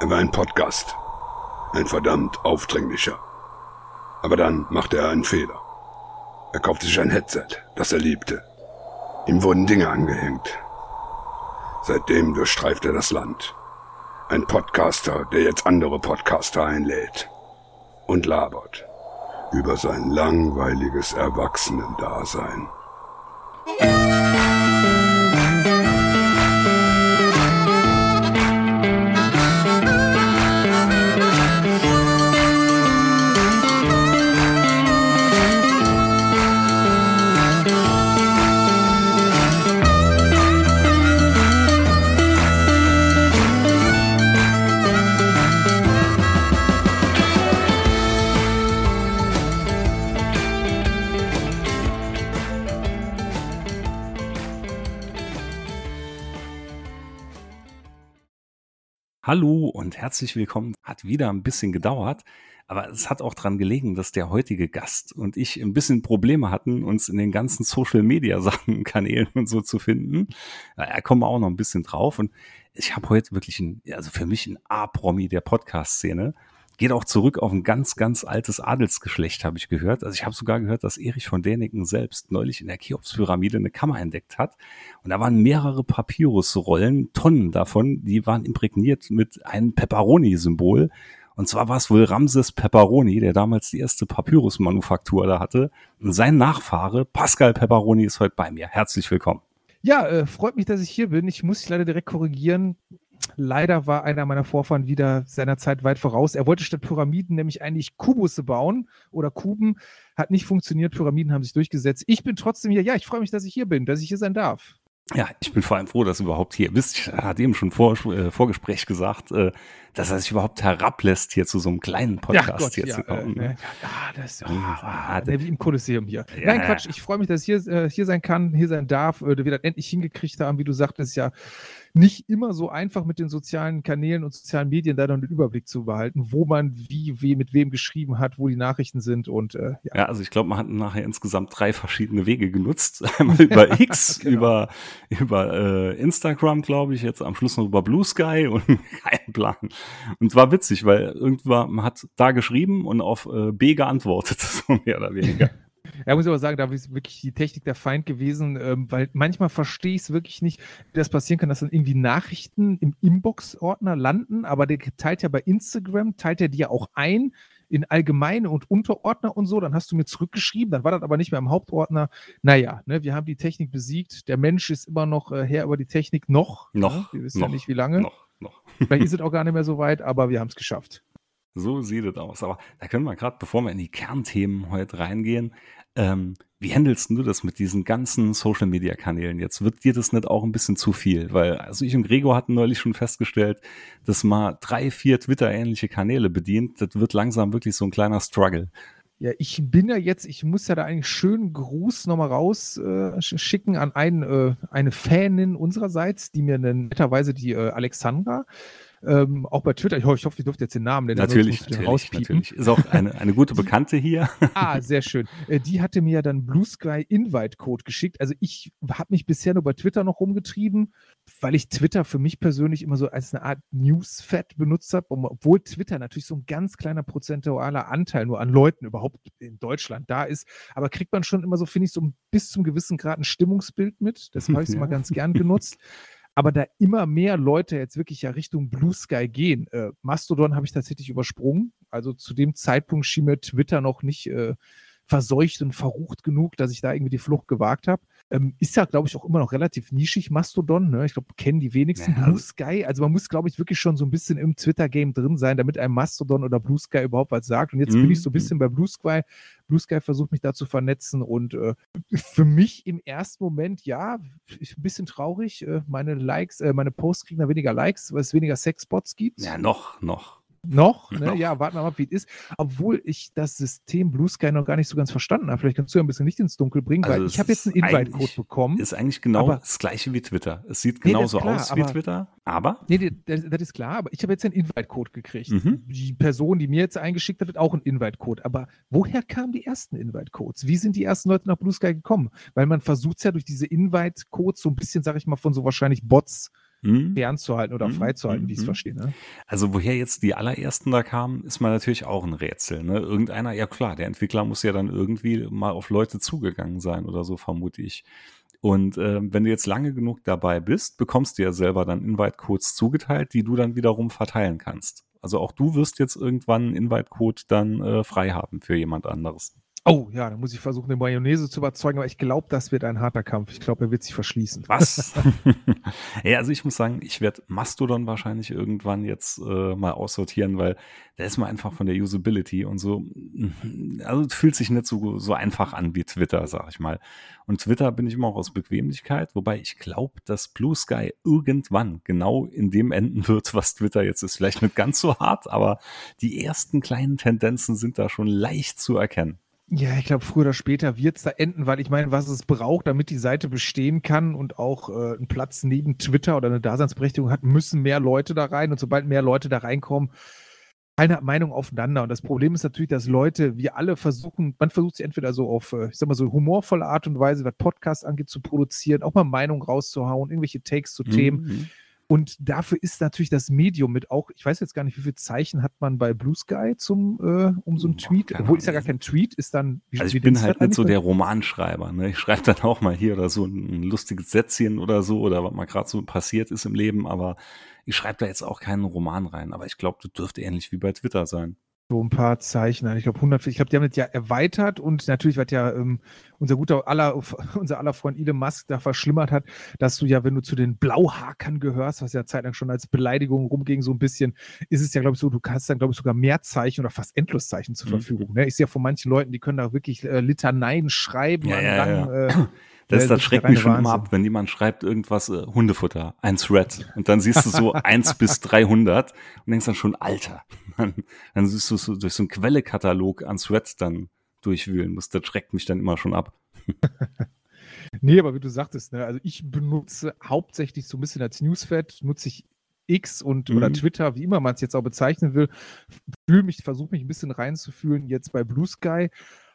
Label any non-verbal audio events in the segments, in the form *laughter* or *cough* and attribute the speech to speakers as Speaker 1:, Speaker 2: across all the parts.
Speaker 1: Er war ein Podcast. Ein verdammt aufdringlicher. Aber dann machte er einen Fehler. Er kaufte sich ein Headset, das er liebte. Ihm wurden Dinge angehängt. Seitdem durchstreift er das Land. Ein Podcaster, der jetzt andere Podcaster einlädt. Und labert über sein langweiliges Erwachsenendasein.
Speaker 2: Hallo und herzlich willkommen. Hat wieder ein bisschen gedauert, aber es hat auch dran gelegen, dass der heutige Gast und ich ein bisschen Probleme hatten, uns in den ganzen Social Media Sachen, *laughs* Kanälen und so zu finden. Er kommt auch noch ein bisschen drauf und ich habe heute wirklich ein, also für mich ein A-Promi der Podcast-Szene geht auch zurück auf ein ganz, ganz altes Adelsgeschlecht, habe ich gehört. Also ich habe sogar gehört, dass Erich von Däniken selbst neulich in der Cheops-Pyramide eine Kammer entdeckt hat. Und da waren mehrere Papyrusrollen, Tonnen davon, die waren imprägniert mit einem Pepperoni-Symbol. Und zwar war es wohl Ramses Pepperoni, der damals die erste Papyrus-Manufaktur da hatte. Und sein Nachfahre, Pascal Pepperoni, ist heute bei mir. Herzlich willkommen.
Speaker 3: Ja, äh, freut mich, dass ich hier bin. Ich muss dich leider direkt korrigieren. Leider war einer meiner Vorfahren wieder seiner Zeit weit voraus. Er wollte statt Pyramiden nämlich eigentlich Kubusse bauen oder Kuben. Hat nicht funktioniert. Pyramiden haben sich durchgesetzt. Ich bin trotzdem hier. Ja, ich freue mich, dass ich hier bin, dass ich hier sein darf.
Speaker 2: Ja, ich bin vor allem froh, dass du überhaupt hier bist. Ich hatte eben schon vor äh, Vorgespräch gesagt, äh, dass er sich überhaupt herablässt, hier zu so einem kleinen Podcast ja, Gott, hier
Speaker 3: ja,
Speaker 2: zu kommen.
Speaker 3: Äh, ja, das oh, ah, ne, wie im Kolosseum hier. Ja, Nein, Quatsch, ich freue mich, dass ich hier, äh, hier sein kann, hier sein darf, äh, wir das endlich hingekriegt haben, wie du sagtest, ja nicht immer so einfach mit den sozialen Kanälen und sozialen Medien da dann den Überblick zu behalten, wo man wie, wie mit wem geschrieben hat, wo die Nachrichten sind und
Speaker 2: äh, ja. ja. also ich glaube, man hat nachher insgesamt drei verschiedene Wege genutzt. *laughs* Einmal über *laughs* X, genau. über, über äh, Instagram, glaube ich, jetzt am Schluss noch über Blue Sky *laughs* und kein Plan. Und es war witzig, weil irgendwann man hat da geschrieben und auf äh, B geantwortet, so mehr oder weniger.
Speaker 3: Ja, muss ich aber sagen, da ist wirklich die Technik der Feind gewesen, ähm, weil manchmal verstehe ich es wirklich nicht, wie das passieren kann, dass dann irgendwie Nachrichten im Inbox-Ordner landen, aber der teilt ja bei Instagram, teilt er dir auch ein in allgemeine und Unterordner und so, dann hast du mir zurückgeschrieben, dann war das aber nicht mehr im Hauptordner. Naja, ne, wir haben die Technik besiegt, der Mensch ist immer noch äh, Herr über die Technik, noch.
Speaker 2: Noch.
Speaker 3: Ne? Wir wissen
Speaker 2: noch,
Speaker 3: ja nicht, wie lange.
Speaker 2: Noch, noch. *laughs*
Speaker 3: Vielleicht ist es auch gar nicht mehr so weit, aber wir haben es geschafft.
Speaker 2: So sieht es aus. Aber da können wir gerade, bevor wir in die Kernthemen heute reingehen, ähm, wie handelst du das mit diesen ganzen Social Media Kanälen jetzt? Wird dir das nicht auch ein bisschen zu viel? Weil, also ich und Gregor hatten neulich schon festgestellt, dass mal drei, vier Twitter-ähnliche Kanäle bedient, das wird langsam wirklich so ein kleiner Struggle.
Speaker 3: Ja, ich bin ja jetzt, ich muss ja da einen schönen Gruß nochmal rausschicken äh, an ein, äh, eine Fanin unsererseits, die mir netterweise die äh, Alexandra ähm, auch bei Twitter. Ich hoffe, ich, hoffe, ich durfte jetzt den Namen
Speaker 2: nennen. Natürlich, natürlich, natürlich. Ist auch eine, eine gute Bekannte hier. *laughs*
Speaker 3: ah, sehr schön. Äh, die hatte mir ja dann Blue Sky Invite Code geschickt. Also ich habe mich bisher nur bei Twitter noch rumgetrieben, weil ich Twitter für mich persönlich immer so als eine Art Newsfed benutzt habe, obwohl Twitter natürlich so ein ganz kleiner prozentualer Anteil nur an Leuten überhaupt in Deutschland da ist. Aber kriegt man schon immer so, finde ich, so bis zum gewissen Grad ein Stimmungsbild mit. Das habe ich *laughs* ja. immer ganz gern genutzt *laughs* aber da immer mehr Leute jetzt wirklich ja Richtung Blue Sky gehen. Äh, Mastodon habe ich tatsächlich übersprungen. Also zu dem Zeitpunkt schien mir Twitter noch nicht äh, verseucht und verrucht genug, dass ich da irgendwie die Flucht gewagt habe. Ähm, ist ja, glaube ich, auch immer noch relativ nischig, Mastodon. Ne? Ich glaube, kennen die wenigsten ja. Blue Sky. Also man muss, glaube ich, wirklich schon so ein bisschen im Twitter-Game drin sein, damit ein Mastodon oder Blue Sky überhaupt was sagt. Und jetzt mhm. bin ich so ein bisschen bei Blue Sky. Blue Sky versucht mich da zu vernetzen und äh, für mich im ersten Moment, ja, ein bisschen traurig. Äh, meine Likes, äh, meine Posts kriegen da weniger Likes, weil es weniger Sexbots gibt.
Speaker 2: Ja, noch, noch.
Speaker 3: Noch, ne? ja, warten wir mal, wie es ist. Obwohl ich das System Blue Sky noch gar nicht so ganz verstanden habe. Vielleicht kannst du ja ein bisschen Licht ins Dunkel bringen, also weil ich habe jetzt einen Invite-Code bekommen.
Speaker 2: Ist eigentlich genau das gleiche wie Twitter. Es sieht genauso nee, klar, aus wie aber, Twitter, aber.
Speaker 3: Nee, das, das, ist klar, aber ich habe jetzt einen Invite-Code gekriegt. Mhm. Die Person, die mir jetzt eingeschickt hat, hat auch einen Invite-Code. Aber woher kamen die ersten Invite-Codes? Wie sind die ersten Leute nach Blue Sky gekommen? Weil man versucht es ja durch diese Invite-Codes so ein bisschen, sag ich mal, von so wahrscheinlich Bots hm? fernzuhalten oder hm? freizuhalten, hm? wie ich es verstehe. Ne?
Speaker 2: Also woher jetzt die allerersten da kamen, ist mal natürlich auch ein Rätsel. Ne? Irgendeiner, ja klar, der Entwickler muss ja dann irgendwie mal auf Leute zugegangen sein oder so, vermute ich. Und äh, wenn du jetzt lange genug dabei bist, bekommst du ja selber dann Invite-Codes zugeteilt, die du dann wiederum verteilen kannst. Also auch du wirst jetzt irgendwann einen Invite-Code dann äh, frei haben für jemand anderes.
Speaker 3: Oh ja, dann muss ich versuchen, eine Mayonnaise zu überzeugen, aber ich glaube, das wird ein harter Kampf. Ich glaube, er wird sich verschließen.
Speaker 2: Was? *laughs* ja, also ich muss sagen, ich werde Mastodon wahrscheinlich irgendwann jetzt äh, mal aussortieren, weil der ist mal einfach von der Usability und so, also fühlt sich nicht so, so einfach an wie Twitter, sag ich mal. Und Twitter bin ich immer auch aus Bequemlichkeit, wobei ich glaube, dass Blue Sky irgendwann genau in dem enden wird, was Twitter jetzt ist. Vielleicht nicht ganz so hart, aber die ersten kleinen Tendenzen sind da schon leicht zu erkennen.
Speaker 3: Ja, ich glaube, früher oder später wird es da enden, weil ich meine, was es braucht, damit die Seite bestehen kann und auch äh, einen Platz neben Twitter oder eine Daseinsberechtigung hat, müssen mehr Leute da rein. Und sobald mehr Leute da reinkommen, keine Meinung aufeinander. Und das Problem ist natürlich, dass Leute, wir alle versuchen, man versucht sich entweder so auf, äh, ich sag mal so humorvolle Art und Weise, was Podcasts angeht, zu produzieren, auch mal Meinung rauszuhauen, irgendwelche Takes zu mhm. Themen. Und dafür ist natürlich das Medium mit auch, ich weiß jetzt gar nicht, wie viele Zeichen hat man bei Blue Sky zum, äh, um so einen Tweet, obwohl ist ja gar kein Tweet, ist dann.
Speaker 2: Wie, also ich bin halt nicht so der Romanschreiber. Ne? Ich schreibe dann auch mal hier oder so ein, lustiges Sätzchen oder so oder was mal gerade so passiert ist im Leben, aber ich schreibe da jetzt auch keinen Roman rein. Aber ich glaube, das dürfte ähnlich wie bei Twitter sein
Speaker 3: so ein paar Zeichen. Ich glaube, 100, ich glaube, die haben das ja erweitert und natürlich, was ja ähm, unser guter aller, *laughs* unser aller Freund Elon Musk da verschlimmert hat, dass du ja, wenn du zu den Blauhakern gehörst, was ja zeitlang schon als Beleidigung rumging, so ein bisschen, ist es ja, glaube ich, so, du hast dann, glaube ich, sogar mehr Zeichen oder fast Endloszeichen zur mhm. Verfügung. Ne? Ich sehe ja von manchen Leuten, die können da wirklich äh, Litaneien schreiben
Speaker 2: ja, ja, lang, ja. Äh, das, das schreckt mich schon Wahnsinn. immer ab, wenn jemand schreibt irgendwas, äh, Hundefutter, ein Thread. Und dann siehst du so *laughs* eins bis 300 und denkst dann schon, Alter. *laughs* Dann, dann siehst du so durch so einen Quellekatalog an Threads dann durchwühlen musst. Das schreckt mich dann immer schon ab. *laughs*
Speaker 3: nee, aber wie du sagtest, ne, also ich benutze hauptsächlich so ein bisschen als Newsfed, nutze ich X und mhm. oder Twitter, wie immer man es jetzt auch bezeichnen will, fühle mich, versuche mich ein bisschen reinzufühlen jetzt bei Blue Sky.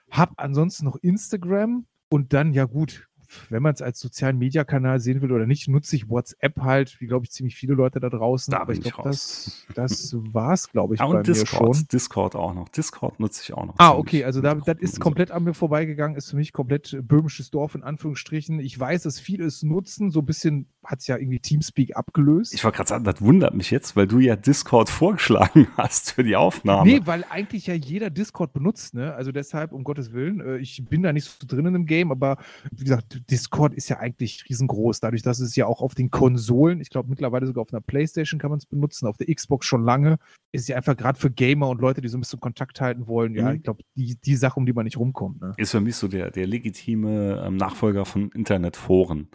Speaker 3: Hab ansonsten noch Instagram und dann, ja gut, wenn man es als sozialen Mediakanal sehen will oder nicht, nutze ich WhatsApp halt, wie glaube ich ziemlich viele Leute da draußen.
Speaker 2: Da
Speaker 3: aber
Speaker 2: ich
Speaker 3: glaube, das, das *laughs* war es, glaube ich,
Speaker 2: ja, und Discord, schon. Discord auch noch. Discord nutze ich auch noch.
Speaker 3: Ah, okay, also da, das ist komplett an mir vorbeigegangen, ist für mich komplett böhmisches Dorf in Anführungsstrichen. Ich weiß, dass viele es nutzen, so ein bisschen hat es ja irgendwie Teamspeak abgelöst.
Speaker 2: Ich wollte gerade sagen, das wundert mich jetzt, weil du ja Discord *laughs* vorgeschlagen hast für die Aufnahme. Nee,
Speaker 3: weil eigentlich ja jeder Discord benutzt, ne? Also deshalb, um Gottes Willen, äh, ich bin da nicht so drin in dem Game, aber wie gesagt, Discord ist ja eigentlich riesengroß, dadurch, dass es ja auch auf den Konsolen, ich glaube mittlerweile sogar auf einer Playstation kann man es benutzen, auf der Xbox schon lange, ist ja einfach gerade für Gamer und Leute, die so ein bisschen Kontakt halten wollen, mhm. ja, ich glaube, die, die Sache, um die man nicht rumkommt. Ne?
Speaker 2: Ist für mich so der, der legitime ähm, Nachfolger von Internetforen.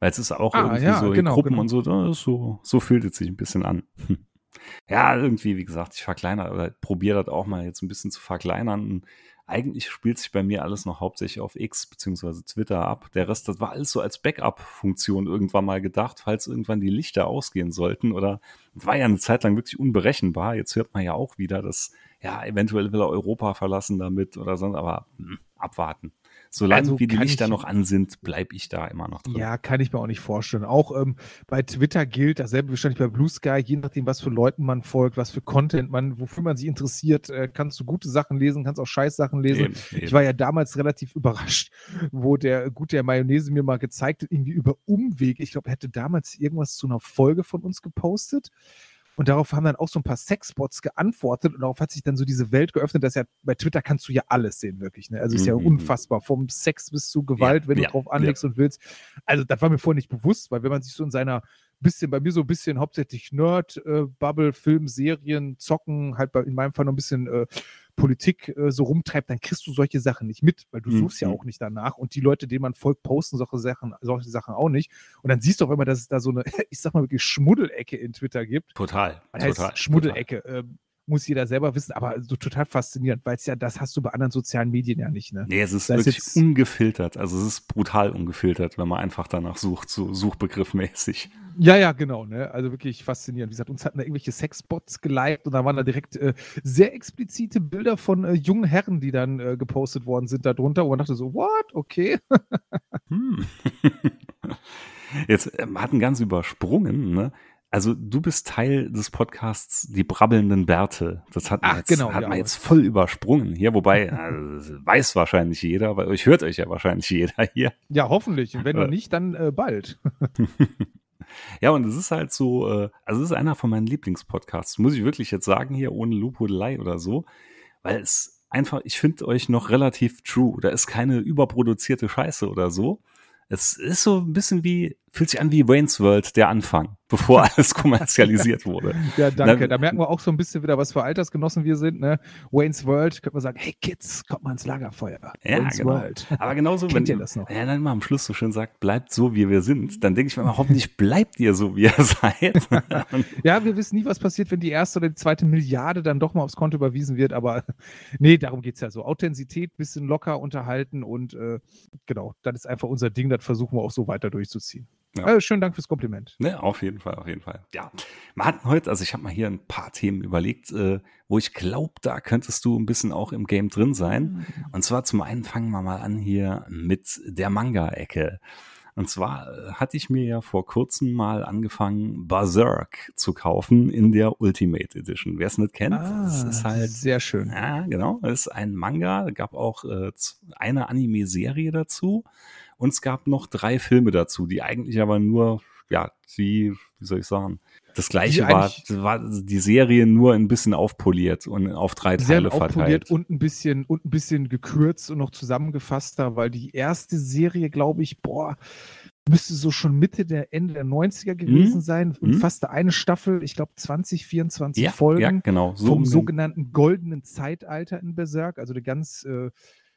Speaker 2: Weil es ist auch ah, irgendwie ja, so genau, Gruppen genau. und so, so, so fühlt es sich ein bisschen an. Ja, irgendwie, wie gesagt, ich verkleinere oder probiere das auch mal jetzt ein bisschen zu verkleinern. Eigentlich spielt sich bei mir alles noch hauptsächlich auf X bzw. Twitter ab. Der Rest, das war alles so als Backup-Funktion irgendwann mal gedacht, falls irgendwann die Lichter ausgehen sollten. Oder war ja eine Zeit lang wirklich unberechenbar. Jetzt hört man ja auch wieder, dass ja, eventuell will er Europa verlassen damit oder sonst, aber mh, hm, abwarten solange also wie die Lichter ich, noch an sind, bleibe ich da immer noch drin.
Speaker 3: Ja, kann ich mir auch nicht vorstellen. Auch ähm, bei Twitter gilt dasselbe wahrscheinlich bei Blue Sky, je nachdem, was für Leuten man folgt, was für Content man, wofür man sich interessiert, äh, kannst du gute Sachen lesen, kannst auch scheiß Sachen lesen. Eben, eben. Ich war ja damals relativ *laughs* überrascht, wo der gute Mayonnaise mir mal gezeigt hat, irgendwie über Umwege. Ich glaube, er hätte damals irgendwas zu einer Folge von uns gepostet. Und darauf haben dann auch so ein paar Sexbots geantwortet und darauf hat sich dann so diese Welt geöffnet, dass ja bei Twitter kannst du ja alles sehen, wirklich. Ne? Also ist ja mhm. unfassbar. Vom Sex bis zu Gewalt, ja, wenn ja, du drauf anlegst ja. und willst. Also das war mir vorher nicht bewusst, weil wenn man sich so in seiner bisschen, bei mir so ein bisschen hauptsächlich Nerd-Bubble, äh, Film, Serien, Zocken, halt bei, in meinem Fall noch ein bisschen äh, Politik äh, so rumtreibt, dann kriegst du solche Sachen nicht mit, weil du mhm. suchst ja auch nicht danach und die Leute, denen man folgt, posten solche Sachen, solche Sachen auch nicht. Und dann siehst du auch immer, dass es da so eine, *laughs* ich sag mal wirklich Schmuddelecke in Twitter gibt.
Speaker 2: Total.
Speaker 3: Das heißt
Speaker 2: total,
Speaker 3: Schmuddelecke. Total. Ähm, muss jeder selber wissen, aber so total faszinierend, weil es ja, das hast du bei anderen sozialen Medien ja nicht, ne?
Speaker 2: Nee, es ist das wirklich ist ungefiltert. Also es ist brutal ungefiltert, wenn man einfach danach sucht, so suchbegriffmäßig.
Speaker 3: Ja, ja, genau, ne? Also wirklich faszinierend. Wie gesagt, uns hatten da irgendwelche Sexbots geliked und da waren da direkt äh, sehr explizite Bilder von äh, jungen Herren, die dann äh, gepostet worden sind darunter. Und man dachte so, what? Okay. hm. *laughs*
Speaker 2: Jetzt ähm, hatten ganz übersprungen, ne? Also du bist Teil des Podcasts Die brabbelnden Bärte. Das hat man,
Speaker 3: Ach,
Speaker 2: jetzt,
Speaker 3: genau,
Speaker 2: hat
Speaker 3: ja,
Speaker 2: man jetzt voll übersprungen hier, wobei also, *laughs* weiß wahrscheinlich jeder, weil euch hört euch ja wahrscheinlich jeder hier.
Speaker 3: Ja, hoffentlich. Und wenn *laughs* noch nicht, dann äh, bald. *laughs*
Speaker 2: Ja, und es ist halt so, äh, also es ist einer von meinen Lieblingspodcasts, muss ich wirklich jetzt sagen hier, ohne Lobhudelei oder so, weil es einfach, ich finde euch noch relativ true. Da ist keine überproduzierte Scheiße oder so. Es ist so ein bisschen wie, fühlt sich an wie Wayne's World, der Anfang, bevor *laughs* alles kommerzialisiert wurde.
Speaker 3: Ja, danke. Da merken wir auch so ein bisschen wieder, was für Altersgenossen wir sind. Ne? Wayne's World, könnte man sagen, hey Kids, kommt mal ins Lagerfeuer.
Speaker 2: Ja,
Speaker 3: Wayne's
Speaker 2: genau.
Speaker 3: World.
Speaker 2: Aber genauso, wenn
Speaker 3: Kennt ihr das noch?
Speaker 2: Ja, dann mal am Schluss so schön sagt, bleibt so, wie wir sind, dann denke ich mir immer, hoffentlich bleibt ihr so, wie ihr *laughs* seid.
Speaker 3: Ja, wir wissen nie, was passiert, wenn die erste oder die zweite Milliarde dann doch mal aufs Konto überwiesen wird, aber *laughs* nee, darum geht es ja so. Authentizität, bisschen locker unterhalten und äh, genau, das ist einfach unser Ding, das versuchen wir auch so weiter durchzuziehen.
Speaker 2: Ja.
Speaker 3: Äh, schönen Dank fürs Kompliment.
Speaker 2: Ne, auf jeden Fall, auf jeden Fall. Ja, wir hatten heute, also ich habe mal hier ein paar Themen überlegt, äh, wo ich glaube, da könntest du ein bisschen auch im Game drin sein. Und zwar zum einen fangen wir mal an hier mit der Manga-Ecke. Und zwar äh, hatte ich mir ja vor kurzem mal angefangen, Berserk zu kaufen in der Ultimate Edition. Wer es nicht kennt, es ist halt
Speaker 3: Ah, sehr schön.
Speaker 2: ja, genau. Es ist ein Manga. Es gab auch äh, eine Anime-Serie dazu. Und es gab noch drei Filme dazu, die eigentlich aber nur, ja, die, wie soll ich sagen, das gleiche war, war die Serie nur ein bisschen aufpoliert und auf drei Teile
Speaker 3: aufpoliert
Speaker 2: verteilt.
Speaker 3: und ein bisschen und ein bisschen gekürzt und noch zusammengefasster, weil die erste Serie, glaube ich, boah, müsste so schon Mitte der Ende der 90er gewesen
Speaker 2: Mhm.
Speaker 3: sein.
Speaker 2: Mhm.
Speaker 3: Umfasste eine Staffel, ich glaube 20, 24
Speaker 2: ja,
Speaker 3: Folgen.
Speaker 2: ja, genau. So
Speaker 3: vom sogenannten goldenen Zeitalter in Berserk, also eine ganz äh,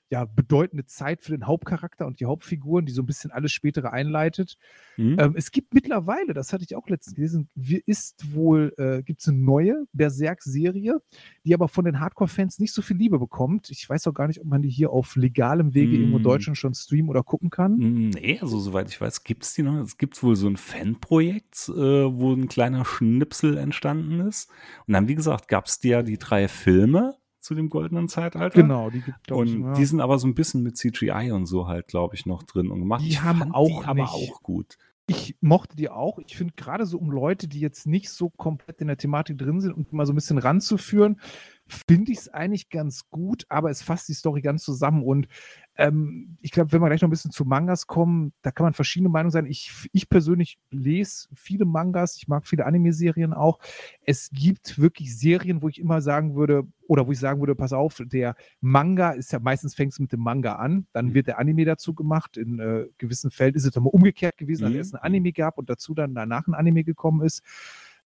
Speaker 3: ja, bedeutende Zeit für den Hauptcharakter und die Hauptfiguren, die so ein bisschen alles spätere einleitet.
Speaker 2: Mhm.
Speaker 3: Ähm, es gibt mittlerweile, das hatte ich auch letztens gelesen, ist wohl, äh, gibt es eine neue Berserk-Serie, die aber von den Hardcore-Fans nicht so viel Liebe bekommt. Ich weiß auch gar nicht, ob man die hier auf legalem Wege irgendwo in. Deutschland schon streamen oder gucken kann.
Speaker 2: Nee, also soweit ich weiß, gibt's die noch. Es gibt wohl so ein Fanprojekt, äh, wo ein kleiner Schnipsel entstanden ist. Und dann, wie gesagt, gab's die ja die drei Filme zu dem goldenen Zeitalter.
Speaker 3: Genau, die gibt
Speaker 2: Und
Speaker 3: ja.
Speaker 2: die sind aber so ein bisschen mit CGI und so halt, glaube ich, noch drin und gemacht.
Speaker 3: Die
Speaker 2: ich
Speaker 3: haben auch
Speaker 2: die aber
Speaker 3: nicht-
Speaker 2: auch gut.
Speaker 3: ich mochte die auch. Ich finde gerade so um Leute, die jetzt nicht so komplett in der Thematik drin sind und mal so ein bisschen ranzuführen, finde ich es eigentlich ganz gut, aber es fasst die Story ganz zusammen. Und ähm, ich glaube, wenn wir gleich noch ein bisschen zu Mangas kommen, da kann man verschiedene Meinungen sein. Ich, ich persönlich lese viele Mangas, ich mag viele Anime-Serien auch. Es gibt wirklich Serien, wo ich immer sagen würde, oder wo ich sagen würde, pass auf, der Manga ist ja meistens fängt es mit dem Manga an, dann wird der Anime dazu gemacht. In äh, gewissen Fällen ist es dann mal umgekehrt gewesen, dass
Speaker 2: Mhm.
Speaker 3: es ein Anime gab und dazu dann danach ein Anime gekommen ist.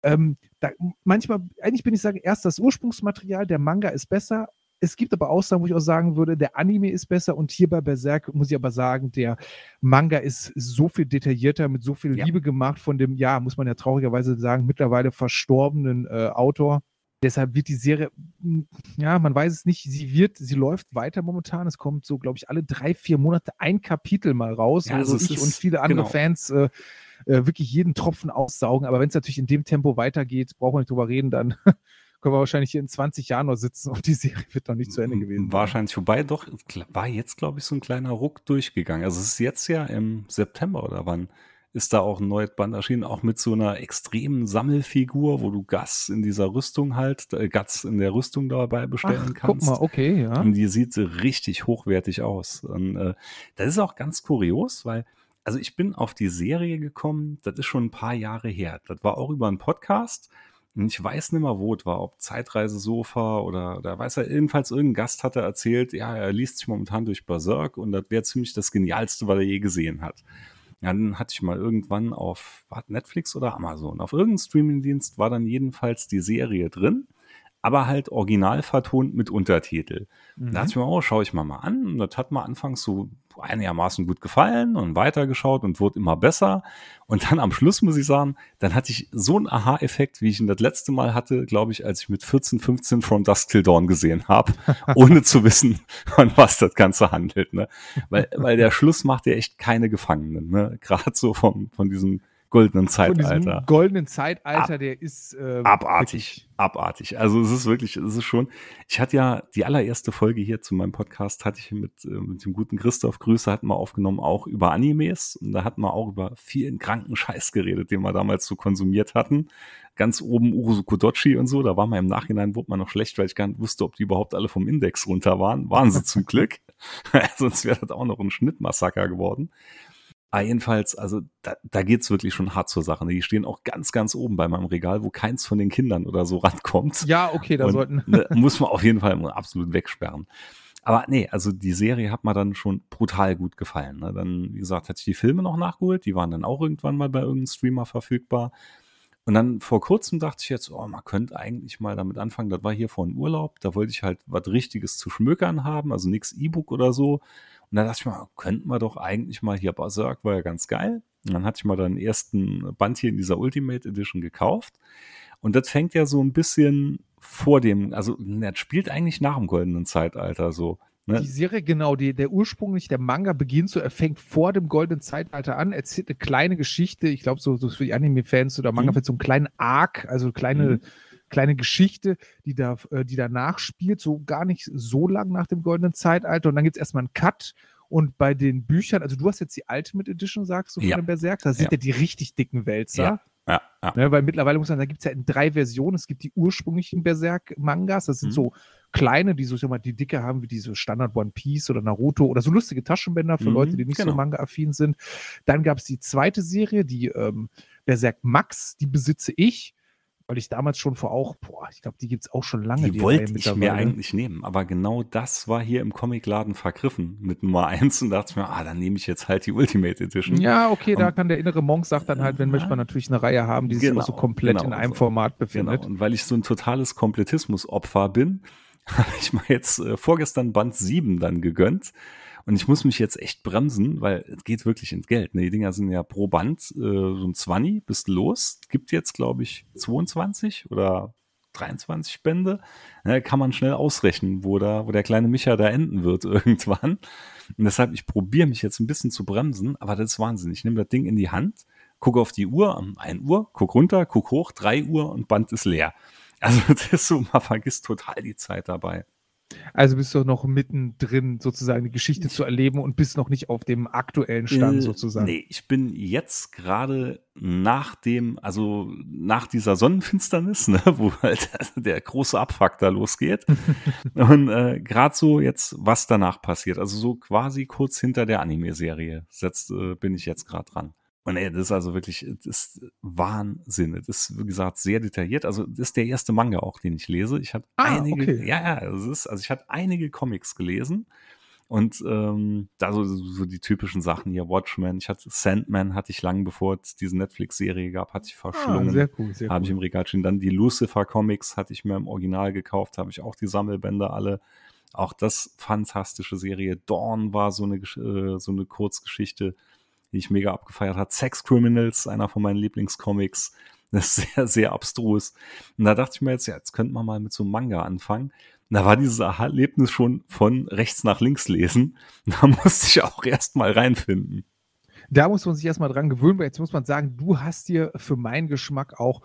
Speaker 3: Ähm, da, manchmal, eigentlich bin ich sagen, erst das Ursprungsmaterial, der Manga ist besser. Es gibt aber Aussagen, wo ich auch sagen würde, der Anime ist besser und hier bei Berserk muss ich aber sagen, der Manga ist so viel detaillierter, mit so viel
Speaker 2: Ja.
Speaker 3: Liebe gemacht von dem, ja, muss man ja traurigerweise sagen, mittlerweile verstorbenen äh, Autor. Deshalb wird die Serie, ja, man weiß es nicht, sie wird, sie läuft weiter momentan. Es kommt so, glaube ich, alle drei, vier Monate ein Kapitel mal raus.
Speaker 2: Ja,
Speaker 3: also
Speaker 2: also
Speaker 3: ich
Speaker 2: ist-
Speaker 3: und viele andere
Speaker 2: genau.
Speaker 3: Fans äh, äh, wirklich jeden Tropfen aussaugen. Aber wenn es natürlich in dem Tempo weitergeht, brauchen wir nicht drüber reden, dann *laughs* können wir wahrscheinlich hier in 20 Jahren noch sitzen und die Serie wird noch nicht zu Ende gewesen.
Speaker 2: Wahrscheinlich vorbei. Doch, war jetzt, glaube ich, so ein kleiner Ruck durchgegangen. Also es ist jetzt ja im September oder wann ist da auch ein neues Band erschienen, auch mit so einer extremen Sammelfigur, wo du Gas in dieser Rüstung halt, äh, Gas in der Rüstung dabei bestellen
Speaker 3: Ach, guck
Speaker 2: kannst.
Speaker 3: mal, okay, ja.
Speaker 2: Und die sieht richtig hochwertig aus. Und äh, das ist auch ganz kurios, weil, also ich bin auf die Serie gekommen, das ist schon ein paar Jahre her. Das war auch über einen Podcast. Und ich weiß nicht mehr, wo es war, ob Zeitreisesofa oder da weiß er, jedenfalls irgendein Gast hatte erzählt, ja, er liest sich momentan durch Berserk und das wäre ziemlich das Genialste, was er je gesehen hat. Dann hatte ich mal irgendwann auf war Netflix oder Amazon, auf irgendeinem Streamingdienst war dann jedenfalls die Serie drin, aber halt original vertont mit Untertitel.
Speaker 3: Mhm.
Speaker 2: Da dachte ich mir, oh, schaue ich mal mal an. Und das hat mir anfangs so einigermaßen gut gefallen und weitergeschaut und wurde immer besser. Und dann am Schluss muss ich sagen, dann hatte ich so einen Aha-Effekt, wie ich ihn das letzte Mal hatte, glaube ich, als ich mit 14, 15 From Dusk Till Dawn gesehen habe, *laughs* ohne zu wissen, *laughs* von was das Ganze handelt. Ne? Weil, weil der Schluss macht ja echt keine Gefangenen. Ne? Gerade so vom, von diesem goldenen Zeitalter.
Speaker 3: goldenen Zeitalter,
Speaker 2: Ab-
Speaker 3: der ist äh,
Speaker 2: Abartig, abartig. Also es ist wirklich, es ist schon. Ich hatte ja die allererste Folge hier zu meinem Podcast hatte ich mit, äh, mit dem guten Christoph Grüße hatten wir aufgenommen auch über Animes und da hatten wir auch über vielen kranken Scheiß geredet, den wir damals so konsumiert hatten. Ganz oben Urusu Kodochi und so, da war man im Nachhinein wurde man noch schlecht, weil ich gar nicht wusste, ob die überhaupt alle vom Index runter waren. Waren sie zum *laughs* Glück. *laughs* Sonst wäre das auch noch ein Schnittmassaker geworden. Aber jedenfalls, also da, da geht's wirklich schon hart zur Sache. ne? Die stehen auch ganz, ganz oben bei meinem Regal, wo keins von den Kindern oder so *laughs* rankommt.
Speaker 3: Ja, okay, da
Speaker 2: Und,
Speaker 3: sollten. *laughs*
Speaker 2: ne, muss man auf jeden Fall absolut wegsperren. Aber nee, also die Serie hat mir dann schon brutal gut gefallen. Ne? Dann, wie gesagt, hatte ich die Filme noch nachgeholt. Die waren dann auch irgendwann mal bei irgendeinem Streamer verfügbar. Und dann vor kurzem dachte ich jetzt, oh, man könnte eigentlich mal damit anfangen. Das war hier vor einem Urlaub. Da wollte ich halt was Richtiges zu schmökern haben, also nichts E-Book oder so. Und dann dachte ich mal, könnten wir doch eigentlich mal hier Berserk, war ja ganz geil. Und dann hatte ich mal den ersten Band hier in dieser Ultimate Edition gekauft. Und das fängt ja so ein bisschen vor dem, also das spielt eigentlich nach dem goldenen Zeitalter so. Ne?
Speaker 3: Die Serie, genau, die, der ursprünglich, der Manga beginnt so, er fängt vor dem goldenen Zeitalter an, erzählt eine kleine Geschichte, ich glaube, so, so für die Anime-Fans oder Manga-Fans, so einen kleinen Arc, also eine kleine,
Speaker 2: Mhm.
Speaker 3: Kleine Geschichte, die da, äh, die danach spielt, so gar nicht so lang nach dem goldenen Zeitalter. Und dann gibt es erstmal einen Cut. Und bei den Büchern, also du hast jetzt die Ultimate Edition, sagst du, von
Speaker 2: Ja.
Speaker 3: dem Berserk, da sind
Speaker 2: Ja.
Speaker 3: ja die richtig dicken Wälzer.
Speaker 2: Ja. Ja, ja.
Speaker 3: Ne, weil mittlerweile muss man sagen, da gibt es ja in drei Versionen. Es gibt die ursprünglichen Berserk-Mangas, das sind
Speaker 2: Mhm.
Speaker 3: so kleine, die so ich sag mal, die dicke haben wie diese Standard One Piece oder Naruto oder so lustige Taschenbänder für
Speaker 2: Mhm,
Speaker 3: Leute, die nicht
Speaker 2: genau.
Speaker 3: so manga-affin sind. Dann gab es die zweite Serie, die ähm, Berserk Max, die besitze ich, weil ich damals schon vor auch, boah, ich glaube, die gibt es auch schon lange.
Speaker 2: Die wollte
Speaker 3: Reihe
Speaker 2: ich mir eigentlich nehmen, aber genau das war hier im Comicladen vergriffen mit Nummer 1 und dachte mir, ah, dann nehme ich jetzt halt die Ultimate Edition.
Speaker 3: Ja, okay, da
Speaker 2: Und-
Speaker 3: kann der innere Monk sagt dann halt, wenn möchte man natürlich eine Reihe haben, die sich
Speaker 2: Genau,
Speaker 3: auch so komplett
Speaker 2: genau
Speaker 3: in einem
Speaker 2: so.
Speaker 3: Format
Speaker 2: Genau.
Speaker 3: befindet.
Speaker 2: Und weil ich so ein totales Komplettismus-Opfer bin, *laughs* habe ich mir jetzt äh, vorgestern Band 7 dann gegönnt. Und ich muss mich jetzt echt bremsen, weil es geht wirklich ins Geld. Ne? Die Dinger sind ja pro Band äh, so ein 20, bist los. Gibt jetzt, glaube ich, 22 oder 23 Bände. Ne, kann man schnell ausrechnen, wo, da, wo der kleine Micha da enden wird *laughs* irgendwann. Und deshalb, ich probiere mich jetzt ein bisschen zu bremsen, aber das ist Wahnsinn. Ich nehme das Ding in die Hand, gucke auf die Uhr, um 1 Uhr, guck runter, guck hoch, 3 Uhr und Band ist leer. Also *laughs* das ist so, man vergisst total die Zeit dabei.
Speaker 3: Also bist du noch mittendrin, sozusagen die Geschichte zu erleben und bist noch nicht auf dem aktuellen Stand
Speaker 2: Äh,
Speaker 3: sozusagen.
Speaker 2: Nee, ich bin jetzt gerade nach dem, also nach dieser Sonnenfinsternis, *laughs* ne, wo halt *laughs* der große Abfuck da losgeht. *laughs* und äh, gerade so jetzt, was danach passiert. Also so quasi kurz hinter der Anime-Serie setzt, äh, bin ich jetzt gerade dran. Und ey, das ist also wirklich, das ist Wahnsinn. Das ist, wie gesagt, sehr detailliert. Also, das ist der erste Manga auch, den ich lese. Ich habe
Speaker 3: Ah,
Speaker 2: einige,
Speaker 3: okay.
Speaker 2: ja, ja, es ist, also ich habe einige Comics gelesen. Und ähm, da so, so die typischen Sachen hier, Watchmen, ich hatte Sandman, hatte ich lang bevor es diese Netflix-Serie gab, hatte ich
Speaker 3: Ah,
Speaker 2: verschlungen.
Speaker 3: sehr cool, sehr
Speaker 2: habe ich im Regal stehen. Dann die Lucifer-Comics hatte ich mir im Original gekauft, habe ich auch die Sammelbänder alle. Auch das fantastische Serie. Dawn war so eine, äh, so eine Kurzgeschichte, die ich mega abgefeiert hat. Sex Criminals, einer von meinen Lieblingscomics. Das ist sehr, sehr abstrus. Und da dachte ich mir jetzt, ja, jetzt könnte man mal mit so einem Manga anfangen. Und da war dieses Erlebnis schon von rechts nach links lesen. Da *laughs* musste ich auch erst mal reinfinden.
Speaker 3: Da muss man sich erstmal dran gewöhnen, weil jetzt muss man sagen, du hast dir für meinen Geschmack auch,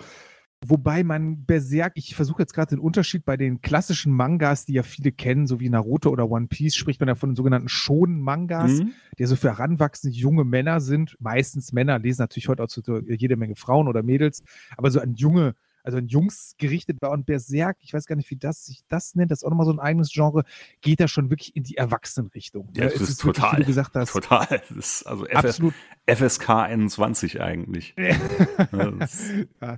Speaker 3: wobei man Berserk, ich versuche jetzt gerade den Unterschied bei den klassischen Mangas, die ja viele kennen, so wie Naruto oder One Piece, spricht man ja von den sogenannten Shonen-Mangas,
Speaker 2: Mhm.
Speaker 3: die so für heranwachsende junge Männer sind. Meistens Männer, lesen natürlich heute auch so jede Menge Frauen oder Mädels, aber so an junge, also an Jungs gerichtet war. Und Berserk, ich weiß gar nicht, wie das sich das nennt, das ist auch nochmal so ein eigenes Genre, geht da schon wirklich in die Erwachsenenrichtung.
Speaker 2: Ja, das
Speaker 3: es
Speaker 2: ist
Speaker 3: wirklich,
Speaker 2: total,
Speaker 3: wie du gesagt hast,
Speaker 2: Total. Das ist also FS,
Speaker 3: absolut
Speaker 2: FSK 21 eigentlich. Ja, *laughs*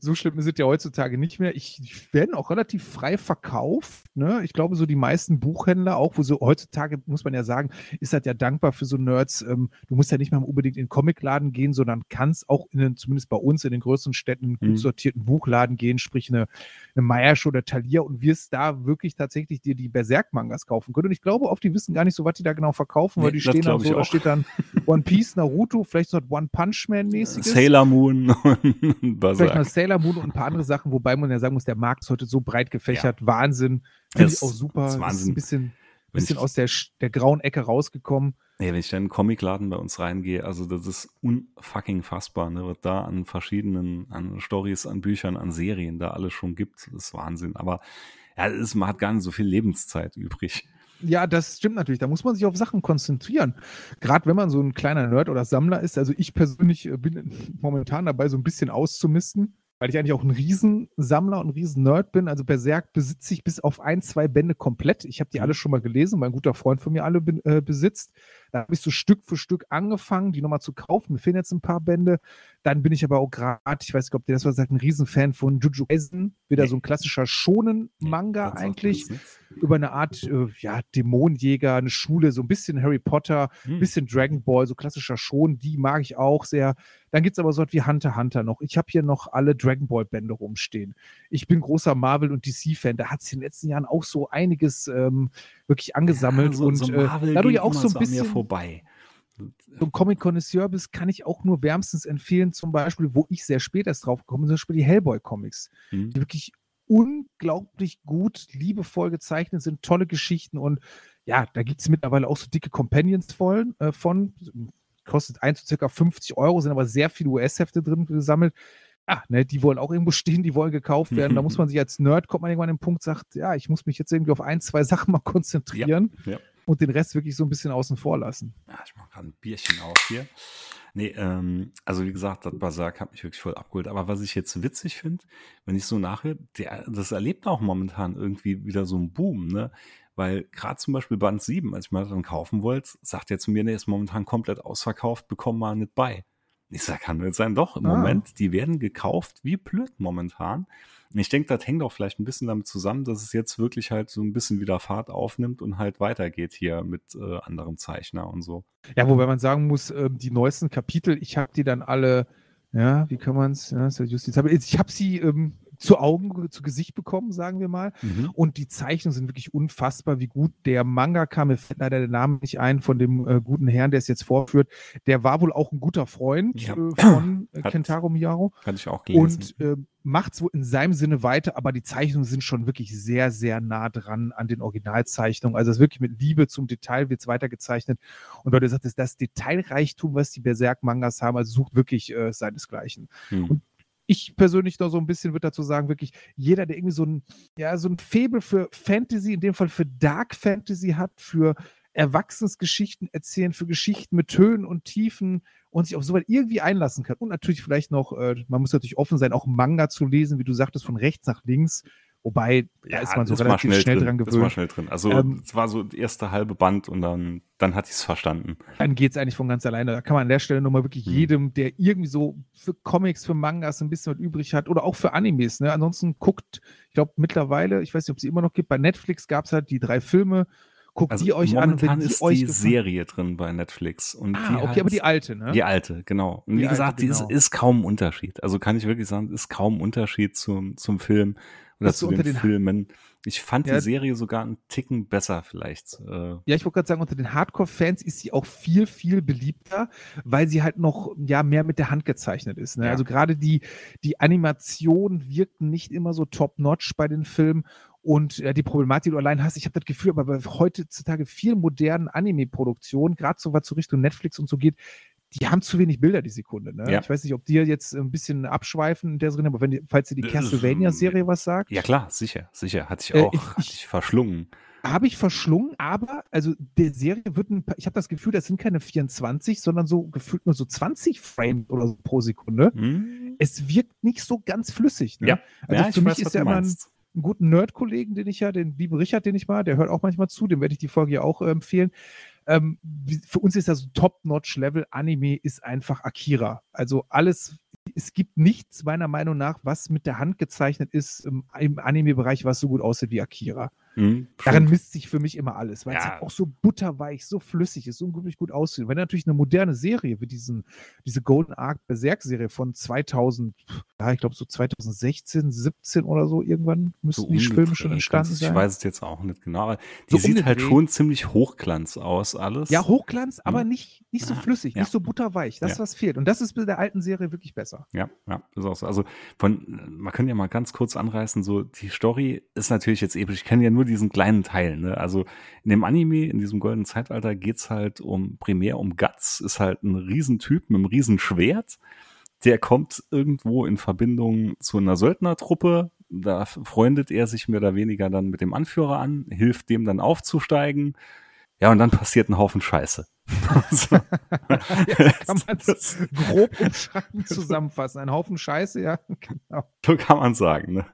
Speaker 3: so, schlimm ist es ja heutzutage nicht mehr. Ich, ich werden auch relativ frei verkauft. Ne? Ich glaube, so die meisten Buchhändler, auch wo so heutzutage, muss man ja sagen, ist das ja dankbar für so Nerds. Ähm, du musst ja nicht mal unbedingt in den Comicladen gehen, sondern kannst auch in den, zumindest bei uns in den größeren Städten, einen
Speaker 2: Mhm.
Speaker 3: Sortierten Buchladen gehen, sprich eine, eine Meiersch oder Thalia und wirst da wirklich tatsächlich dir die Berserk-Mangas kaufen können. Und ich glaube oft, die wissen gar nicht so, was die da genau verkaufen, weil
Speaker 2: Nee,
Speaker 3: die
Speaker 2: das
Speaker 3: stehen dann so, da steht dann One Piece, Naruto, vielleicht so ein One Punch Man-mäßiges.
Speaker 2: Sailor Moon und
Speaker 3: Vielleicht noch
Speaker 2: Berserk.
Speaker 3: Sailor Moon und ein paar andere Sachen, wobei man ja sagen muss, der Markt ist heute so breit gefächert. Wahnsinn. Finde ich auch super.
Speaker 2: ist
Speaker 3: Es ist
Speaker 2: Wahnsinn.
Speaker 3: ein bisschen, bisschen aus der, der grauen Ecke rausgekommen.
Speaker 2: Ja, wenn ich dann in den Comicladen bei uns reingehe, also das ist unfucking fassbar, ne, was da an verschiedenen, an Stories, an Büchern, an Serien da alles schon gibt. Das ist Wahnsinn. Aber ja, ist, man hat gar nicht so viel Lebenszeit übrig.
Speaker 3: Ja, das stimmt natürlich. Da muss man sich auf Sachen konzentrieren. Gerade wenn man so ein kleiner Nerd oder Sammler ist. Also ich persönlich äh, bin momentan dabei, so ein bisschen auszumisten weil ich eigentlich auch ein Riesensammler und ein Riesen-Nerd bin. Also Berserk besitze ich bis auf ein, zwei Bände komplett. Ich habe die mhm. alle schon mal gelesen, weil ein guter Freund von mir alle äh, besitzt. Da habe ich so Stück für Stück angefangen, die nochmal zu kaufen. Mir fehlen jetzt ein paar Bände. Dann bin ich aber auch gerade, ich weiß nicht, ob dir das was sagt, ein Riesenfan von Jujutsu Kaisen. Wieder nee. so ein klassischer Shonen-Manga nee, eigentlich. Über eine Art, äh, ja, Dämonenjäger, eine Schule, so ein bisschen Harry Potter, ein hm. bisschen Dragon Ball, so klassischer Shonen. Die mag ich auch sehr. Dann gibt es aber so etwas wie Hunter Hunter noch. Ich habe hier noch alle Dragon Ball Bände rumstehen. Ich bin großer Marvel- und DC-Fan. Da hat sich in den letzten Jahren auch so einiges ähm, wirklich angesammelt. Ja, so, und so äh, da du ja auch so ein bisschen
Speaker 2: vorbei.
Speaker 3: So ein Comic-Connoisseur bist, kann ich auch nur wärmstens empfehlen, zum Beispiel, wo ich sehr spät erst drauf gekommen bin, zum Beispiel die Hellboy-Comics, mhm. die wirklich unglaublich gut, liebevoll gezeichnet sind, tolle Geschichten und ja, da gibt es mittlerweile auch so dicke Companions voll, äh, von, kostet 1 zu circa 50 Euro, sind aber sehr viele US-Hefte drin gesammelt. Ah, ne, die wollen auch irgendwo stehen, die wollen gekauft werden. Da muss *laughs* man sich als Nerd, kommt man irgendwann an den Punkt, sagt, ja, ich muss mich jetzt irgendwie auf ein, zwei *laughs* Sachen mal konzentrieren ja, ja. und den Rest wirklich so ein bisschen außen vor lassen.
Speaker 2: Ja, ich mache gerade ein Bierchen auf hier. Nee, ähm, also wie gesagt, das Berserk hat mich wirklich voll abgeholt. Aber was ich jetzt witzig finde, wenn ich so nachhöre, der, das erlebt auch momentan irgendwie wieder so einen Boom, ne? Weil gerade zum Beispiel Band 7, als ich mal dann kaufen wollte, sagt er zu mir, nee, ist momentan komplett ausverkauft, bekomm mal nicht bei. Ich sage, kann jetzt sein, doch, im ah. Moment, die werden gekauft wie blöd momentan. Und ich denke, das hängt auch vielleicht ein bisschen damit zusammen, dass es jetzt wirklich halt so ein bisschen wieder Fahrt aufnimmt und halt weitergeht hier mit äh, anderem Zeichner und so.
Speaker 3: Ja, wobei man sagen muss, äh, die neuesten Kapitel, ich habe die dann alle, ja, wie kann man es, ja, Justiz, ich habe sie ähm, zu Augen, zu Gesicht bekommen, sagen wir mal. Mhm. Und die Zeichnungen sind wirklich unfassbar, wie gut der Manga kam. Mir fällt leider der Name nicht ein von dem äh, guten Herrn, der es jetzt vorführt. Der war wohl auch ein guter Freund ja. äh, *clears throat* von äh, Hat, Kentaro Miyaro.
Speaker 2: Kann ich auch gelesen.
Speaker 3: Und äh, macht es wohl in seinem Sinne weiter, aber die Zeichnungen sind schon wirklich sehr, sehr nah dran an den Originalzeichnungen. Also es ist wirklich mit Liebe zum Detail wird es weitergezeichnet. Und weil du sagtest, das Detailreichtum, was die Berserk-Mangas haben, also sucht wirklich äh, seinesgleichen. Hm. Und ich persönlich noch so ein bisschen würde dazu sagen, wirklich jeder, der irgendwie so ein, ja, so ein Faible für Fantasy, in dem Fall für Dark Fantasy hat, für Erwachsensgeschichten erzählen, für Geschichten mit Tönen und Tiefen und sich auf so weit irgendwie einlassen kann. Und natürlich vielleicht noch, äh, man muss natürlich offen sein, auch Manga zu lesen, wie du sagtest, von rechts nach links. Wobei,
Speaker 2: ja, da ist man so relativ schnell, schnell dran gewöhnt. Ist mal schnell drin. Also ähm, es war so das erste halbe Band und dann, dann hatte ich es verstanden.
Speaker 3: Dann geht es eigentlich von ganz alleine. Da kann man an der Stelle nochmal wirklich mhm. jedem, der irgendwie so für Comics, für Mangas ein bisschen was übrig hat oder auch für Animes. Ne? Ansonsten guckt, ich glaube mittlerweile, ich weiß nicht, ob es sie immer noch gibt, bei Netflix gab es halt die drei Filme. Guckt also die euch
Speaker 2: momentan
Speaker 3: an.
Speaker 2: Wenn die ist euch die. Serie drin bei Netflix. Und
Speaker 3: ah, okay, heißt, aber die alte, ne?
Speaker 2: Die alte, genau. Und die wie alte, gesagt, genau. die ist, ist kaum ein Unterschied. Also kann ich wirklich sagen, ist kaum ein Unterschied zum, zum Film oder zu den, den Filmen. Ich fand ja, die Serie sogar einen Ticken besser vielleicht.
Speaker 3: Äh. Ja, ich wollte gerade sagen, unter den Hardcore-Fans ist sie auch viel, viel beliebter, weil sie halt noch ja mehr mit der Hand gezeichnet ist. Ne? Ja. Also gerade die, die Animation wirkt nicht immer so top-notch bei den Filmen und ja, die Problematik, die du allein hast, ich habe das Gefühl, aber bei heutzutage vielen modernen Anime-Produktionen, gerade so was so Richtung Netflix und so geht, die haben zu wenig Bilder die Sekunde. Ne? Ja. Ich weiß nicht, ob dir jetzt ein bisschen abschweifen in der Sinne, aber wenn die, falls dir die äh, Castlevania-Serie was sagt.
Speaker 2: Ja klar, sicher, sicher. Hatte ich äh, auch, äh, ich, hatte ich verschlungen.
Speaker 3: Habe ich verschlungen, aber also der Serie wird ein, ich habe das Gefühl, das sind keine 24, sondern so gefühlt nur so 20 Frames oder so pro Sekunde. Hm. Es wirkt nicht so ganz flüssig. Ne?
Speaker 2: Ja,
Speaker 3: also
Speaker 2: ja,
Speaker 3: für mich weiß, ist ja immer ein, einen guten Nerd-Kollegen, den ich ja, den lieben Richard, den ich mal, der hört auch manchmal zu, dem werde ich die Folge ja auch äh, empfehlen. Ähm, für uns ist das Top-Notch-Level Anime ist einfach Akira. Also alles, es gibt nichts meiner Meinung nach, was mit der Hand gezeichnet ist im, im Anime-Bereich, was so gut aussieht wie Akira. Mhm, Daran misst sich für mich immer alles, weil ja. es halt auch so butterweich, so flüssig ist, so unglaublich gut aussieht. Wenn natürlich eine moderne Serie wie diesen, diese Golden Ark Berserk-Serie von 2000, ja, ich glaube so 2016, 17 oder so irgendwann müssten so die Filme schon entstanden sein.
Speaker 2: Ich weiß es jetzt auch nicht genau, aber die so sieht halt schon ziemlich Hochglanz aus, alles.
Speaker 3: Ja, Hochglanz, aber hm. nicht, nicht so flüssig, ja. nicht so butterweich. Das, ja. was fehlt. Und das ist bei der alten Serie wirklich besser.
Speaker 2: Ja, ja, ist auch so. Also von, man könnte ja mal ganz kurz anreißen, so die Story ist natürlich jetzt episch. Ich kenne ja nur diesen kleinen Teil. Ne? Also in dem Anime, in diesem goldenen Zeitalter, geht's halt um primär um Guts, ist halt ein Riesentyp mit einem Riesenschwert. Der kommt irgendwo in Verbindung zu einer Söldnertruppe. Da freundet er sich mehr oder weniger dann mit dem Anführer an, hilft dem dann aufzusteigen. Ja, und dann passiert ein Haufen Scheiße. *laughs*
Speaker 3: so. *laughs* Jetzt kann man *laughs* es grob umschreiben, zusammenfassen. Ein Haufen Scheiße, ja,
Speaker 2: genau. So kann man sagen, ne?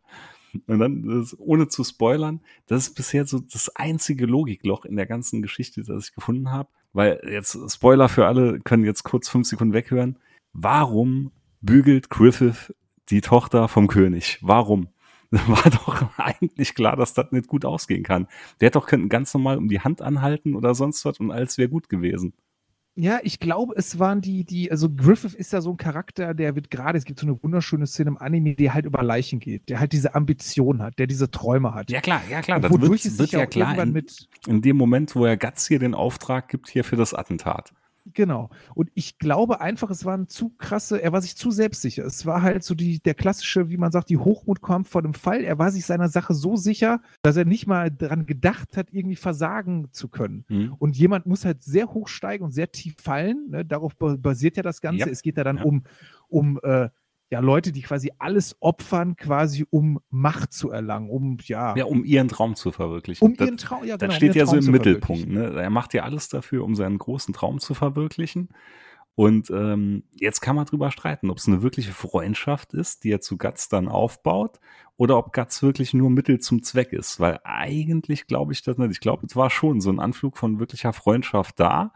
Speaker 2: Und dann, das, ohne zu spoilern, das ist bisher so das einzige Logikloch in der ganzen Geschichte, das ich gefunden habe. Weil jetzt Spoiler für alle können jetzt kurz fünf Sekunden weghören. Warum bügelt Griffith die Tochter vom König? Warum? *laughs* War doch eigentlich klar, dass das nicht gut ausgehen kann. Der hätte doch können ganz normal um die Hand anhalten oder sonst was und alles wäre gut gewesen.
Speaker 3: Ja, ich glaube, es waren die, die, also Griffith ist ja so ein Charakter, der wird gerade, es gibt so eine wunderschöne Szene im Anime, der halt über Leichen geht, der halt diese Ambition hat, der diese Träume hat.
Speaker 2: Ja, klar, ja, klar. Das wodurch wird, wird ja klar in, mit in dem Moment, wo er Guts hier den Auftrag gibt, hier für das Attentat.
Speaker 3: Genau. Und ich glaube einfach, es waren zu krasse, er war sich zu selbstsicher. Es war halt so die, der klassische, wie man sagt, die Hochmut kommt vor dem Fall. Er war sich seiner Sache so sicher, dass er nicht mal daran gedacht hat, irgendwie versagen zu können. Mhm. Und jemand muss halt sehr hoch steigen und sehr tief fallen. Ne? Darauf basiert ja das Ganze. Ja. Es geht ja dann ja. um, um äh, ja, Leute, die quasi alles opfern, quasi um Macht zu erlangen, um ja.
Speaker 2: Ja, um ihren Traum zu verwirklichen.
Speaker 3: Um das, ihren Traum, ja,
Speaker 2: genau. Das steht um ja Traum so im Mittelpunkt. Ne? Er macht ja alles dafür, um seinen großen Traum zu verwirklichen. Und ähm, jetzt kann man drüber streiten, ob es eine wirkliche Freundschaft ist, die er zu Guts dann aufbaut, oder ob Guts wirklich nur Mittel zum Zweck ist. Weil eigentlich glaube ich das nicht. Ich glaube, es war schon so ein Anflug von wirklicher Freundschaft da.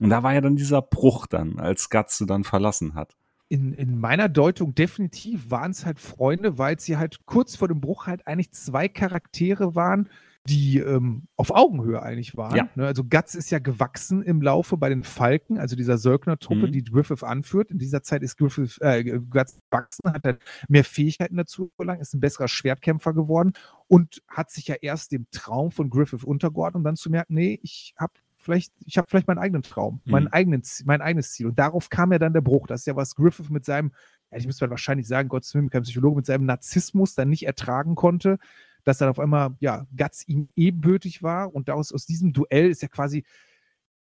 Speaker 2: Und da war ja dann dieser Bruch dann, als Guts sie dann verlassen hat
Speaker 3: in, in meiner Deutung definitiv waren es halt Freunde, weil sie halt kurz vor dem Bruch halt eigentlich zwei Charaktere waren, die ähm, auf Augenhöhe eigentlich waren. Ja. Ne? Also Guts ist ja gewachsen im Laufe bei den Falken, also dieser Söldner-Truppe, mhm. die Griffith anführt. In dieser Zeit ist Griffith, äh, Guts gewachsen, hat dann mehr Fähigkeiten dazu gelangt, ist ein besserer Schwertkämpfer geworden und hat sich ja erst dem Traum von Griffith untergeordnet, um dann zu merken, nee, ich habe vielleicht, ich habe vielleicht meinen eigenen Traum, mhm. meinen eigenen, mein eigenes Ziel. Und darauf kam ja dann der Bruch. Das ist ja was Griffith mit seinem, ja, ich müsste wahrscheinlich sagen, Gottes Willen, kein Psychologe, mit seinem Narzissmus dann nicht ertragen konnte, dass dann auf einmal, ja, Guts ihm ebenbürtig war. Und daraus aus diesem Duell ist ja quasi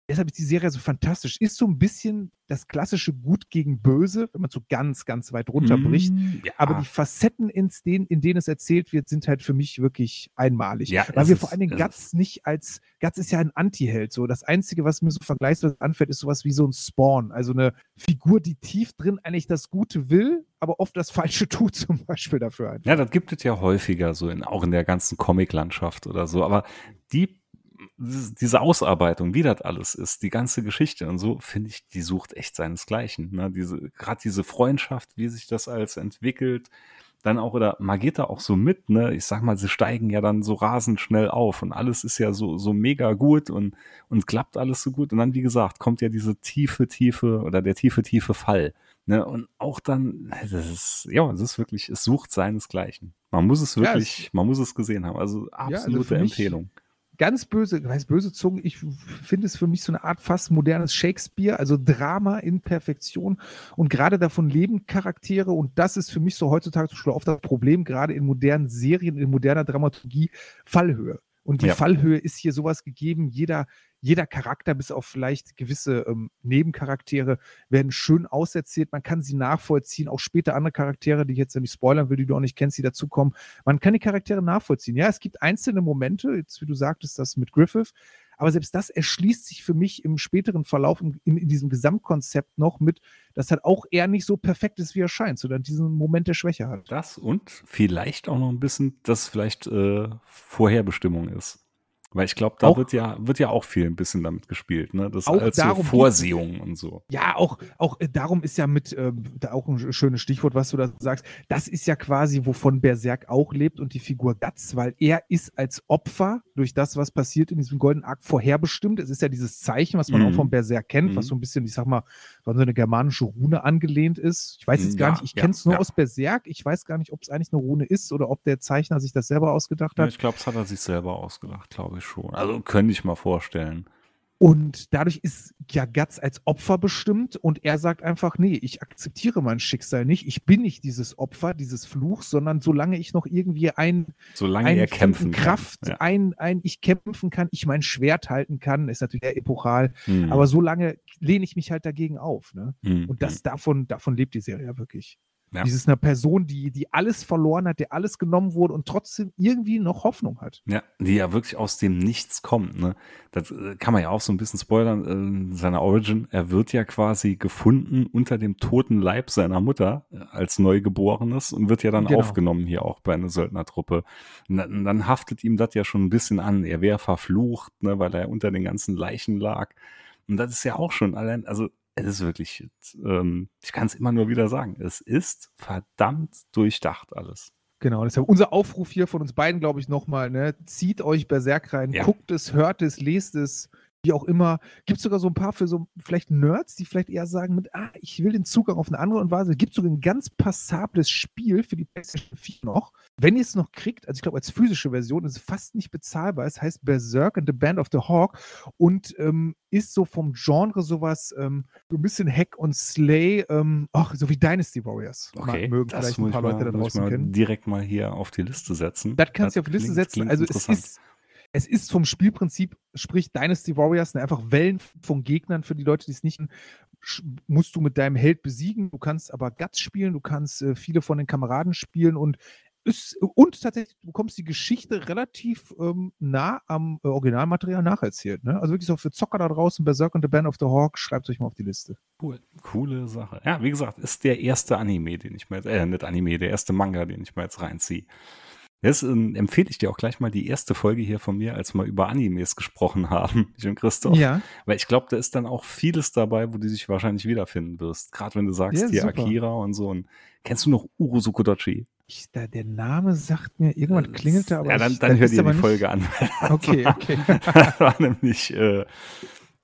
Speaker 3: deshalb ist die Serie so fantastisch. Ist so ein bisschen das klassische Gut gegen Böse, wenn man so ganz, ganz weit runterbricht. Mm, ja. Aber die Facetten, in denen, in denen es erzählt wird, sind halt für mich wirklich einmalig. Ja, Weil wir ist, vor allen Dingen Guts nicht als, Guts ist ja ein Anti-Held. So. Das Einzige, was mir so vergleichsweise anfällt, ist sowas wie so ein Spawn. Also eine Figur, die tief drin eigentlich das Gute will, aber oft das Falsche *laughs* tut, zum Beispiel dafür
Speaker 2: einfach. Ja, das gibt es ja häufiger so, in, auch in der ganzen Comic-Landschaft oder so. Aber die diese Ausarbeitung, wie das alles ist, die ganze Geschichte und so, finde ich, die sucht echt seinesgleichen. Ne? Diese, gerade diese Freundschaft, wie sich das alles entwickelt, dann auch, oder man geht da auch so mit, ne? Ich sag mal, sie steigen ja dann so rasend schnell auf und alles ist ja so, so mega gut und, und klappt alles so gut. Und dann, wie gesagt, kommt ja diese tiefe, tiefe oder der tiefe, tiefe Fall. Ne? Und auch dann, das ist, ja, es ist wirklich, es sucht seinesgleichen. Man muss es wirklich, ja, es, man muss es gesehen haben. Also absolute ja, also Empfehlung. Mich,
Speaker 3: ganz böse, heißt böse Zungen, ich finde es für mich so eine Art fast modernes Shakespeare, also Drama in Perfektion und gerade davon leben Charaktere und das ist für mich so heutzutage Beispiel oft das Problem, gerade in modernen Serien, in moderner Dramaturgie, Fallhöhe. Und die ja. Fallhöhe ist hier sowas gegeben. Jeder, jeder Charakter, bis auf vielleicht gewisse ähm, Nebencharaktere, werden schön auserzählt. Man kann sie nachvollziehen. Auch später andere Charaktere, die ich jetzt nicht spoilern will, die du auch nicht kennst, die dazukommen. Man kann die Charaktere nachvollziehen. Ja, es gibt einzelne Momente, jetzt wie du sagtest, das mit Griffith, aber selbst das erschließt sich für mich im späteren Verlauf in, in, diesem Gesamtkonzept noch mit, dass halt auch er nicht so perfekt ist, wie er scheint, sondern diesen Moment der Schwäche hat.
Speaker 2: Das und vielleicht auch noch ein bisschen, dass vielleicht äh, Vorherbestimmung ist. Weil ich glaube, da auch, wird ja, wird ja auch viel ein bisschen damit gespielt, ne? Das auch als darum so Vorsehung und so.
Speaker 3: Ja, auch, auch äh, darum ist ja mit, äh, da auch ein schönes Stichwort, was du da sagst. Das ist ja quasi, wovon Berserk auch lebt und die Figur Guts, weil er ist als Opfer durch das, was passiert in diesem Golden Arc vorherbestimmt. Es ist ja dieses Zeichen, was man mhm. auch von Berserk kennt, mhm. was so ein bisschen, ich sag mal, so eine germanische Rune angelehnt ist. Ich weiß jetzt gar ja, nicht, ich ja, kenne es nur ja. aus Berserk. Ich weiß gar nicht, ob es eigentlich eine Rune ist oder ob der Zeichner sich das selber ausgedacht hat.
Speaker 2: ich glaube, es hat er sich selber ausgedacht, glaube ich schon. Also könnte ich mal vorstellen.
Speaker 3: Und dadurch ist ja Guts als Opfer bestimmt und er sagt einfach, nee, ich akzeptiere mein Schicksal nicht. Ich bin nicht dieses Opfer, dieses Fluch, sondern solange ich noch irgendwie ein,
Speaker 2: solange
Speaker 3: ein
Speaker 2: er kämpfen
Speaker 3: Kraft,
Speaker 2: kann. Ja.
Speaker 3: ein, ein, ich kämpfen kann, ich mein Schwert halten kann, ist natürlich sehr epochal,
Speaker 2: Hm.
Speaker 3: aber solange lehne ich mich halt dagegen auf. Ne?
Speaker 2: Hm.
Speaker 3: Und das davon, davon lebt die Serie ja wirklich.
Speaker 2: Ja.
Speaker 3: Dieses einer Person, die, die alles verloren hat, der alles genommen wurde und trotzdem irgendwie noch Hoffnung hat.
Speaker 2: Ja, die ja wirklich aus dem Nichts kommt. Ne? Das äh, kann man ja auch so ein bisschen spoilern. Äh, seiner Origin, er wird ja quasi gefunden unter dem toten Leib seiner Mutter äh, als Neugeborenes und wird ja dann
Speaker 3: Genau.
Speaker 2: aufgenommen hier auch bei einer Söldnertruppe. Und dann, dann haftet ihm das ja schon ein bisschen an. Er wäre verflucht, ne, weil er unter den ganzen Leichen lag. Und das ist ja auch schon allein, also es ist wirklich, ähm, ich kann es immer nur wieder sagen, es ist verdammt durchdacht alles.
Speaker 3: Genau, deshalb unser Aufruf hier von uns beiden, glaube ich, nochmal, ne? Zieht euch Berserk rein,
Speaker 2: Ja.
Speaker 3: guckt es, hört es, lest es, wie auch immer. Gibt sogar so ein paar für so vielleicht Nerds, die vielleicht eher sagen mit, ah, ich will den Zugang auf eine andere und Weise. Gibt sogar ein ganz passables Spiel für die PlayStation 4 noch. Wenn ihr es noch kriegt, also ich glaube als physische Version, ist es fast nicht bezahlbar. Es heißt Berserk and the Band of the Hawk und ähm, ist so vom Genre sowas, ähm, so ein bisschen Hack und Slay, ähm, ach, so wie Dynasty Warriors.
Speaker 2: Okay,
Speaker 3: Mag- mögen
Speaker 2: das
Speaker 3: vielleicht ein paar
Speaker 2: mal,
Speaker 3: Leute da draußen
Speaker 2: mal
Speaker 3: kennen.
Speaker 2: direkt mal hier auf die Liste setzen.
Speaker 3: Das kannst du auf die Liste setzen. Also es ist, es ist vom Spielprinzip, sprich Dynasty Warriors, ne, einfach Wellen von Gegnern für die Leute, die es nicht musst du mit deinem Held besiegen. Du kannst aber Guts spielen, du kannst äh, viele von den Kameraden spielen und ist, und tatsächlich, du bekommst die Geschichte relativ ähm, nah am äh, Originalmaterial nacherzählt. Ne? Also wirklich so für Zocker da draußen, Berserk und the Band of the Hawk, schreibt euch mal auf die Liste.
Speaker 2: Cool. Coole Sache. Ja, wie gesagt, ist der erste Anime, den ich mir jetzt, äh, nicht Anime, der erste Manga, den ich mir jetzt reinziehe. Jetzt ähm, empfehle ich dir auch gleich mal die erste Folge hier von mir, als wir über Animes gesprochen *laughs* haben, ich und Christoph.
Speaker 3: Ja,
Speaker 2: Weil ich glaube, da ist dann auch vieles dabei, wo du dich wahrscheinlich wiederfinden wirst. Gerade wenn du sagst,
Speaker 3: Ja,
Speaker 2: hier
Speaker 3: super.
Speaker 2: Akira und so. Und kennst du noch Urusukodochi?
Speaker 3: ich, da, der Name sagt mir, irgendwann klingelte, aber
Speaker 2: Ja, dann,
Speaker 3: ich,
Speaker 2: dann
Speaker 3: das
Speaker 2: hör dir die
Speaker 3: nicht-
Speaker 2: Folge an. *laughs*
Speaker 3: Okay, okay. *laughs*
Speaker 2: das war nämlich, äh,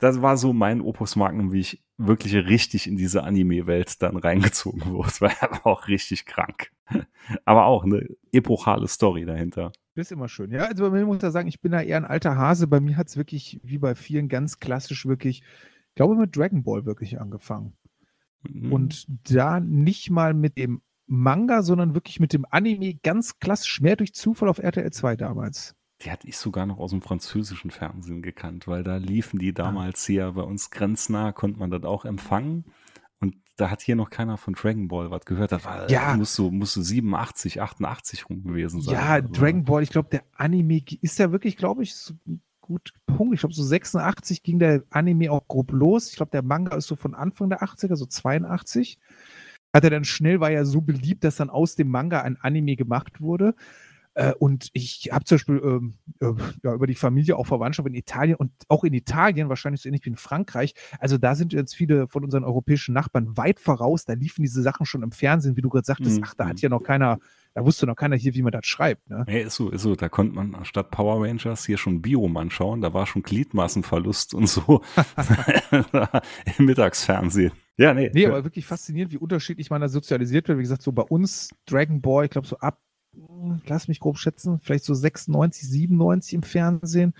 Speaker 2: das war so mein Opus Magnum, wie ich wirklich richtig in diese Anime-Welt dann reingezogen wurde. *laughs* Das war auch richtig krank. *laughs* Aber auch eine epochale Story dahinter.
Speaker 3: Das ist immer schön. Ja, also bei mir muss ich sagen, ich bin da eher ein alter Hase. Bei mir hat es wirklich, wie bei vielen, ganz klassisch wirklich, ich glaube, mit Dragon Ball wirklich angefangen.
Speaker 2: Mhm.
Speaker 3: Und da nicht mal mit dem Manga, sondern wirklich mit dem Anime ganz klassisch, mehr durch Zufall auf RTL 2 damals.
Speaker 2: Die hatte ich sogar noch aus dem französischen Fernsehen gekannt, weil da liefen die damals hier bei uns grenznah, konnte man das auch empfangen. Und da hat hier noch keiner von Dragon Ball was gehört. Das war,
Speaker 3: Ja.
Speaker 2: musst du, musst du 87, 88 rum gewesen sein.
Speaker 3: Ja,
Speaker 2: Also,
Speaker 3: Dragon Ball, ich glaube, der Anime ist ja wirklich, glaube ich, so gut Punkt. Ich glaube, so 86 ging der Anime auch grob los. Ich glaube, der Manga ist so von Anfang der 80er, so 82. Hat er dann schnell, war ja so beliebt, dass dann aus dem Manga ein Anime gemacht wurde. Äh, und ich habe zum Beispiel ähm, äh, ja, über die Familie auch Verwandtschaft in Italien und auch in Italien, wahrscheinlich so ähnlich wie in Frankreich. Also da sind jetzt viele von unseren europäischen Nachbarn weit voraus. Da liefen diese Sachen schon im Fernsehen, wie du gerade sagtest.
Speaker 2: Mhm.
Speaker 3: Ach, da hat ja noch keiner, da wusste noch keiner hier, wie man das schreibt. Ne?
Speaker 2: Ja, ist so, ist so. Da konnte man anstatt Power Rangers hier schon Bioman schauen. Da war schon Gliedmassenverlust und so *laughs* im Mittagsfernsehen. Ja, nee.
Speaker 3: Nee, aber wirklich faszinierend, wie unterschiedlich man da sozialisiert wird. Wie gesagt, so bei uns Dragon Ball, ich glaube so ab, lass mich grob schätzen, vielleicht so 96, 97 im Fernsehen.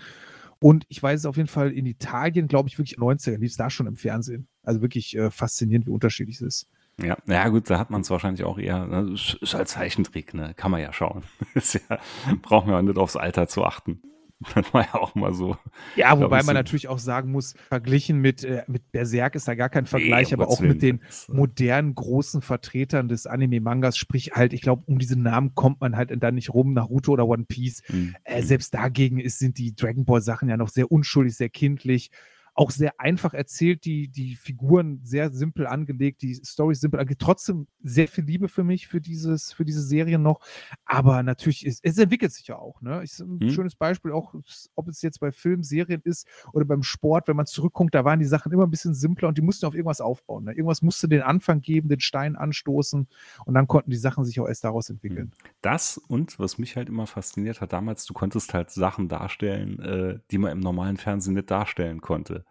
Speaker 3: Und ich weiß es auf jeden Fall in Italien, glaube ich, wirklich 90er, lief es da schon im Fernsehen. Also wirklich äh, faszinierend, wie unterschiedlich es ist.
Speaker 2: Ja, ja gut, da hat man es wahrscheinlich auch eher, ne, ist halt Zeichentrick, ne? Kann man ja schauen. *laughs* Ja, braucht man ja nicht aufs Alter zu achten. *laughs* Das war ja auch mal so.
Speaker 3: Ja, wobei man natürlich auch sagen muss, verglichen mit, äh, mit Berserk ist da gar kein Vergleich,
Speaker 2: Nee,
Speaker 3: aber auch mit den
Speaker 2: äh,
Speaker 3: modernen großen Vertretern des Anime-Mangas, sprich halt, ich glaube, um diese Namen kommt man halt dann nicht rum, Naruto oder One Piece.
Speaker 2: hm,
Speaker 3: Äh,
Speaker 2: hm.
Speaker 3: selbst dagegen ist, sind die Dragon Ball Sachen ja noch sehr unschuldig, sehr kindlich. Auch sehr einfach erzählt, die, die Figuren sehr simpel angelegt, die Story simpel angelegt. Trotzdem sehr viel Liebe für mich, für, dieses, für diese Serien noch. Aber natürlich, ist, es entwickelt sich ja auch. Ne? Ist ein
Speaker 2: Hm.
Speaker 3: schönes Beispiel, auch ob es jetzt bei Filmen, Serien ist oder beim Sport, wenn man zurückguckt, da waren die Sachen immer ein bisschen simpler und die mussten auf irgendwas aufbauen. Ne? Irgendwas musste den Anfang geben, den Stein anstoßen und dann konnten die Sachen sich auch erst daraus entwickeln.
Speaker 2: Das und was mich halt immer fasziniert hat damals, du konntest halt Sachen darstellen, äh, die man im normalen Fernsehen nicht darstellen konnte.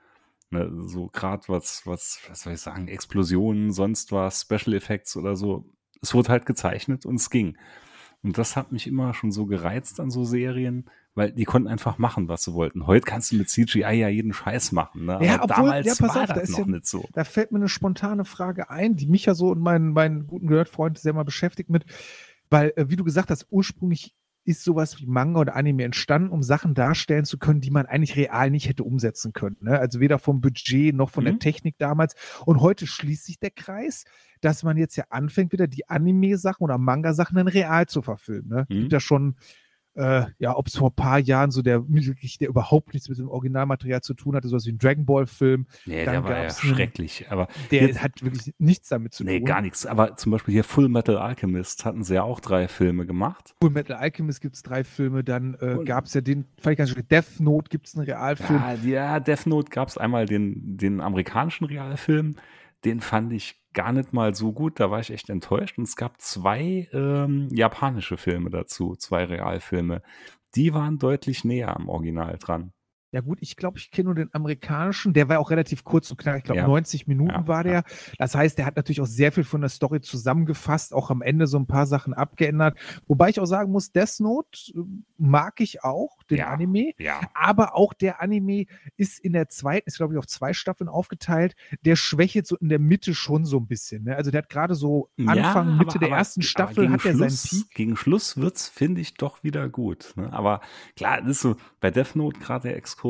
Speaker 2: Ne, so gerade was, was, was soll ich sagen, Explosionen, sonst was, Special Effects oder so. Es wurde halt gezeichnet und es ging. Und das hat mich immer schon so gereizt an so Serien, weil die konnten einfach machen, was sie wollten. Heute kannst du mit CGI ja jeden Scheiß machen. Ne?
Speaker 3: Ja,
Speaker 2: Aber
Speaker 3: obwohl,
Speaker 2: damals
Speaker 3: ja, pass
Speaker 2: war
Speaker 3: auf, da
Speaker 2: das
Speaker 3: ist
Speaker 2: noch
Speaker 3: ja-
Speaker 2: nicht so.
Speaker 3: Da fällt mir eine spontane Frage ein, die mich ja so und meinen, meinen guten Nerdfreund sehr mal beschäftigt mit, weil, äh, wie du gesagt hast, ursprünglich ist sowas wie Manga oder Anime entstanden, um Sachen darstellen zu können, die man eigentlich real nicht hätte umsetzen können. Ne? Also weder vom Budget noch von der
Speaker 2: Mhm.
Speaker 3: Technik damals. Und heute schließt sich der Kreis, dass man jetzt ja anfängt, wieder die Anime-Sachen oder Manga-Sachen dann real zu verfilmen. Ne?
Speaker 2: Mhm.
Speaker 3: Gibt ja schon äh, ja, ob es vor ein paar Jahren so der wirklich, der überhaupt nichts mit dem Originalmaterial zu tun hatte, sowas wie ein Dragon Ball-Film,
Speaker 2: Nee,
Speaker 3: Dann
Speaker 2: der war ja
Speaker 3: einen-
Speaker 2: schrecklich. Aber
Speaker 3: der
Speaker 2: Jetzt-
Speaker 3: hat wirklich nichts damit zu
Speaker 2: nee,
Speaker 3: tun.
Speaker 2: gar nichts. Aber zum Beispiel hier Full Metal Alchemist hatten sie ja auch drei Filme gemacht.
Speaker 3: Full Metal Alchemist gibt es drei Filme, dann äh, gab es ja den, fand ich ganz schön, Death Note gibt es einen Realfilm.
Speaker 2: Ja, ja Death Note gab es einmal den, den amerikanischen Realfilm. Den fand ich gar nicht mal so gut. Da war ich echt enttäuscht. Und es gab zwei ähm, japanische Filme dazu, zwei Realfilme. Die waren deutlich näher am Original dran.
Speaker 3: Ja gut, ich glaube, ich kenne nur den amerikanischen, der war auch relativ kurz und knapp, ich glaube
Speaker 2: Ja.
Speaker 3: 90 Minuten
Speaker 2: Ja,
Speaker 3: war der. Das heißt, der hat natürlich auch sehr viel von der Story zusammengefasst, auch am Ende so ein paar Sachen abgeändert. Wobei ich auch sagen muss, Death Note äh, mag ich auch, den
Speaker 2: Ja.
Speaker 3: Anime.
Speaker 2: Ja.
Speaker 3: Aber auch der Anime ist in der zweiten, ist glaube ich auf zwei Staffeln aufgeteilt. Der schwächelt so in der Mitte schon so ein bisschen. Ne? Also der hat gerade so Anfang,
Speaker 2: Ja,
Speaker 3: Mitte
Speaker 2: aber-
Speaker 3: der
Speaker 2: aber-
Speaker 3: ersten
Speaker 2: aber
Speaker 3: Staffel
Speaker 2: gegen
Speaker 3: hat er seinen
Speaker 2: Schluss,
Speaker 3: Peak.
Speaker 2: Gegen Schluss wird's, finde ich, doch wieder gut. Ne? Aber klar, das ist so, bei Death Note gerade der Exkurs,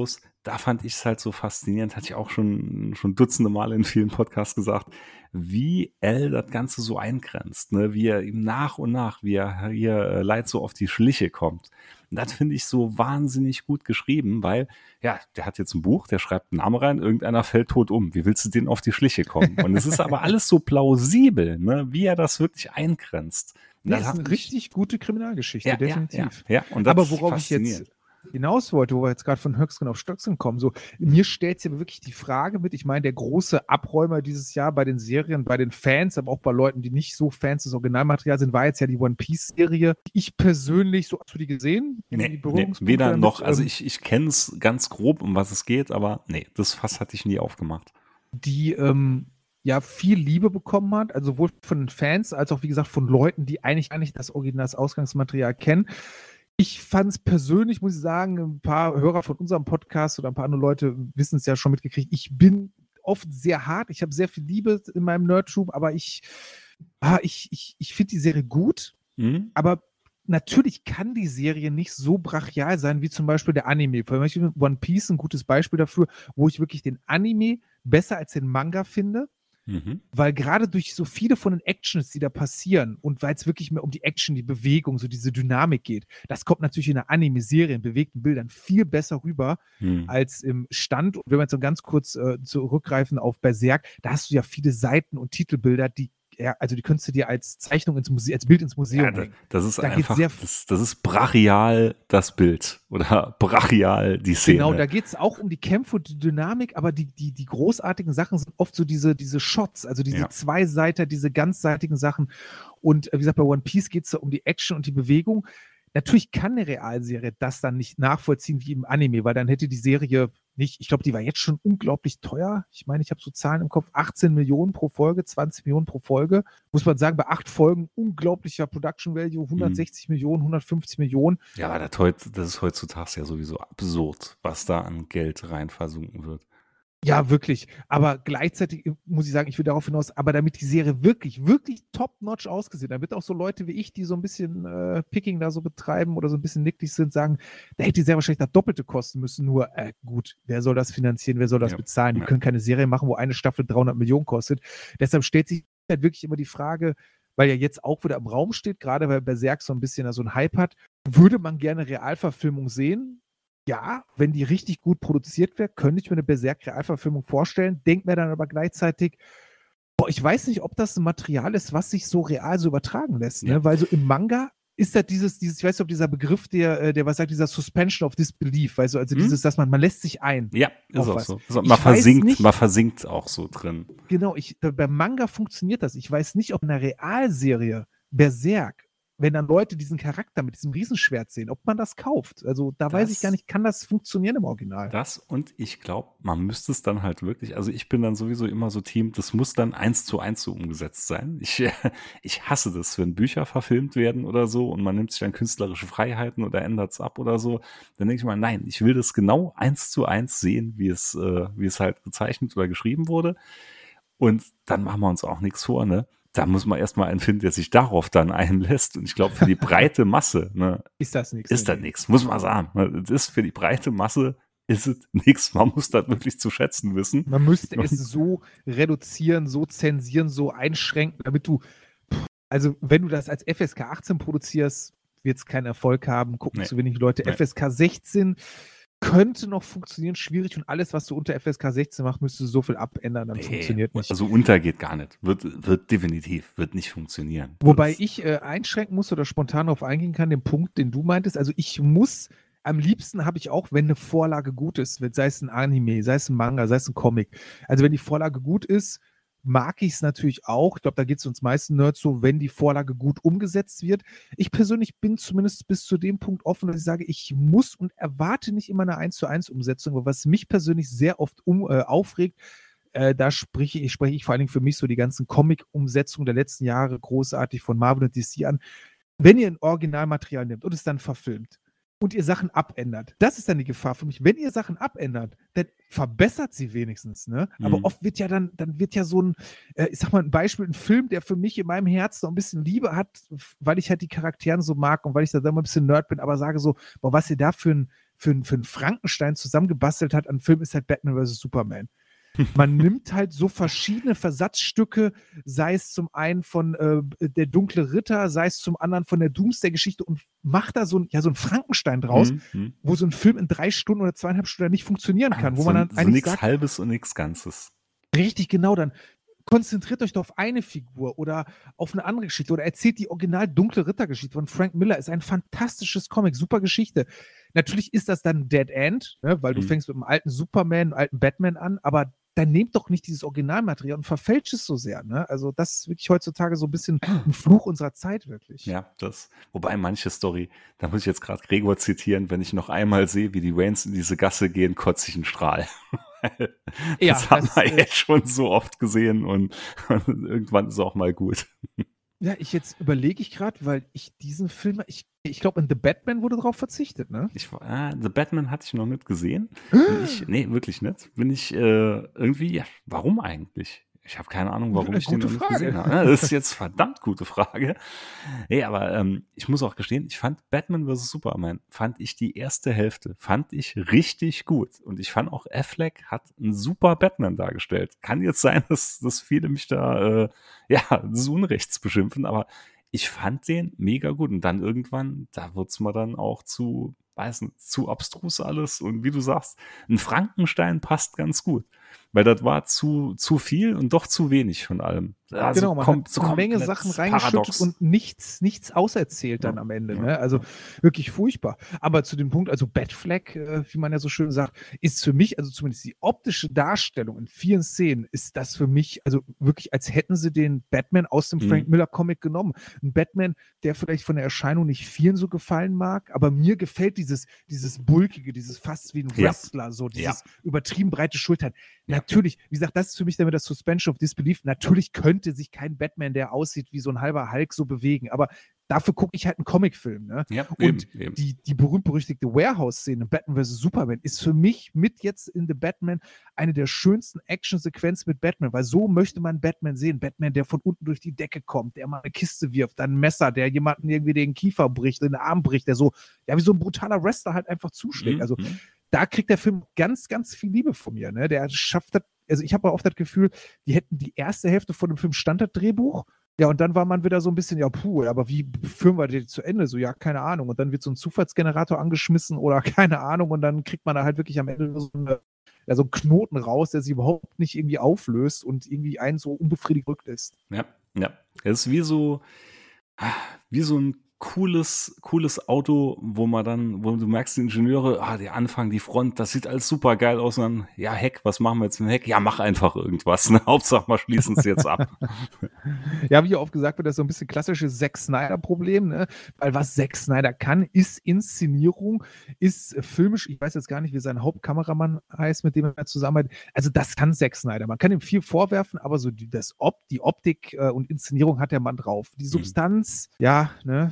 Speaker 2: da fand ich es halt so faszinierend, hatte ich auch schon, schon dutzende Male in vielen Podcasts gesagt, wie L das Ganze so eingrenzt, ne? wie er ihm nach und nach, wie er hier äh, Leid so auf die Schliche kommt. Und das finde ich so wahnsinnig gut geschrieben, weil, ja, der hat jetzt ein Buch, der schreibt einen Namen rein, irgendeiner fällt tot um. Wie willst du den auf die Schliche kommen? Und es ist aber *laughs* alles so plausibel, ne? wie er das wirklich eingrenzt. Und
Speaker 3: Das ist eine richtig gute Kriminalgeschichte,
Speaker 2: ja,
Speaker 3: definitiv.
Speaker 2: Ja, ja, und das
Speaker 3: Aber worauf ich jetzt. Hinaus wollte, wo wir jetzt gerade von Höchstgen auf Stöcksken kommen, so, mir stellt sich aber wirklich die Frage mit, ich meine, der große Abräumer dieses Jahr bei den Serien, bei den Fans, aber auch bei Leuten, die nicht so Fans des Originalmaterials sind, war jetzt ja die One Piece-Serie. Ich persönlich, so hast du die gesehen?
Speaker 2: Nee,
Speaker 3: Die
Speaker 2: nee, weder
Speaker 3: damit?
Speaker 2: noch, also
Speaker 3: Ähm,
Speaker 2: ich, ich kenne es ganz grob, um was es geht, aber nee, das Fass hatte ich nie aufgemacht.
Speaker 3: die ähm, ja viel Liebe bekommen hat, also sowohl von den Fans als auch wie gesagt von Leuten, die eigentlich gar nicht das Original, das Ausgangsmaterial kennen. Ich fand es persönlich, muss ich sagen, ein paar Hörer von unserem Podcast oder ein paar andere Leute wissen es ja schon mitgekriegt. Ich bin oft sehr hart. Ich habe sehr viel Liebe in meinem Nerdtube, aber ich, ah, ich, ich, ich finde die Serie gut.
Speaker 2: Mhm.
Speaker 3: Aber natürlich kann die Serie nicht so brachial sein wie zum Beispiel der Anime. Zum Beispiel One Piece ein gutes Beispiel dafür, wo ich wirklich den Anime besser als den Manga finde,
Speaker 2: Mhm.
Speaker 3: weil gerade durch so viele von den Actions, die da passieren und weil es wirklich mehr um die Action, die Bewegung, so diese Dynamik geht, das kommt natürlich in der Anime-Serie in bewegten Bildern viel besser rüber
Speaker 2: Mhm.
Speaker 3: als im Stand. Und wenn wir jetzt so ganz kurz äh, zurückgreifen auf Berserk, da hast du ja viele Seiten und Titelbilder, die ja, also die könntest du dir als Zeichnung ins Museum, als Bild ins Museum
Speaker 2: Ja, das ist
Speaker 3: Da
Speaker 2: einfach,
Speaker 3: sehr-
Speaker 2: das, das ist brachial das Bild oder *laughs* brachial die Szene.
Speaker 3: Genau, da geht es auch um die Kämpfe und die Dynamik, aber die, die, die großartigen Sachen sind oft so diese, diese Shots, also diese
Speaker 2: Ja.
Speaker 3: Zweiseiter, diese ganzseitigen Sachen. Und äh, wie gesagt, bei One Piece geht es um die Action und die Bewegung. Natürlich kann eine Realserie das dann nicht nachvollziehen wie im Anime, weil dann hätte die Serie nicht, ich glaube, die war jetzt schon unglaublich teuer. Ich meine, ich habe so Zahlen im Kopf, 18 Millionen pro Folge, 20 Millionen pro Folge. Muss man sagen, bei acht Folgen unglaublicher Production Value, 160 Millionen, 150 Millionen.
Speaker 2: ja, aber das, heut, das ist heutzutage ja sowieso absurd, was da an Geld rein versunken wird.
Speaker 3: Ja, wirklich. Aber gleichzeitig äh, muss ich sagen, ich will darauf hinaus, aber damit die Serie wirklich, wirklich top-notch ausgesehen, damit auch so Leute wie ich, die so ein bisschen äh, Picking da so betreiben oder so ein bisschen nicklig sind, sagen, da hätte die sehr wahrscheinlich das Doppelte kosten müssen. Nur, äh, gut, wer soll das finanzieren, wer soll das
Speaker 2: Ja.
Speaker 3: bezahlen? Die
Speaker 2: Ja.
Speaker 3: können keine Serie machen, wo eine Staffel 300 Millionen kostet. Deshalb stellt sich halt wirklich immer die Frage, weil ja jetzt auch wieder im Raum steht, gerade weil Berserk so ein bisschen da so ein Hype hat, würde man gerne Realverfilmung sehen? Ja, wenn die richtig gut produziert wäre, könnte ich mir eine Berserk-Realverfilmung vorstellen. Denk mir dann aber gleichzeitig, boah, ich weiß nicht, ob das ein Material ist, was sich so real so übertragen lässt, ne?
Speaker 2: Ja.
Speaker 3: Weil so im Manga ist das dieses, dieses, ich weiß nicht, ob dieser Begriff, der, äh, der was sagt, dieser Suspension of Disbelief, weißt du, also
Speaker 2: Hm?
Speaker 3: dieses, dass man, man lässt sich ein.
Speaker 2: Ja, ist auch
Speaker 3: was.
Speaker 2: so.
Speaker 3: Ich
Speaker 2: Man
Speaker 3: weiß
Speaker 2: versinkt,
Speaker 3: nicht-
Speaker 2: man versinkt auch so drin.
Speaker 3: Genau, ich, beim Manga funktioniert das. Ich weiß nicht, ob in einer Realserie Berserk wenn dann Leute diesen Charakter mit diesem Riesenschwert sehen, ob man das kauft. Also da das, weiß ich gar nicht, kann das funktionieren im Original?
Speaker 2: Das und ich glaube, man müsste es dann halt wirklich, also ich bin dann sowieso immer so Team, das muss dann eins zu eins so umgesetzt sein. Ich, *laughs* ich hasse das, wenn Bücher verfilmt werden oder so und man nimmt sich dann künstlerische Freiheiten oder ändert es ab oder so. Dann denke ich mal, nein, ich will das genau eins zu eins sehen, wie es, äh, wie es halt gezeichnet oder geschrieben wurde. Und dann machen wir uns auch nichts vor, ne? Da muss man erstmal einen finden, der sich darauf dann einlässt. Und ich glaube, für die breite *laughs* Masse ne,
Speaker 3: ist das nichts.
Speaker 2: Ist das nichts, muss man sagen. Das ist für die breite Masse ist es nichts. Man muss das wirklich zu schätzen wissen.
Speaker 3: Man müsste es so reduzieren, so zensieren, so einschränken, damit du, also wenn du das als FSK 18 produzierst, wird es keinen Erfolg haben, gucken nee. zu wenig Leute. Nee. FSK 16 könnte noch funktionieren, schwierig und alles, was du unter FSK 16 machst, müsstest du so viel abändern, dann nee, funktioniert nicht.
Speaker 2: Also unter geht gar nicht. Wird, wird definitiv, wird nicht funktionieren.
Speaker 3: Wobei das ich äh, einschränken muss oder spontan darauf eingehen kann, den Punkt, den du meintest. Also ich muss, am liebsten habe ich auch, wenn eine Vorlage gut ist, sei es ein Anime, sei es ein Manga, sei es ein Comic. Also wenn die Vorlage gut ist, mag ich es natürlich auch. Ich glaube, da geht es uns meisten Nerds so, wenn die Vorlage gut umgesetzt wird. Ich persönlich bin zumindest bis zu dem Punkt offen, dass ich sage, ich muss und erwarte nicht immer eine 1 zu 1 Umsetzung, aber was mich persönlich sehr oft um, äh, aufregt, äh, da spreche ich, spreche ich vor allen Dingen für mich so die ganzen Comic-Umsetzungen der letzten Jahre großartig von Marvel und DC an. Wenn ihr ein Originalmaterial nimmt und es dann verfilmt, und ihr Sachen abändert. Das ist dann die Gefahr für mich. Wenn ihr Sachen abändert, dann verbessert sie wenigstens, ne? Mhm. Aber oft wird ja dann, dann wird ja so ein, äh, ich sag mal ein Beispiel, ein Film, der für mich in meinem Herzen noch ein bisschen Liebe hat, weil ich halt die Charakteren so mag und weil ich da immer ein bisschen Nerd bin, aber sage so, boah, was ihr da für ein, für ein, für ein Frankenstein zusammengebastelt hat an Film ist halt Batman vs. Superman. Man nimmt halt so verschiedene Versatzstücke, sei es zum einen von äh, der dunkle Ritter, sei es zum anderen von der Doomsday-Geschichte und macht da so ein, ja, so ein Frankenstein draus, mhm. mhm. wo so ein Film in drei Stunden oder zweieinhalb Stunden nicht funktionieren kann, wo
Speaker 2: so,
Speaker 3: man dann
Speaker 2: so eigentlich nichts Halbes und nichts Ganzes.
Speaker 3: Richtig, genau. Dann konzentriert euch doch auf eine Figur oder auf eine andere Geschichte oder erzählt die original dunkle Rittergeschichte von Frank Miller. Ist ein fantastisches Comic, super Geschichte. Natürlich ist das dann Dead End, ne, weil du mhm. fängst mit einem alten Superman, einem alten Batman an, aber dann nehmt doch nicht dieses Originalmaterial und verfälscht es so sehr. Ne? Also das ist wirklich heutzutage so ein bisschen ein Fluch unserer Zeit, wirklich.
Speaker 2: Ja, das. Wobei manche Story, da muss ich jetzt gerade Gregor zitieren, wenn ich noch einmal sehe, wie die Waynes in diese Gasse gehen, kotze ich einen Strahl. *laughs* das ja, haben wir äh, jetzt schon so oft gesehen und, und *laughs* irgendwann ist auch mal gut.
Speaker 3: Ja, ich jetzt überlege ich gerade, weil ich diesen Film, ich, ich glaube, in The Batman wurde darauf verzichtet, ne?
Speaker 2: Ich, äh, The Batman hatte ich noch nicht gesehen. *gasps* ich, nee, wirklich nicht. Bin ich äh, irgendwie, ja, warum eigentlich? Ich habe keine Ahnung, warum ich den noch nicht gesehen habe. Das ist jetzt verdammt gute Frage. Hey, aber ähm, ich muss auch gestehen, ich fand Batman vs. Superman, fand ich die erste Hälfte, fand ich richtig gut. Und ich fand auch Affleck hat einen super Batman dargestellt. Kann jetzt sein, dass, dass viele mich da, äh, ja, des Unrechts beschimpfen, aber ich fand den mega gut. Und dann irgendwann, da wird's mir dann auch zu, weiß nicht, zu abstrus alles. Und wie du sagst, ein Frankenstein passt ganz gut weil das war zu, zu viel und doch zu wenig von allem.
Speaker 3: Also genau, man kommt, hat so eine Menge Sachen reingeschüttet und nichts, nichts auserzählt dann ja, am Ende. Ja, ne? Also ja. wirklich furchtbar. Aber zu dem Punkt, also Batfleck, äh, wie man ja so schön sagt, ist für mich, also zumindest die optische Darstellung in vielen Szenen, ist das für mich, also wirklich, als hätten sie den Batman aus dem mhm. Frank Miller Comic genommen. Ein Batman, der vielleicht von der Erscheinung nicht vielen so gefallen mag, aber mir gefällt dieses, dieses bulkige, dieses fast wie ein Wrestler, so dieses übertrieben breite Schultern. Natürlich, wie gesagt, das ist für mich damit das Suspension of Disbelief. Natürlich könnte sich kein Batman, der aussieht wie so ein halber Hulk, so bewegen. Aber dafür gucke ich halt einen Comicfilm. Ne? Ja, und eben, eben. Die, die berühmt-berüchtigte Warehouse-Szene, Batman vs. Superman, ist für mich mit jetzt in The Batman eine der schönsten Action-Sequenzen mit Batman, weil so möchte man Batman sehen. Batman, der von unten durch die Decke kommt, der mal eine Kiste wirft, dann ein Messer, der jemanden irgendwie den Kiefer bricht, den Arm bricht, der so, ja, wie so ein brutaler Wrestler halt einfach zuschlägt. Mhm. Also mhm da kriegt der Film ganz, ganz viel Liebe von mir. Ne? Der schafft das, also ich habe oft das Gefühl, die hätten die erste Hälfte von dem Film Standarddrehbuch. Ja, und dann war man wieder so ein bisschen, ja, puh, aber wie führen wir die zu Ende? So, ja, keine Ahnung. Und dann wird so ein Zufallsgenerator angeschmissen oder *laughs* keine Ahnung. Und dann kriegt man da halt wirklich am Ende so, eine, ja, so einen Knoten raus, der sich überhaupt nicht irgendwie auflöst und irgendwie einen so unbefriedigt rückt ist.
Speaker 2: Ja, ja. Es ist wie so, wie so ein cooles, cooles Auto, wo man dann, wo du merkst, die Ingenieure, ah, der Anfang, die Front, das sieht alles super geil aus. Und dann, ja, Heck, was machen wir jetzt mit dem Heck? Ja, mach einfach irgendwas. Ne? *laughs* Hauptsache, wir schließen es jetzt ab. *laughs*
Speaker 3: ja, wie oft gesagt wird, das ist so ein bisschen klassisches Zack Snyder-Problem, ne? Weil was Zack Snyder kann, ist Inszenierung, ist filmisch, ich weiß jetzt gar nicht, wie sein Hauptkameramann heißt, mit dem er zusammenarbeitet. Also das kann Zack Snyder. Man kann ihm viel vorwerfen, aber so die, das Op die Optik äh, und Inszenierung hat der Mann drauf. Die mhm. Substanz, mhm. ja, ne?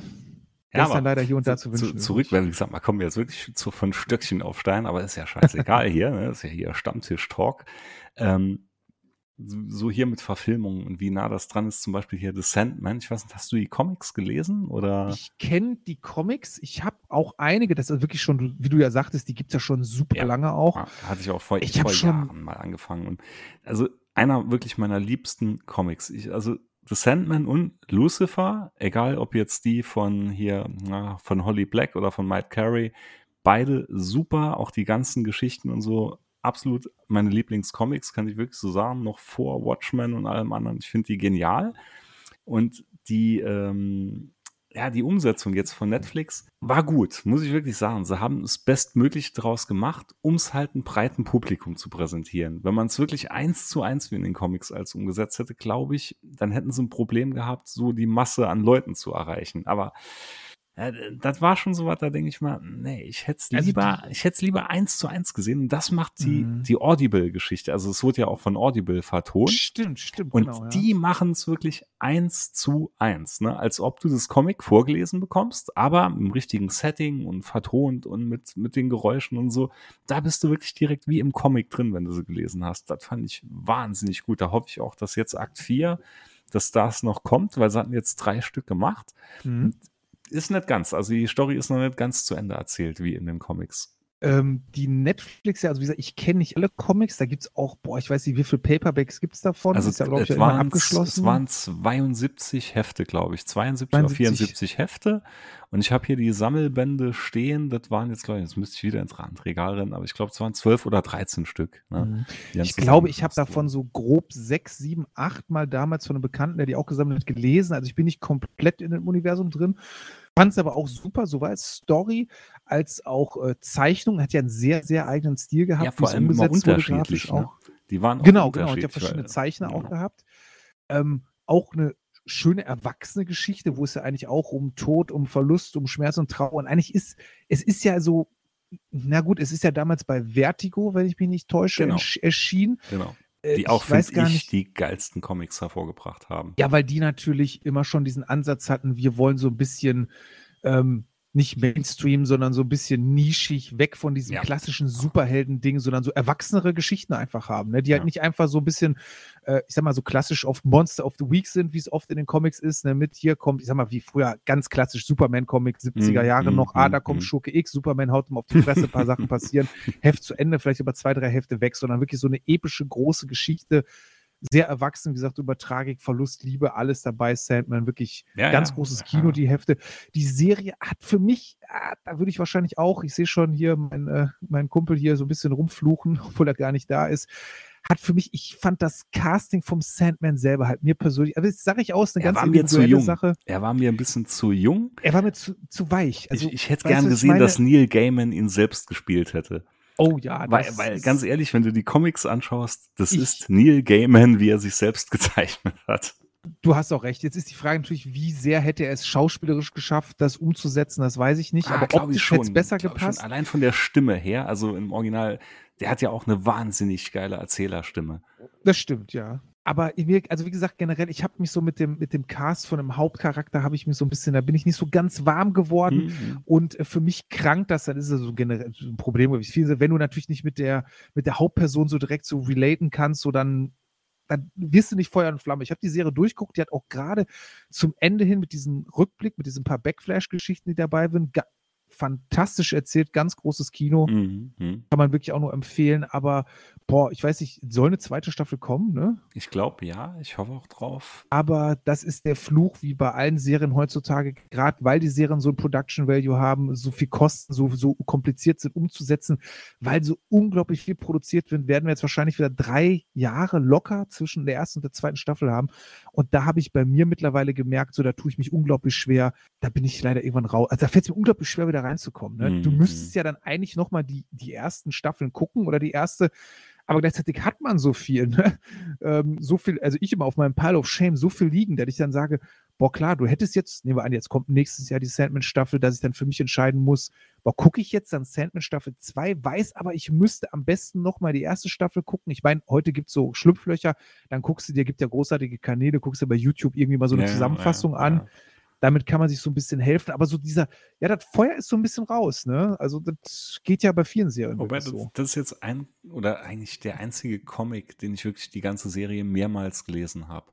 Speaker 2: Ja, ist dann leider hier und da zu wünschen. Zu, zurück, wenn ich sag mal, kommen wir jetzt wirklich zu, von Stöckchen auf Stein, aber ist ja scheißegal hier, ne? ist ja hier Stammtisch-Talk. Ähm, so hier mit Verfilmungen und wie nah das dran ist, zum Beispiel hier The Sandman. Ich weiß nicht, hast du die Comics gelesen oder?
Speaker 3: Ich kenne die Comics. Ich habe auch einige, das ist wirklich schon, wie du ja sagtest, die gibt es ja schon super ja, lange auch.
Speaker 2: Hatte ich auch vor, ich vor Jahren mal angefangen. Und also einer wirklich meiner liebsten Comics. Ich, also The Sandman und Lucifer, egal ob jetzt die von hier, na, von Holly Black oder von Mike Carey, beide super, auch die ganzen Geschichten und so, absolut meine Lieblingscomics, kann ich wirklich so sagen, noch vor Watchmen und allem anderen. Ich finde die genial. Und die, ähm, ja, die Umsetzung jetzt von Netflix war gut, muss ich wirklich sagen. Sie haben es bestmöglich daraus gemacht, um es halt einem breiten Publikum zu präsentieren. Wenn man es wirklich eins zu eins wie in den Comics als umgesetzt hätte, glaube ich, dann hätten sie ein Problem gehabt, so die Masse an Leuten zu erreichen. Aber das war schon so was, da denke ich mal, nee, ich hätte es also lieber, ich hätte lieber eins zu eins gesehen. Und das macht die, mhm. die Audible-Geschichte. Also es wurde ja auch von Audible vertont.
Speaker 3: Stimmt, stimmt.
Speaker 2: Und genau, die ja. machen es wirklich eins zu eins, ne? Als ob du das Comic vorgelesen bekommst, aber im richtigen Setting und vertont und mit, mit den Geräuschen und so. Da bist du wirklich direkt wie im Comic drin, wenn du sie gelesen hast. Das fand ich wahnsinnig gut. Da hoffe ich auch, dass jetzt Akt 4 dass das noch kommt, weil sie hatten jetzt drei Stück gemacht. Mhm ist nicht ganz. Also die Story ist noch nicht ganz zu Ende erzählt, wie in den Comics.
Speaker 3: Ähm, die Netflix, ja, also wie gesagt, ich kenne nicht alle Comics, da gibt es auch, boah, ich weiß nicht, wie viele Paperbacks gibt es davon?
Speaker 2: Also ist ja, glaube ich, immer abgeschlossen. Es waren 72 Hefte, glaube ich, 72 oder 74 Hefte und ich habe hier die Sammelbände stehen, das waren jetzt, glaube ich, jetzt müsste ich wieder ins Regal rennen, aber ich glaube, es waren 12 oder 13 Stück.
Speaker 3: Ne? Mhm. Ich glaube, ich habe davon so grob 6, 7, 8 Mal damals von einem Bekannten, der die auch gesammelt hat, gelesen, also ich bin nicht komplett in dem Universum drin, fand es aber auch super, sowohl als Story als auch äh, Zeichnung. Hat ja einen sehr, sehr eigenen Stil gehabt. Ja,
Speaker 2: vor allem immer unterschiedlich. Ne?
Speaker 3: Auch. Die waren auch Genau, genau. Hat ja verschiedene Zeichner weil, auch gehabt. Ähm, auch eine schöne erwachsene Geschichte, wo es ja eigentlich auch um Tod, um Verlust, um Schmerz und Trauer. Und eigentlich ist, es ist ja so, na gut, es ist ja damals bei Vertigo, wenn ich mich nicht täusche, genau. erschienen.
Speaker 2: Genau. Äh, die auch, finde ich, nicht, die geilsten Comics hervorgebracht haben.
Speaker 3: Ja, weil die natürlich immer schon diesen Ansatz hatten, wir wollen so ein bisschen ähm, nicht Mainstream, sondern so ein bisschen nischig, weg von diesem ja. klassischen Superhelden-Ding, sondern so erwachsenere Geschichten einfach haben, ne? die halt ja. nicht einfach so ein bisschen, äh, ich sag mal, so klassisch oft Monster of the Week sind, wie es oft in den Comics ist, ne? mit hier kommt, ich sag mal, wie früher ganz klassisch Superman-Comic, 70er Jahre mm, noch, mm, ah, da kommt mm. Schurke X, Superman haut ihm auf die Fresse, ein paar Sachen *laughs* passieren, Heft zu Ende, vielleicht über zwei, drei Hefte weg, sondern wirklich so eine epische, große Geschichte, sehr erwachsen, wie gesagt, über Tragik, Verlust, Liebe, alles dabei. Sandman, wirklich ja, ganz ja. großes Kino, die Hefte. Die Serie hat für mich, ah, da würde ich wahrscheinlich auch, ich sehe schon hier meinen äh, mein Kumpel hier so ein bisschen rumfluchen, *laughs* obwohl er gar nicht da ist hat für mich, ich fand das Casting vom Sandman selber halt mir persönlich, aber das sage ich aus, eine er ganz individuelle Sache.
Speaker 2: Er war mir ein bisschen zu jung.
Speaker 3: Er war mir zu, zu weich.
Speaker 2: Also, ich, ich hätte gern gesehen, dass Neil Gaiman ihn selbst gespielt hätte.
Speaker 3: Oh ja,
Speaker 2: weil, weil ganz ehrlich, wenn du die Comics anschaust, das ist Neil Gaiman, wie er sich selbst *laughs* gezeichnet hat.
Speaker 3: Du hast auch recht. Jetzt ist die Frage natürlich, wie sehr hätte er es schauspielerisch geschafft, das umzusetzen, das weiß ich nicht. Ah, aber optisch hätte es besser gepasst. Schon.
Speaker 2: Allein von der Stimme her, also im Original, der hat ja auch eine wahnsinnig geile Erzählerstimme.
Speaker 3: Das stimmt, ja aber mir, also wie gesagt, generell, ich habe mich so mit dem, mit dem Cast von dem Hauptcharakter, habe ich mich so ein bisschen, da bin ich nicht so ganz warm geworden. Mhm. Und äh, für mich krankt das, dann ist es so generell ein Problem, viel, wenn du natürlich nicht mit der, mit der Hauptperson so direkt so relaten kannst, so dann, dann wirst du nicht Feuer und Flamme. Ich habe die Serie durchguckt, die hat auch gerade zum Ende hin mit diesem Rückblick, mit diesen paar Backflash-Geschichten, die dabei sind, fantastisch erzählt, ganz großes Kino.
Speaker 2: Mhm. mhm.
Speaker 3: Kann man wirklich auch nur empfehlen, aber boah, ich weiß nicht, soll eine zweite Staffel kommen, ne?
Speaker 2: Ich glaube ja, ich hoffe auch drauf.
Speaker 3: Aber das ist der Fluch, wie bei allen Serien heutzutage, gerade weil die Serien so ein Production Value haben, so viel kosten, so, so kompliziert sind umzusetzen, weil so unglaublich viel produziert wird, werden wir jetzt wahrscheinlich wieder drei Jahre locker zwischen der ersten und der zweiten Staffel haben. Und da habe ich bei mir mittlerweile gemerkt, so da tue ich mich unglaublich schwer, da bin ich leider irgendwann raus. Also da fällt es mir unglaublich schwer, wieder reinzukommen. Ne?
Speaker 2: Mhm.
Speaker 3: Du müsstest ja dann eigentlich nochmal die, die ersten Staffeln gucken oder die erste aber gleichzeitig hat man so viel, ne? *laughs* ähm, so viel, also ich immer auf meinem Pile of Shame so viel liegen, dass ich dann sage, boah klar, du hättest jetzt, nehmen wir an, jetzt kommt nächstes Jahr die Sandman-Staffel, dass ich dann für mich entscheiden muss, boah, gucke ich jetzt dann Sandman Staffel 2, weiß aber, ich müsste am besten nochmal die erste Staffel gucken. Ich meine, heute gibt es so Schlupflöcher, dann guckst du dir, gibt ja großartige Kanäle, guckst dir bei YouTube irgendwie mal so eine
Speaker 2: Ja,
Speaker 3: Zusammenfassung
Speaker 2: ja,
Speaker 3: an. Damit kann man sich so ein bisschen helfen, aber so dieser, ja, das Feuer ist so ein bisschen raus, ne? Also das geht ja bei vielen Serien
Speaker 2: Wobei, das,
Speaker 3: so.
Speaker 2: das ist jetzt ein, oder eigentlich der einzige Comic, den ich wirklich die ganze Serie mehrmals gelesen habe.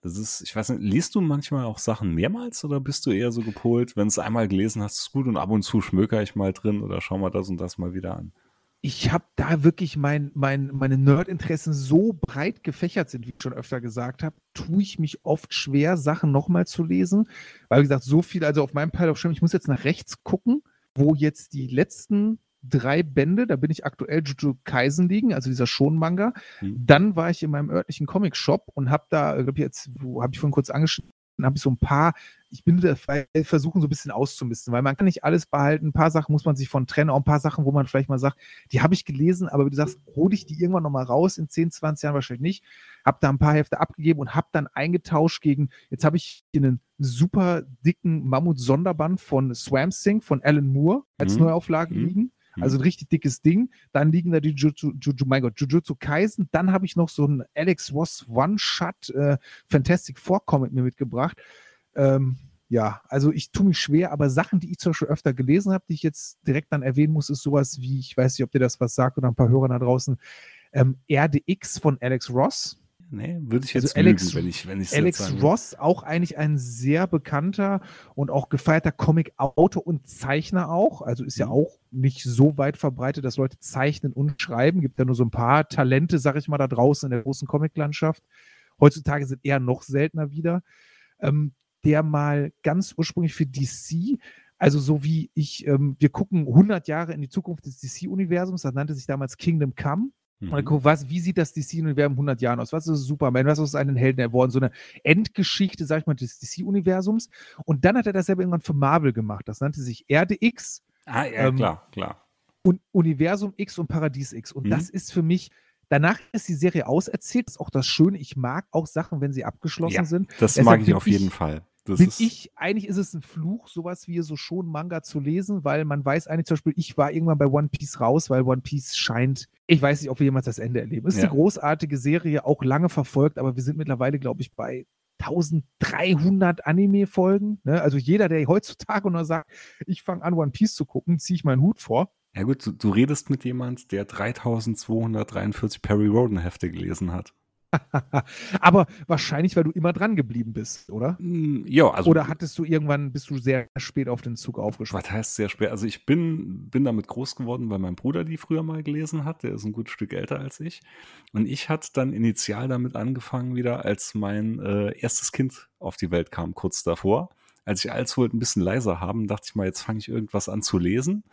Speaker 2: Das ist, ich weiß nicht, liest du manchmal auch Sachen mehrmals oder bist du eher so gepolt, wenn es einmal gelesen hast, ist gut und ab und zu schmöker ich mal drin oder schau mal das und das mal wieder an?
Speaker 3: Ich habe da wirklich mein, mein, meine Nerdinteressen so breit gefächert sind, wie ich schon öfter gesagt habe, tue ich mich oft schwer, Sachen nochmal zu lesen. Weil, wie gesagt, so viel, also auf meinem Pile of Shame, ich muss jetzt nach rechts gucken, wo jetzt die letzten drei Bände, da bin ich aktuell Jujutsu Kaisen liegen, also dieser Schon-Manga.
Speaker 2: Hm.
Speaker 3: Dann war ich in meinem örtlichen Comic-Shop und habe da, glaube ich jetzt, wo habe ich vorhin kurz angeschnitten, habe ich so ein paar, ich bin dabei versuchen so ein bisschen auszumisten, weil man kann nicht alles behalten. Ein paar Sachen muss man sich von trennen, auch ein paar Sachen, wo man vielleicht mal sagt, die habe ich gelesen, aber wie du sagst, hole ich die irgendwann nochmal raus, in 10, 20 Jahren wahrscheinlich nicht. Habe da ein paar Hefte abgegeben und habe dann eingetauscht gegen, jetzt habe ich hier einen super dicken Mammut-Sonderband von Swamp Thing von Alan Moore als
Speaker 2: Mhm.
Speaker 3: Neuauflage
Speaker 2: Mhm.
Speaker 3: liegen. Also ein richtig dickes Ding. Dann liegen da die Jujutsu, Juju, mein Gott, Jujutsu Kaisen. Dann habe ich noch so einen Alex Ross One-Shot äh, Fantastic Four Comic mir mitgebracht. Ähm, ja, also ich tue mich schwer, aber Sachen, die ich zum Beispiel öfter gelesen habe, die ich jetzt direkt dann erwähnen muss, ist sowas wie, ich weiß nicht, ob dir das was sagt oder ein paar Hörer da draußen, ähm, RDX von Alex Ross.
Speaker 2: Nee, würde ich
Speaker 3: Also
Speaker 2: jetzt
Speaker 3: Alex-
Speaker 2: lügen, wenn ich wenn ich
Speaker 3: Alex Ross, auch eigentlich ein sehr bekannter und auch gefeierter Comic-Autor und Zeichner auch. Also ist ja
Speaker 2: Mhm.
Speaker 3: auch nicht so weit verbreitet, dass Leute zeichnen und schreiben. Gibt ja nur so ein paar Talente, sag ich mal, da draußen in der großen Comic-Landschaft. Heutzutage sind eher noch seltener wieder. Ähm, der mal ganz ursprünglich für DC, also so wie ich, ähm, wir gucken 100 Jahre in die Zukunft des DC-Universums, das nannte sich damals Kingdom Come. Und
Speaker 2: Mhm.
Speaker 3: guck, was, wie sieht das DC-Universum in 100 Jahren aus? Was ist Superman? Was ist einen Helden geworden? So eine Endgeschichte, sag ich mal, des DC-Universums. Und dann hat er das selber irgendwann für Marvel gemacht. Das nannte sich RDX
Speaker 2: Ah, ja,
Speaker 3: ähm,
Speaker 2: klar, klar.
Speaker 3: und Universum X und Paradies X. Und
Speaker 2: Mhm.
Speaker 3: das ist für mich, danach ist die Serie auserzählt. Das ist auch das Schöne. Ich mag auch Sachen, wenn sie abgeschlossen
Speaker 2: Ja,
Speaker 3: sind.
Speaker 2: Das
Speaker 3: deshalb
Speaker 2: mag ich auf jeden Fall. Das
Speaker 3: bin ich, eigentlich ist es ein Fluch, sowas wie so schon Manga zu lesen, weil man weiß eigentlich zum Beispiel, ich war irgendwann bei One Piece raus, weil One Piece scheint, ich weiß nicht, ob wir jemals das Ende erleben. Ist
Speaker 2: Ja.
Speaker 3: eine großartige Serie, auch lange verfolgt, aber wir sind mittlerweile, glaube ich, bei 1300 Anime-Folgen. Ne? Also jeder, der heutzutage nur sagt, ich fange an, One Piece zu gucken, ziehe ich meinen Hut vor.
Speaker 2: ja gut, du, du redest mit jemand, der 3243 Perry Roden Hefte gelesen hat. *laughs*
Speaker 3: aber wahrscheinlich, weil du immer dran geblieben bist, oder?
Speaker 2: Hm, Ja, also
Speaker 3: oder hattest du irgendwann, bist du sehr spät auf den Zug aufgesprungen?
Speaker 2: Was heißt sehr spät? Also ich bin, bin damit groß geworden, weil mein Bruder die früher mal gelesen hat. Der ist ein gutes Stück älter als ich. Und ich hatte dann initial damit angefangen wieder, als mein äh, erstes Kind auf die Welt kam, kurz davor. Als ich alles wollte ein bisschen leiser haben, dachte ich mal, jetzt fange ich irgendwas an zu lesen.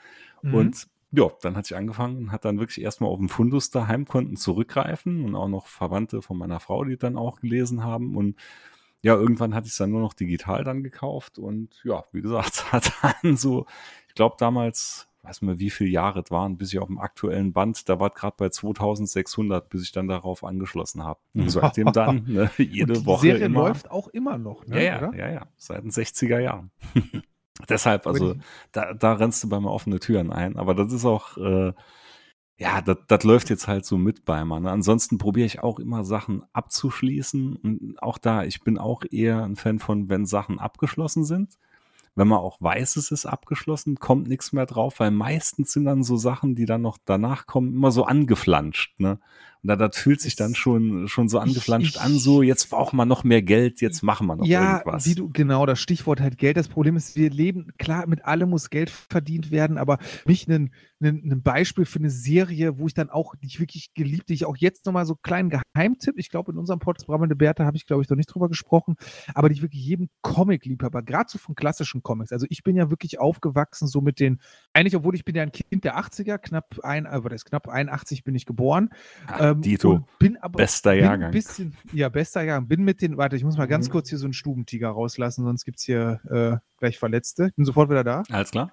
Speaker 3: Mhm.
Speaker 2: Und ja, dann hatte ich angefangen und hat dann wirklich erstmal auf dem Fundus daheim konnten zurückgreifen und auch noch Verwandte von meiner Frau, die dann auch gelesen haben. Und ja, irgendwann hatte ich es dann nur noch digital dann gekauft und ja, wie gesagt, *laughs* hat dann so, ich glaube damals, weiß nicht mehr, wie viele Jahre es waren, bis ich auf dem aktuellen Band, da war gerade bei 2600, bis ich dann darauf angeschlossen habe. Und *laughs* seitdem dann, ne, jede
Speaker 3: Und die
Speaker 2: Woche
Speaker 3: Serie
Speaker 2: immer.
Speaker 3: läuft auch immer noch, ne?
Speaker 2: Ja, ja, ja, ja, seit den 60er Jahren. *laughs* Deshalb, also da, da rennst du bei mir offene Türen ein. Aber das ist auch, äh, ja, das, das läuft jetzt halt so mit bei mir. Ne? Ansonsten probiere ich auch immer Sachen abzuschließen. Und auch da, ich bin auch eher ein Fan von, wenn Sachen abgeschlossen sind. Wenn man auch weiß, es ist abgeschlossen, kommt nichts mehr drauf, weil meistens sind dann so Sachen, die dann noch danach kommen, immer so angeflanscht, ne? Und da, das fühlt sich dann schon, schon so angeflanscht an, so jetzt brauchen wir noch mehr Geld, jetzt machen wir noch
Speaker 3: ja,
Speaker 2: irgendwas.
Speaker 3: du, genau, das Stichwort halt Geld. Das Problem ist, wir leben, klar, mit allem muss Geld verdient werden, aber mich ein, ein, ein Beispiel für eine Serie, wo ich dann auch, die ich wirklich geliebt, die ich auch jetzt nochmal so kleinen Geheimtipp, ich glaube, in unserem Podcast Brammelnde Bertha habe ich, glaube ich, noch nicht drüber gesprochen, aber die ich wirklich jedem Comic-Liebhaber, gerade so von klassischen Comics, also ich bin ja wirklich aufgewachsen so mit den, eigentlich, obwohl ich bin ja ein Kind der 80er, knapp ein, aber das ist knapp 81 bin ich geboren.
Speaker 2: Ah,
Speaker 3: Ähm,
Speaker 2: Dito,
Speaker 3: bin aber
Speaker 2: bester Jahrgang.
Speaker 3: bisschen, ja, bester Jahrgang. Bin mit den, warte, ich muss mal ganz
Speaker 2: Mhm.
Speaker 3: kurz hier so einen Stubentiger rauslassen, sonst gibt es hier äh, gleich Verletzte. Bin sofort wieder da.
Speaker 2: Alles klar?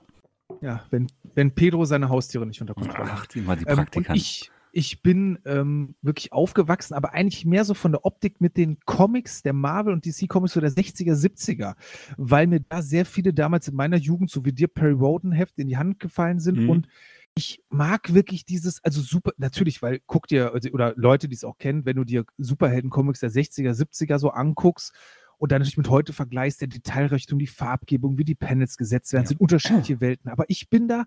Speaker 3: Ja, wenn, wenn Pedro seine Haustiere nicht unter Kontrolle hat.
Speaker 2: Ach, die mal die
Speaker 3: Ähm,
Speaker 2: Praktikanten.
Speaker 3: ich, ich bin ähm, wirklich aufgewachsen, aber eigentlich mehr so von der Optik mit den Comics der Marvel und DC Comics so der 60er, 70er, weil mir da sehr viele damals in meiner Jugend, so wie dir Perry Roden Heft in die Hand gefallen sind
Speaker 2: Mhm.
Speaker 3: und ich mag wirklich dieses, also super, natürlich, weil guck dir, also, oder Leute, die es auch kennen, wenn du dir Superhelden-Comics der 60er, 70er so anguckst und dann natürlich mit heute vergleichst, der Detailrichtung, die Farbgebung, wie die Panels gesetzt werden,
Speaker 2: Ja.
Speaker 3: sind unterschiedliche Welten. Aber ich bin da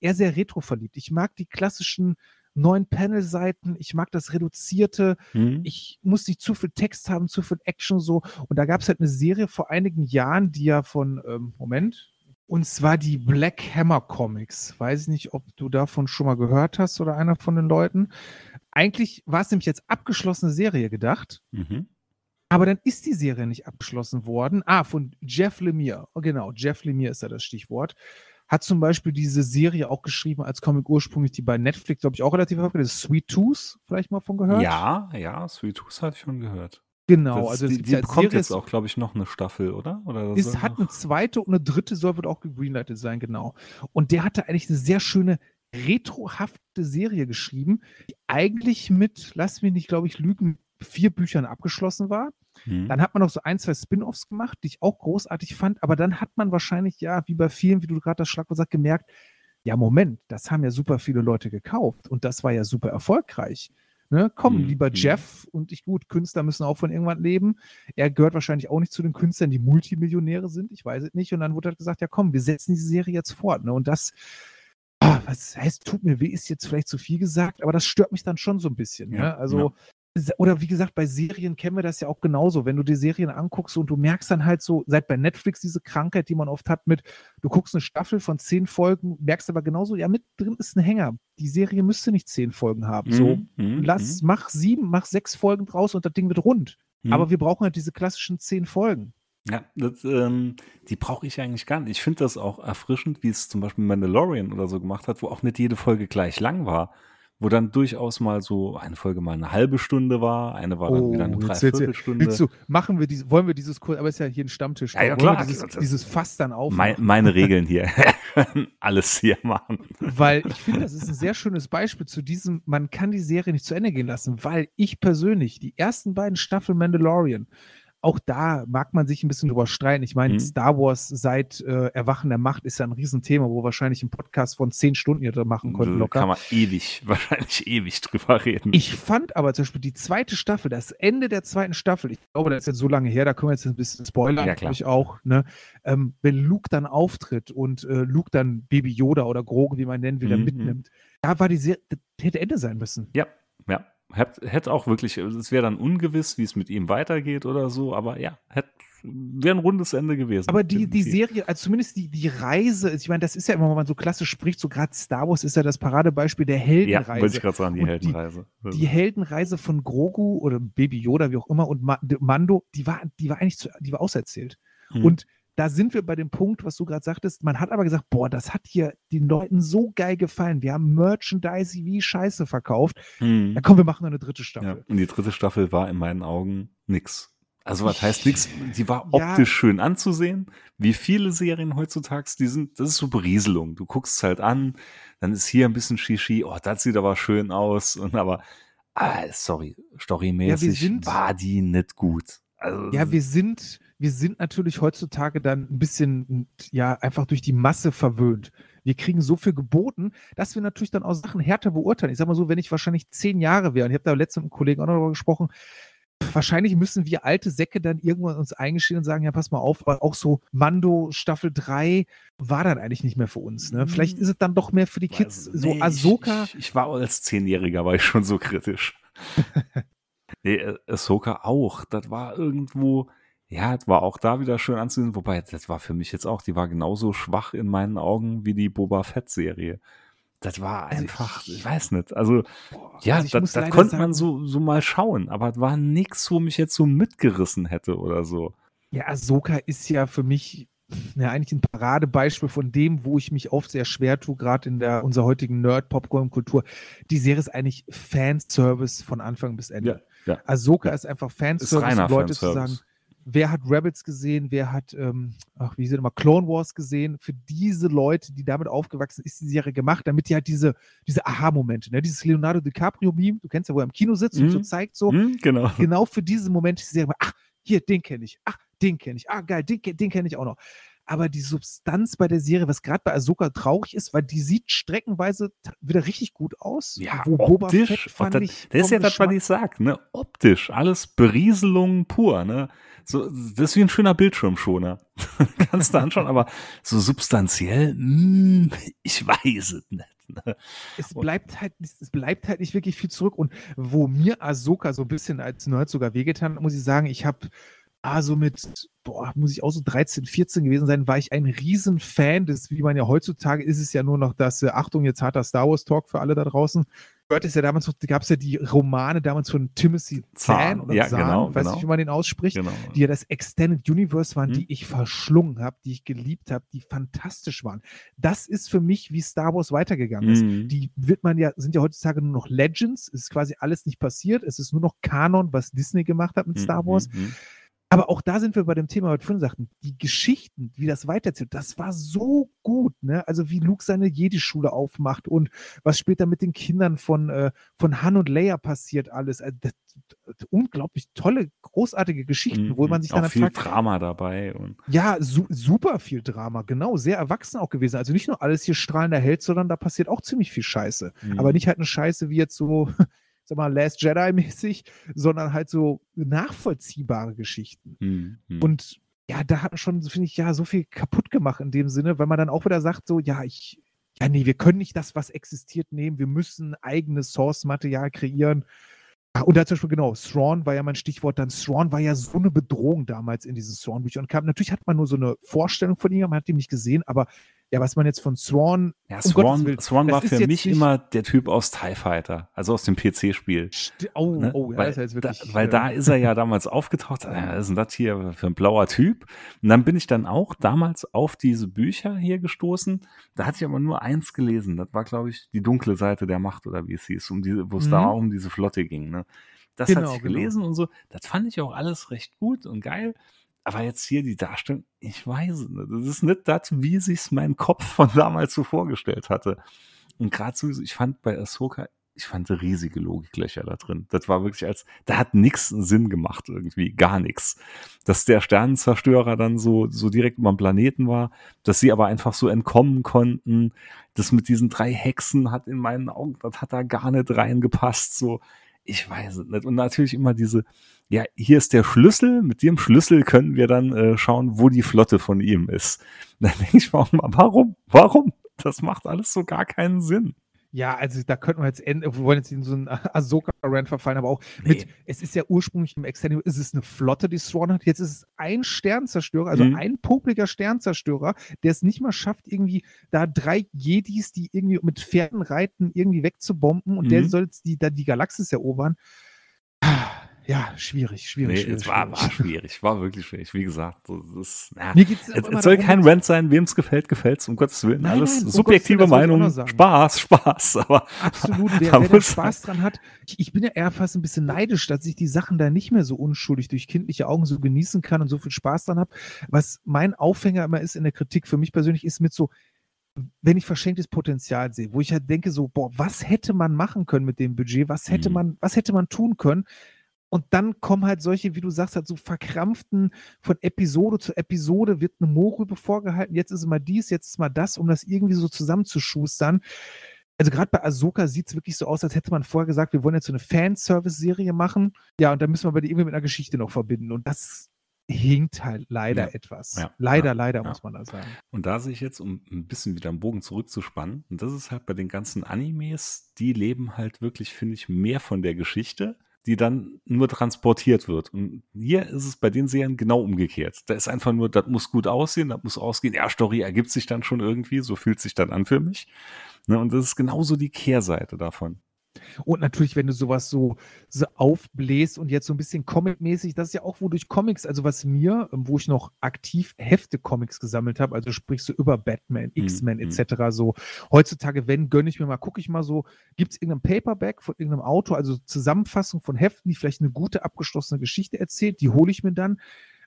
Speaker 3: eher sehr retro verliebt. Ich mag die klassischen neuen Panelseiten, ich mag das Reduzierte,
Speaker 2: Hm?
Speaker 3: ich muss nicht zu viel Text haben, zu viel Action so. Und da gab es halt eine Serie vor einigen Jahren, die ja von, ähm, Moment, und zwar die Black Hammer Comics. Weiß ich nicht, ob du davon schon mal gehört hast oder einer von den Leuten. Eigentlich war es nämlich jetzt abgeschlossene Serie gedacht.
Speaker 2: Mhm.
Speaker 3: Aber dann ist die Serie nicht abgeschlossen worden. Ah, von Jeff Lemire. Oh, genau, Jeff Lemire ist da das Stichwort. Hat zum Beispiel diese Serie auch geschrieben als Comic ursprünglich, die bei Netflix, glaube ich, auch relativ erfolgreich ist. Sweet Tooth, vielleicht mal von gehört?
Speaker 2: Ja, ja, Sweet Tooth hatte ich schon gehört.
Speaker 3: Genau.
Speaker 2: Das,
Speaker 3: also
Speaker 2: die die bekommt
Speaker 3: Serie-
Speaker 2: jetzt auch, glaube ich, noch eine Staffel, oder? oder soll
Speaker 3: hat eine zweite und eine dritte soll wird auch gegreenlightet sein, genau. Und der hatte eigentlich eine sehr schöne retrohafte Serie geschrieben, die eigentlich mit, lass mich nicht, glaube ich, lügen, vier Büchern abgeschlossen war.
Speaker 2: Hm.
Speaker 3: Dann hat man noch so ein, zwei Spin-offs gemacht, die ich auch großartig fand, aber dann hat man wahrscheinlich, ja, wie bei vielen, wie du gerade das Schlagwort sagst, gemerkt, ja, Moment, das haben ja super viele Leute gekauft und das war ja super erfolgreich. Ne? Komm,
Speaker 2: Mhm.
Speaker 3: lieber
Speaker 2: Mhm.
Speaker 3: Jeff und ich gut, Künstler müssen auch von irgendwann leben. Er gehört wahrscheinlich auch nicht zu den Künstlern, die Multimillionäre sind, ich weiß es nicht. Und dann wurde halt gesagt, ja komm, wir setzen diese Serie jetzt fort. Ne? Und das, ah, was heißt, tut mir weh, ist jetzt vielleicht zu viel gesagt, aber das stört mich dann schon so ein bisschen.
Speaker 2: Ja,
Speaker 3: ne? Also, oder wie gesagt, bei Serien kennen wir das ja auch genauso. Wenn du die Serien anguckst und du merkst dann halt so, seit bei Netflix diese Krankheit, die man oft hat mit, du guckst eine Staffel von zehn Folgen, merkst aber genauso, ja, mit drin ist ein Hänger. Die Serie müsste nicht zehn Folgen haben. So,
Speaker 2: Mhm, mhm,
Speaker 3: lass, mach sieben, mach sechs Folgen draus und das Ding wird rund.
Speaker 2: mhm.
Speaker 3: Aber wir brauchen halt diese klassischen zehn Folgen.
Speaker 2: Ja, das, ähm, die brauche ich eigentlich gar nicht. Ich finde das auch erfrischend, wie es zum Beispiel Mandalorian oder so gemacht hat, wo auch nicht jede Folge gleich lang war. Wo dann durchaus mal so eine Folge mal eine halbe Stunde war, eine war dann wieder eine
Speaker 3: Oh,
Speaker 2: Dreiviertelstunde.
Speaker 3: Willst du, machen wir diese, wollen wir dieses Kurs, aber ist ja hier ein Stammtisch.
Speaker 2: Ja, ja, klar.
Speaker 3: wir dieses, dieses Fass dann auf.
Speaker 2: Mein, meine Regeln hier. *laughs* Alles hier machen.
Speaker 3: Weil ich finde, das ist ein sehr schönes Beispiel zu diesem, man kann die Serie nicht zu Ende gehen lassen, weil ich persönlich, die ersten beiden Staffeln Mandalorian, auch da mag man sich ein bisschen drüber streiten. Ich meine,
Speaker 2: Mhm.
Speaker 3: Star Wars seit äh, Erwachen der Macht ist ja ein Riesenthema, wo wahrscheinlich einen Podcast von zehn Stunden hier machen konnten
Speaker 2: Da
Speaker 3: locker.
Speaker 2: kann man ewig, *laughs* wahrscheinlich ewig drüber reden.
Speaker 3: Ich fand aber zum Beispiel die zweite Staffel, das Ende der zweiten Staffel, ich glaube, das ist jetzt so lange her, da können wir jetzt ein bisschen spoilern,
Speaker 2: Ja, klar.
Speaker 3: ich auch, ne? Ähm, wenn Luke dann auftritt und äh, Luke dann Baby Yoda oder Grogu, wie man nennen will,
Speaker 2: Mhm.
Speaker 3: mitnimmt, da war die Serie, das hätte Ende sein müssen.
Speaker 2: Ja, ja. Hätte hätt auch wirklich, es wäre dann ungewiss, wie es mit ihm weitergeht oder so, aber ja, wäre ein rundes Ende gewesen.
Speaker 3: Aber die, die. Serie, also zumindest die, die Reise, ich meine, das ist ja immer, wenn man so klassisch spricht, so gerade Star Wars ist ja das Paradebeispiel der
Speaker 2: Ja,
Speaker 3: Heldenreise.
Speaker 2: wollte ich gerade sagen, die
Speaker 3: Und die-
Speaker 2: Heldenreise.
Speaker 3: die Heldenreise von Grogu oder Baby Yoda, wie auch immer, und Ma Mando, die war, die war eigentlich zu, die war auserzählt.
Speaker 2: Mhm.
Speaker 3: Und da sind wir bei dem Punkt, was du gerade sagtest, man hat aber gesagt, boah, das hat hier den Leuten so geil gefallen. Wir haben Merchandise wie Scheiße verkauft.
Speaker 2: Mhm.
Speaker 3: Ja, komm, wir machen noch eine dritte
Speaker 2: Ja,
Speaker 3: Staffel.
Speaker 2: und die dritte Staffel war in meinen Augen nix. Also was heißt nix? Die war
Speaker 3: Ja.
Speaker 2: optisch schön anzusehen. Wie viele Serien heutzutage, die sind, das ist so Berieselung. Du guckst es halt an, dann ist hier ein bisschen Shishi, oh, das sieht aber schön aus. Und aber, ah, sorry, storymäßig
Speaker 3: sind-
Speaker 2: war die nicht gut. Also,
Speaker 3: Ja, wir sind, wir sind natürlich heutzutage dann ein bisschen, ja, einfach durch die Masse verwöhnt. Wir kriegen so viel geboten, dass wir natürlich dann auch Sachen härter beurteilen. Ich sag mal so, wenn ich wahrscheinlich zehn Jahre wäre, und ich habe da letztens mit einem Kollegen auch noch darüber gesprochen, wahrscheinlich müssen wir alte Säcke dann irgendwann uns eingestehen und sagen, ja, pass mal auf, aber auch so Mando Staffel 3 war dann eigentlich nicht mehr für uns. Ne? Vielleicht ist es dann doch mehr für die Kids,
Speaker 2: also,
Speaker 3: so
Speaker 2: nee,
Speaker 3: Ahsoka.
Speaker 2: Ich, ich, ich war als Zehnjähriger, war ich schon so kritisch. *laughs* nee, Ahsoka auch. Das war irgendwo, ja, das war auch da wieder schön anzusehen. Wobei, das war für mich jetzt auch, die war genauso schwach in meinen Augen wie die Boba Fett-Serie. Das war
Speaker 3: Also
Speaker 2: einfach,
Speaker 3: ich-
Speaker 2: ich weiß nicht. Also, ja,
Speaker 3: also
Speaker 2: das, das konnte man
Speaker 3: sagen-
Speaker 2: so, so mal schauen, aber es war nichts, wo mich jetzt so mitgerissen hätte oder so.
Speaker 3: Ja, Ahsoka ist ja für mich ja, eigentlich ein Paradebeispiel von dem, wo ich mich oft sehr schwer tue, gerade in der unserer heutigen Nerd-Popcorn-Kultur. Die Serie ist eigentlich Fanservice von Anfang bis Ende.
Speaker 2: Ja, ja.
Speaker 3: Ahsoka ist einfach Fanservice,
Speaker 2: Ist
Speaker 3: um Leute zu
Speaker 2: Fanservice.
Speaker 3: sagen, wer hat Rebels gesehen, wer hat, ähm, ach, wie es immer, Clone Wars gesehen. Für diese Leute, die damit aufgewachsen sind, ist die Serie gemacht, damit die halt diese, diese Aha-Momente, ne? dieses Leonardo DiCaprio-Meme, du kennst ja, wo er im Kino sitzt und
Speaker 2: Mhm.
Speaker 3: so zeigt so,
Speaker 2: Hm, genau.
Speaker 3: genau für diese Momente ist die Serie, ach, hier, den kenne ich, ach, den kenne ich, ah, geil, den, den kenne ich auch noch. Aber die Substanz bei der Serie, was gerade bei Ahsoka traurig ist, weil die sieht streckenweise wieder richtig gut aus.
Speaker 2: Ja, optisch.
Speaker 3: Fett fand
Speaker 2: das,
Speaker 3: ich
Speaker 2: das ist ja das, was ich sag, ne? Optisch. Alles Berieselung pur, ne? So, das ist wie ein schöner Bildschirmschoner. *laughs* Kannst du anschauen, aber so substanziell, hm, ich weiß es nicht. Ne?
Speaker 3: es bleibt halt, nicht- es bleibt halt nicht wirklich viel zurück. Und wo mir Ahsoka so ein bisschen als Nerd sogar wehgetan hat, muss ich sagen, ich habe also mit, boah, muss ich auch so 13, 14 gewesen sein, war ich ein Riesenfan des, wie man ja heutzutage ist es ja nur noch das, äh, Achtung, jetzt harter Star Wars Talk für alle da draußen. Gehört es ja damals noch, gab es ja die Romane damals von Timothy Zahn
Speaker 2: Zahn,
Speaker 3: oder
Speaker 2: ja,
Speaker 3: Zahn,
Speaker 2: genau,
Speaker 3: weiß
Speaker 2: genau.
Speaker 3: nicht, wie man den ausspricht,
Speaker 2: Genau.
Speaker 3: die ja das Extended Universe waren,
Speaker 2: Hm.
Speaker 3: die ich verschlungen habe, die ich geliebt habe, die fantastisch waren. Das ist für mich, wie Star Wars weitergegangen ist
Speaker 2: Mhm.
Speaker 3: die wird man ja, sind ja heutzutage nur noch Legends. Es ist quasi alles nicht passiert. Es ist nur noch Kanon, was Disney gemacht hat mit Star Wars.
Speaker 2: Mhm.
Speaker 3: Aber auch da sind wir bei dem Thema, was wir vorhin sagten. Die Geschichten, wie das weiterzählt, das war so gut, ne? Also wie Luke seine Jedi-Schule aufmacht und was später mit den Kindern von, äh, von Han und Leia passiert alles. Also das, das, unglaublich tolle, großartige Geschichten, wo
Speaker 2: Mhm.
Speaker 3: man sich
Speaker 2: auch
Speaker 3: dann
Speaker 2: viel
Speaker 3: fragt,
Speaker 2: Drama dabei und
Speaker 3: ja, su super viel Drama, genau, sehr erwachsen auch gewesen. Also nicht nur alles hier strahlender Held, sondern da passiert auch ziemlich viel Scheiße.
Speaker 2: Mhm.
Speaker 3: Aber nicht halt eine Scheiße wie jetzt so, *laughs* sag mal, Last Jedi-mäßig, sondern halt so nachvollziehbare Geschichten.
Speaker 2: Mhm. Mhm.
Speaker 3: Und ja, da hat man schon, finde ich, ja, so viel kaputt gemacht in dem Sinne, weil man dann auch wieder sagt, so, ja, ich, ja, nee, wir können nicht das, was existiert, nehmen, wir müssen eigenes Source-Material kreieren. Ah, Und da zum Beispiel, genau, Thrawn war ja mein Stichwort, dann Thrawn war ja so eine Bedrohung damals in diesen Thrawn-Büchern und kam, natürlich hat man nur so eine Vorstellung von ihm, man hat ihn nicht gesehen, aber ja, was man jetzt von Thrawn,
Speaker 2: ja,
Speaker 3: um
Speaker 2: Swan,
Speaker 3: Willen,
Speaker 2: Swan war für mich immer der Typ aus TIE Fighter, also aus dem PC-Spiel.
Speaker 3: oh,
Speaker 2: Ne?
Speaker 3: oh, ja,
Speaker 2: weil,
Speaker 3: ist jetzt wirklich.
Speaker 2: da, weil
Speaker 3: äh,
Speaker 2: da ist er ja damals aufgetaucht. Äh, Was ist denn das hier für ein blauer Typ? Und dann bin ich dann auch damals auf diese Bücher hier gestoßen. Da hatte ich aber nur eins gelesen. Das war, glaube ich, die dunkle Seite der Macht oder wie es hieß, um diese, wo es da
Speaker 3: Mhm.
Speaker 2: auch um diese Flotte ging. Ne? Das
Speaker 3: Genau,
Speaker 2: hatte ich
Speaker 3: genau.
Speaker 2: gelesen und so. Das fand ich auch alles recht gut und geil. Aber jetzt hier die Darstellung, ich weiß es nicht. Das ist nicht das, wie sich's mein Kopf von damals so vorgestellt hatte. Und gerade sowieso, ich fand bei Ahsoka, ich fand riesige Logiklöcher da drin. Das war wirklich als, da hat nix Sinn gemacht irgendwie, gar nichts. Dass der Sternenzerstörer dann so, so direkt über dem Planeten war, dass sie aber einfach so entkommen konnten. Das mit diesen drei Hexen hat in meinen Augen, das hat da gar nicht reingepasst, so. Ich weiß es nicht. Und natürlich immer diese, ja, hier ist der Schlüssel, mit dem Schlüssel können wir dann äh, schauen, wo die Flotte von ihm ist. Und *laughs* dann denke ich mir auch mal, warum? Warum? Das macht alles so gar keinen Sinn.
Speaker 3: Ja, also da könnten wir jetzt enden, wir wollen jetzt in so einen *laughs* Ahsoka-Rant verfallen, aber auch mit,
Speaker 2: Nee.
Speaker 3: es ist ja ursprünglich im Extended, ist es eine Flotte, die Thrawn hat, jetzt ist es ein Sternzerstörer, also
Speaker 2: Mhm.
Speaker 3: ein popliger Sternzerstörer, der es nicht mal schafft, irgendwie da drei Jedis, die irgendwie mit Pferden reiten, irgendwie wegzubomben und der
Speaker 2: Mhm.
Speaker 3: soll jetzt die, da die Galaxis erobern. Ja, schwierig, schwierig,
Speaker 2: Nee,
Speaker 3: schwierig.
Speaker 2: es war,
Speaker 3: schwierig.
Speaker 2: war schwierig, war wirklich schwierig. Wie gesagt, das ist, ja.
Speaker 3: Mir geht's
Speaker 2: Es, es soll kein Rant sein, wem es gefällt, gefällt es, um Gottes Willen.
Speaker 3: Nein,
Speaker 2: Alles
Speaker 3: nein, um
Speaker 2: subjektive
Speaker 3: noch
Speaker 2: Meinung. Spaß, Spaß, aber
Speaker 3: Absolut, wer, *laughs*
Speaker 2: Da
Speaker 3: wer da Spaß dran hat. Ich, ich bin ja eher fast ein bisschen neidisch, dass ich die Sachen da nicht mehr so unschuldig durch kindliche Augen so genießen kann und so viel Spaß dran habe. Was mein Aufhänger immer ist in der Kritik für mich persönlich, ist mit so, wenn ich verschenktes Potenzial sehe, wo ich halt denke, so, boah, was hätte man machen können mit dem Budget? Was hätte
Speaker 2: Mhm.
Speaker 3: man, was hätte man tun können? Und dann kommen halt solche, wie du sagst, halt so verkrampften von Episode zu Episode wird eine Mohrrübe vorgehalten. Jetzt ist mal dies, jetzt ist mal das, um das irgendwie so zusammenzuschustern also gerade bei Ahsoka sieht es wirklich so aus, als hätte man vorher gesagt, wir wollen jetzt so eine Fanservice-Serie machen. Ja, und dann müssen wir aber die irgendwie mit einer Geschichte noch verbinden. Und das, hinkt halt leider
Speaker 2: Ja.
Speaker 3: etwas.
Speaker 2: Ja.
Speaker 3: Leider,
Speaker 2: Ja.
Speaker 3: leider muss man da sagen.
Speaker 2: Und da sehe ich jetzt, um ein bisschen wieder einen Bogen zurückzuspannen, und das ist halt bei den ganzen Animes, die leben halt wirklich, finde ich, mehr von der Geschichte, die dann nur transportiert wird. Und hier ist es bei den Serien genau umgekehrt. Da ist einfach nur, das muss gut aussehen, das muss ausgehen. Ja, Story ergibt sich dann schon irgendwie, so fühlt sich dann an für mich. Ne, und das ist genauso die Kehrseite davon.
Speaker 3: Und natürlich, wenn du sowas so, so aufbläst und jetzt so ein bisschen Comic-mäßig, das ist ja auch, wodurch Comics, also was mir, ähm, wo ich noch aktiv Hefte-Comics gesammelt habe, also sprich so über Batman, X-Men
Speaker 2: mhm.
Speaker 3: etc. so. Heutzutage, wenn, gönne ich mir mal, gucke ich mal so, gibt es irgendein Paperback von irgendeinem Autor, also Zusammenfassung von Heften, die vielleicht eine gute abgeschlossene Geschichte erzählt, die hole ich mir dann.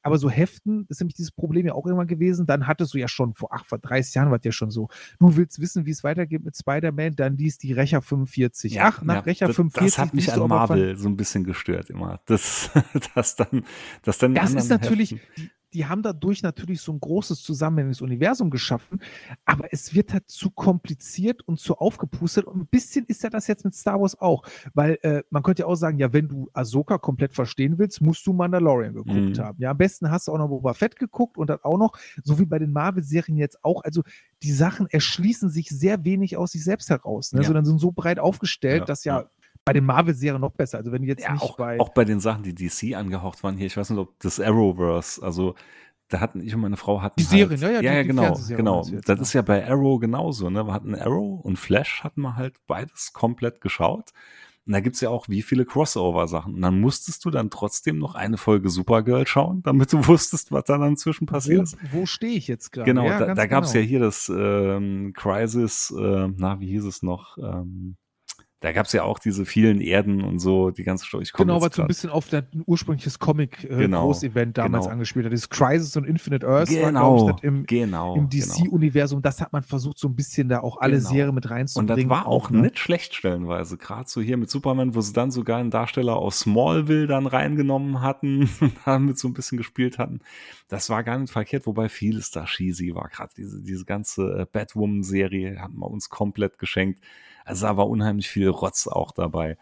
Speaker 3: Aber so Heften, das ist nämlich dieses Problem ja auch immer gewesen, dann hattest du ja schon vor, ach, vor 30 Jahren war das ja schon so, du willst wissen, wie es weitergeht mit Spider-Man, dann liest die Recher 45. ach, nach
Speaker 2: ja,
Speaker 3: Recher
Speaker 2: das,
Speaker 3: 45
Speaker 2: Das hat mich an
Speaker 3: von-
Speaker 2: Marvel so ein bisschen gestört immer. Das, *laughs* das dann, das dann
Speaker 3: Das ist natürlich, die, die haben dadurch natürlich so ein großes zusammenhängendes Universum geschaffen, aber es wird halt zu kompliziert und zu aufgepustet und ein bisschen ist ja das jetzt mit Star Wars auch, weil äh, man könnte ja auch sagen, ja, wenn du Ahsoka komplett verstehen willst, musst du Mandalorian geguckt
Speaker 2: Mhm.
Speaker 3: haben. Ja, am besten hast du auch noch Boba Fett geguckt und dann auch noch, so wie bei den Marvel-Serien jetzt auch, also die Sachen erschließen sich sehr wenig aus sich selbst heraus, ne,
Speaker 2: Ja.
Speaker 3: sondern sind so breit aufgestellt,
Speaker 2: Ja,
Speaker 3: dass ja,
Speaker 2: ja.
Speaker 3: Bei den Marvel-Serien noch besser, also wenn jetzt
Speaker 2: Ja,
Speaker 3: nicht
Speaker 2: auch,
Speaker 3: bei
Speaker 2: auch bei den Sachen, die DC angehaucht waren hier, ich weiß nicht, ob das Arrowverse, also da hatten ich und meine Frau hatten
Speaker 3: Die
Speaker 2: halt,
Speaker 3: Serien, ja, ja,
Speaker 2: ja,
Speaker 3: die
Speaker 2: genau, genau.
Speaker 3: jetzt,
Speaker 2: das
Speaker 3: ja.
Speaker 2: ist ja bei Arrow genauso, ne? Wir hatten Arrow und Flash hatten wir halt beides komplett geschaut. Und da gibt's ja auch wie viele Crossover-Sachen. Und dann musstest du dann trotzdem noch eine Folge Supergirl schauen, damit du *laughs* wusstest, was da dann inzwischen passiert
Speaker 3: wo,
Speaker 2: ist.
Speaker 3: wo stehe ich jetzt gerade?
Speaker 2: Genau,
Speaker 3: ja,
Speaker 2: da, da gab's ja
Speaker 3: genau.
Speaker 2: hier das ähm, Crisis, äh, na, wie hieß es noch? Ähm, da gab's ja auch diese vielen Erden und so, die ganze Story.
Speaker 3: Genau,
Speaker 2: jetzt
Speaker 3: was so ein bisschen auf das ursprüngliches
Speaker 2: Genau,
Speaker 3: Comic-Groß-Event damals
Speaker 2: genau.
Speaker 3: angespielt hat. Dieses Crisis und Infinite Earth
Speaker 2: Genau,
Speaker 3: ich, im,
Speaker 2: genau.
Speaker 3: im
Speaker 2: genau.
Speaker 3: DC-Universum. Das hat man versucht, so ein bisschen da auch alle
Speaker 2: Genau.
Speaker 3: Serien mit
Speaker 2: Und
Speaker 3: reinzubringen.
Speaker 2: das war auch
Speaker 3: ne?
Speaker 2: nicht schlecht stellenweise. Gerade so hier mit Superman, wo sie dann sogar einen Darsteller aus Smallville dann reingenommen hatten und *laughs* damit so ein bisschen gespielt hatten. Das war gar nicht verkehrt, wobei vieles da cheesy war. Gerade diese, diese ganze äh, Batwoman-Serie hat man uns komplett geschenkt. Also da war unheimlich viel Rotz auch dabei.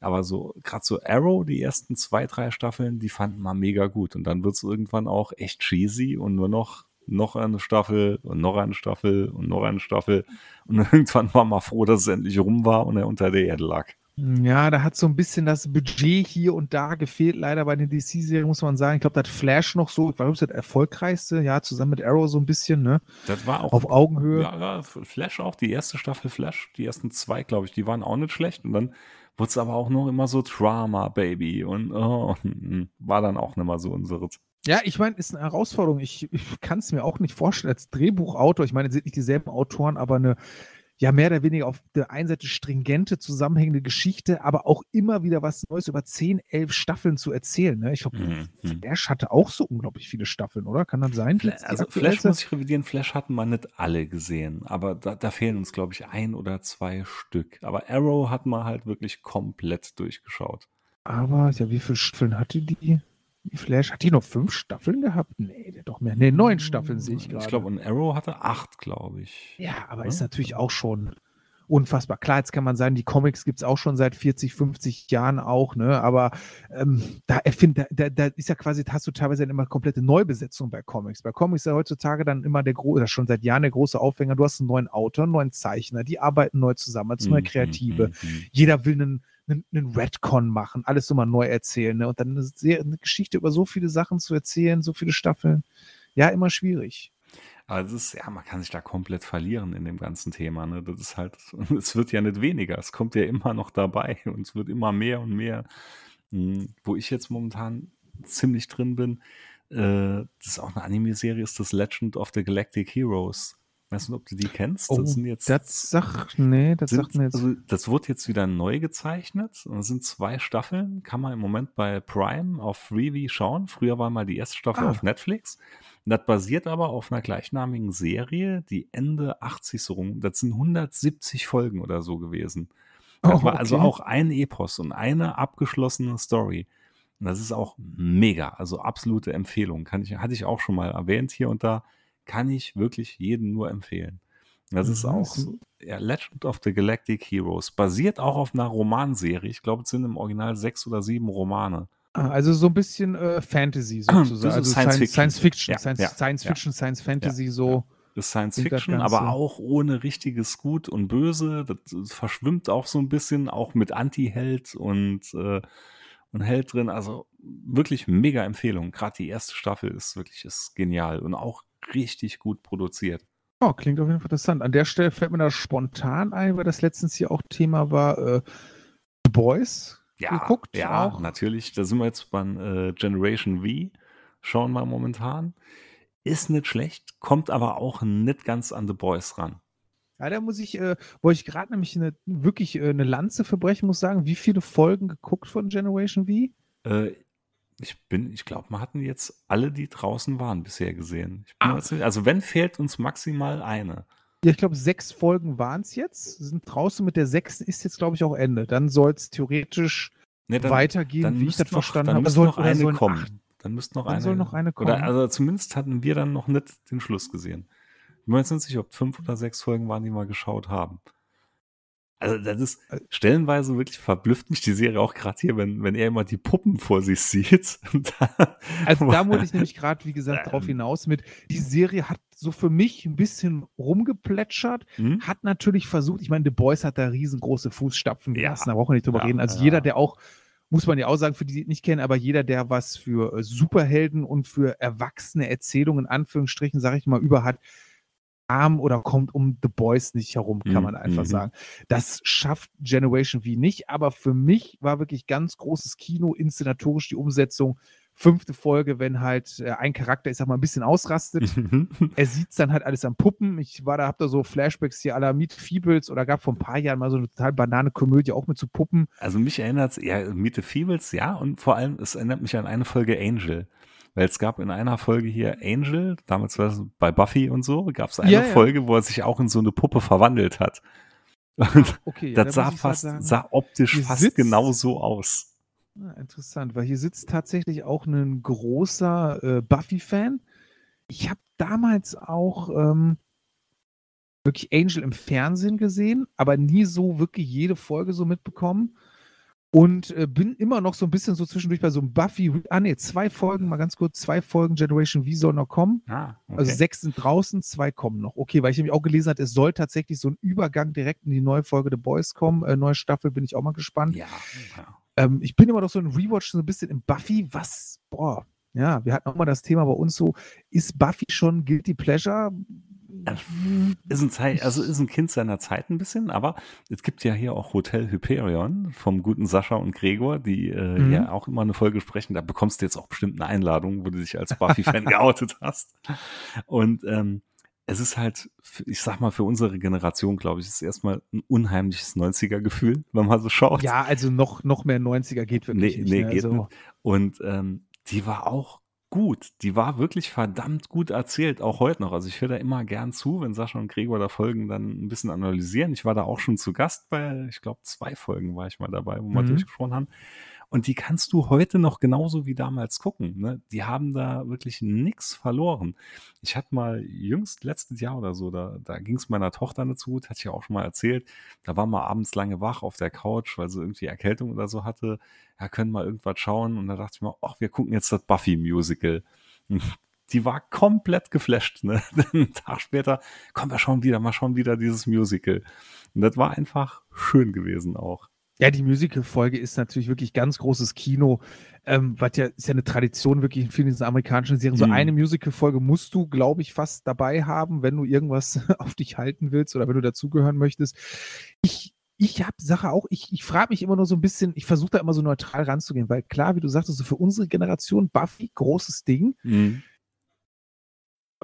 Speaker 2: Aber so, gerade so Arrow, die ersten zwei, drei Staffeln, die fanden wir mega gut. Und dann wird es irgendwann auch echt cheesy und nur noch, noch eine Staffel und noch eine Staffel und noch eine Staffel. Und *laughs* irgendwann war man froh, dass es endlich rum war und er unter der Erde lag.
Speaker 3: Ja, da hat so ein bisschen das Budget hier und da gefehlt, leider bei den DC-Serien, muss man sagen. Ich glaube, da hat Flash noch so, ich glaube, das ist das erfolgreichste, ja, zusammen mit Arrow so ein bisschen, ne?
Speaker 2: Das war auch
Speaker 3: Auf Augenhöhe.
Speaker 2: Ja, ja, Flash auch, die erste Staffel Flash, die ersten zwei, glaube ich, die waren auch nicht schlecht. Und dann wurde es aber auch noch immer so Drama, Baby. Und oh, *laughs* war dann auch nicht mal so unsere.
Speaker 3: Ja, ich meine, ist eine Herausforderung. Ich, ich kann es mir auch nicht vorstellen als Drehbuchautor. Ich meine, es sind nicht dieselben Autoren, aber eine ja mehr oder weniger auf der einen Seite stringente, zusammenhängende Geschichte, aber auch immer wieder was Neues über 10, 11 Staffeln zu erzählen. Ne? Ich glaube,
Speaker 2: Mhm, mhm.
Speaker 3: Flash hatte auch so unglaublich viele Staffeln, oder? Kann das sein?
Speaker 2: Fla-
Speaker 3: Jetzt die
Speaker 2: Also? Flash muss ich revidieren, Flash hatten wir nicht alle gesehen, aber da, da fehlen uns, glaube ich, ein oder zwei Stück. Aber Arrow hat man halt wirklich komplett durchgeschaut.
Speaker 3: Aber ja, wie viele Staffeln hatte die? Die Flash, hat die noch fünf Staffeln gehabt? Nee, der doch mehr. Nee, neun Staffeln sehe ich gerade.
Speaker 2: Ich glaube, und Arrow hatte acht, glaube ich.
Speaker 3: Ja, aber
Speaker 2: Ja.
Speaker 3: ist natürlich auch schon unfassbar. Klar, jetzt kann man sagen, die Comics gibt es auch schon seit 40, 50 Jahren auch, ne? Aber ähm, da erfind, da, da, ist ja quasi, hast du teilweise dann immer komplette Neubesetzung bei Comics. Bei Comics ist ja heutzutage dann immer der große, schon seit Jahren der große Aufhänger, du hast einen neuen Autor, einen neuen Zeichner, die arbeiten neu zusammen als neue
Speaker 2: Mhm,
Speaker 3: Kreative.
Speaker 2: mhm, mhm.
Speaker 3: Jeder will einen, einen, einen Redcon machen, alles immer neu erzählen, ne? Und dann eine, sehr, eine Geschichte über so viele Sachen zu erzählen, so viele Staffeln. Ja, immer schwierig.
Speaker 2: Aber es ist, ja, man kann sich da komplett verlieren in dem ganzen Thema. Ne? Das ist halt, *laughs* es wird ja nicht weniger, es kommt ja immer noch dabei *laughs* und es wird immer mehr und mehr. Hm, Wo ich jetzt momentan ziemlich drin bin, äh, das ist auch eine Anime-Serie, ist das Legend of the Galactic Heroes. Weißt du, ob du die kennst?
Speaker 3: Oh,
Speaker 2: das sind jetzt
Speaker 3: Das sagt, nee, das
Speaker 2: sind,
Speaker 3: sagt mir jetzt.
Speaker 2: also das wird jetzt wieder neu gezeichnet. Und es sind zwei Staffeln. Kann man im Moment bei Prime auf Freevee schauen. Früher war mal die erste Staffel
Speaker 3: Ah.
Speaker 2: auf Netflix. Und das basiert aber auf einer gleichnamigen Serie, die Ende 80 so rum. Das sind 170 Folgen oder so gewesen. Das
Speaker 3: Oh,
Speaker 2: war also
Speaker 3: okay.
Speaker 2: auch ein Epos und eine abgeschlossene Story. Und das ist auch mega, also absolute Empfehlung. Kann ich, hatte ich auch schon mal erwähnt hier und da. Kann ich wirklich jedem nur empfehlen. Das ist
Speaker 3: Mhm,
Speaker 2: auch ja, Legend of the Galactic Heroes. Basiert auch auf einer Romanserie. Ich glaube, es sind im Original sechs oder sieben Romane.
Speaker 3: Ah, also so ein bisschen äh, Fantasy sozusagen. Also Science, Fiction. Science Fiction, ja, Science, ja, Science Fiction. Science Fantasy, so.
Speaker 2: Das Science Fiction, aber auch ohne richtiges Gut und Böse. Das verschwimmt auch so ein bisschen, auch mit Anti-Held und, äh, und Held drin. Also wirklich mega Empfehlung. Gerade die erste Staffel ist wirklich ist genial und auch richtig gut produziert.
Speaker 3: Oh, klingt auf jeden Fall interessant. An der Stelle fällt mir da spontan ein, weil das letztens hier auch Thema war, äh, The Boys
Speaker 2: ja, geguckt. Ja, auch. natürlich. Da sind wir jetzt beim äh, Generation V. Schauen wir momentan. Ist nicht schlecht, kommt aber auch nicht ganz an The Boys ran.
Speaker 3: Ja, da muss ich, äh, wo ich gerade nämlich eine, wirklich äh, eine Lanze verbrechen muss, sagen, wie viele Folgen geguckt von Generation V?
Speaker 2: Äh, ich bin, ich glaube, wir hatten jetzt alle, die draußen waren, bisher gesehen. Ah. also wenn, fehlt uns maximal eine.
Speaker 3: Ja, ich glaube, sechs Folgen waren es jetzt, sind draußen mit der sechsten ist jetzt, glaube ich, auch Ende. Dann soll es theoretisch nee, dann, weitergehen,
Speaker 2: dann
Speaker 3: wie ich das
Speaker 2: noch,
Speaker 3: verstanden
Speaker 2: dann
Speaker 3: habe.
Speaker 2: Soll noch eine kommen. Acht, dann müsste noch
Speaker 3: dann
Speaker 2: eine.
Speaker 3: soll noch eine kommen.
Speaker 2: Oder, also zumindest hatten wir dann noch nicht den Schluss gesehen. Ich bin mir jetzt nicht sicher, ob fünf oder sechs Folgen waren, die wir geschaut haben. Also das ist äh, stellenweise wirklich verblüfft mich die Serie auch gerade hier, wenn, wenn er immer die Puppen vor sich sieht. *laughs*
Speaker 3: Da, also da *laughs* wollte ich nämlich gerade, wie gesagt, drauf hinaus mit, die Serie hat so für mich ein bisschen rumgeplätschert, mhm. hat natürlich versucht, ich meine, The Boys hat da riesengroße Fußstapfen gelassen, ja. da brauchen wir nicht drüber ja, reden. Also ja. jeder, der auch muss man ja auch sagen, für die, die nicht kennen, aber jeder, der was für äh, Superhelden und für erwachsene Erzählungen, in Anführungsstrichen, sage ich mal, über hat, arm oder kommt um The Boys nicht herum, kann man einfach mhm. sagen. Das schafft Generation V nicht, aber für mich war wirklich ganz großes Kino, inszenatorisch die Umsetzung. Fünfte Folge, wenn halt äh, ein Charakter, ich sag mal, ein bisschen ausrastet. er sieht dann halt alles am Puppen. Ich war da, hab da so Flashbacks hier aller Meet Feebles oder gab vor ein paar Jahren mal so eine total banane Komödie auch mit zu so Puppen.
Speaker 2: Also mich erinnert es, ja, Meet the Feebles, ja, und vor allem, es erinnert mich an eine Folge Angel. Weil es gab in einer Folge hier Angel, damals war es bei Buffy und so, gab es eine ja, Folge, ja. wo er sich auch in so eine Puppe verwandelt hat. Und okay, ja, das sah fast, sagen, sah optisch fast sitzt, genau so aus.
Speaker 3: Ah, interessant, weil hier sitzt tatsächlich auch ein großer äh, Buffy-Fan. Ich habe damals auch ähm, wirklich Angel im Fernsehen gesehen, aber nie so wirklich jede Folge so mitbekommen. Und äh, bin immer noch so ein bisschen so zwischendurch bei so einem Buffy. Ah, nee, zwei Folgen, mal ganz kurz, zwei Folgen Generation V soll noch kommen. Ah, okay. Also sechs sind draußen, zwei kommen noch. Okay, weil ich nämlich auch gelesen habe, es soll tatsächlich so ein Übergang direkt in die neue Folge The Boys kommen. Äh, neue Staffel, bin ich auch mal gespannt. Ja. ja. Ähm, ich bin immer noch so ein Rewatch, so ein bisschen im Buffy. Was, boah, ja, wir hatten auch mal das Thema bei uns so, ist Buffy schon Guilty Pleasure?
Speaker 2: Ist ein, Zeit, also ist ein Kind seiner Zeit ein bisschen, aber es gibt ja hier auch Hotel Hyperion vom guten Sascha und Gregor, die äh, mhm. ja auch immer eine Folge sprechen. Da bekommst du jetzt auch bestimmt eine Einladung, wo du dich als Buffy-Fan *laughs* geoutet hast. Und ähm, es ist halt, ich sag mal, für unsere Generation, glaube ich, ist erstmal ein unheimliches 90er-Gefühl, wenn man so schaut.
Speaker 3: Ja, also noch, noch mehr 90er geht wirklich
Speaker 2: nee,
Speaker 3: nicht.
Speaker 2: Nee, ne? geht also. nicht. Und ähm, die war auch gut. Die war wirklich verdammt gut erzählt, auch heute noch. Also ich höre da immer gern zu, wenn Sascha und Gregor da Folgen dann ein bisschen analysieren. Ich war da auch schon zu Gast bei, ich glaube, zwei Folgen war ich mal dabei, wo wir mhm. durchgesprochen haben. Und die kannst du heute noch genauso wie damals gucken. Ne? Die haben da wirklich nichts verloren. Ich hatte mal jüngst, letztes Jahr oder so, da, da ging es meiner Tochter nicht so gut, hatte ich ja auch schon mal erzählt. Da war mal abends lange wach auf der Couch, weil sie irgendwie Erkältung oder so hatte. Ja, können mal irgendwas schauen. Und da dachte ich mir, ach, wir gucken jetzt das Buffy-Musical. *laughs* Die war komplett geflasht. Ne? *laughs* Einen Tag später, komm, wir schauen wieder, mal schauen wieder dieses Musical. Und das war einfach schön gewesen auch.
Speaker 3: Ja, die Musical-Folge ist natürlich wirklich ganz großes Kino. Ähm, was ja ist ja eine Tradition wirklich in vielen dieser amerikanischen Serien. So mhm. eine Musical-Folge musst du, glaube ich, fast dabei haben, wenn du irgendwas *laughs* auf dich halten willst oder wenn du dazugehören möchtest. Ich, ich habe Sache auch, ich, ich frage mich immer nur so ein bisschen, ich versuche da immer so neutral ranzugehen, weil klar, wie du sagtest, so für unsere Generation Buffy, großes Ding. Mhm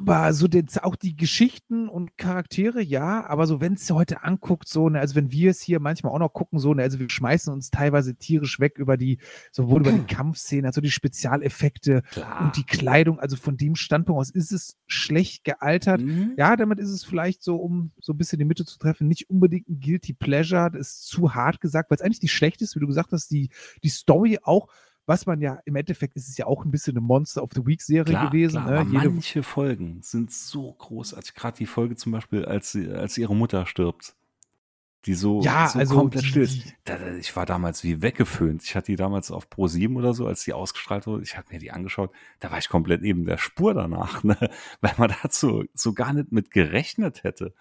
Speaker 3: aber so den, auch die Geschichten und Charaktere, ja, aber so, wenn es heute anguckt, so, ne, also wenn wir es hier manchmal auch noch gucken, so, ne, also wir schmeißen uns teilweise tierisch weg über die, sowohl über die *clears throat* Kampfszenen, also die Spezialeffekte Klar. und die Kleidung, also von dem Standpunkt aus ist es schlecht gealtert. Mhm. Ja, damit ist es vielleicht so, um so ein bisschen die Mitte zu treffen, nicht unbedingt ein Guilty Pleasure, das ist zu hart gesagt, weil es eigentlich nicht schlecht ist, wie du gesagt hast, die, die Story auch was man ja im Endeffekt ist es ja auch ein bisschen eine Monster of the Week Serie klar, gewesen.
Speaker 2: Klar, ne? manche Folgen sind so großartig. Gerade die Folge zum Beispiel, als, sie, als ihre Mutter stirbt. die so,
Speaker 3: Ja,
Speaker 2: so
Speaker 3: also
Speaker 2: komplett still ich war damals wie weggeföhnt. Ich hatte die damals auf Pro 7 oder so, als die ausgestrahlt wurde. Ich habe mir die angeschaut. Da war ich komplett neben der Spur danach, *laughs* ne? weil man dazu so gar nicht mit gerechnet hätte.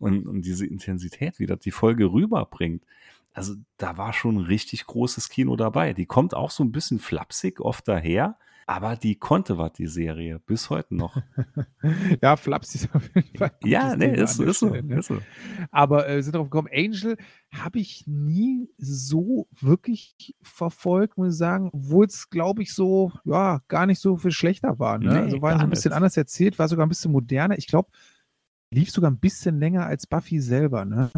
Speaker 2: Und, und diese Intensität, wie das die Folge rüberbringt. Also da war schon richtig großes Kino dabei. Die kommt auch so ein bisschen flapsig oft daher, aber die konnte was, die Serie, bis heute noch. *laughs*
Speaker 3: Ja, Flaps ist auf jeden Fall. ein
Speaker 2: ja, nee, ist, ist so.
Speaker 3: Ne?
Speaker 2: Ist so.
Speaker 3: Aber äh, sind darauf gekommen, Angel habe ich nie so wirklich verfolgt, muss ich sagen, obwohl es, glaube ich, so, ja, gar nicht so viel schlechter war. Ne?
Speaker 2: Nee,
Speaker 3: also war so ein bisschen
Speaker 2: nicht.
Speaker 3: anders erzählt, war sogar ein bisschen moderner. Ich glaube, lief sogar ein bisschen länger als Buffy selber, ne?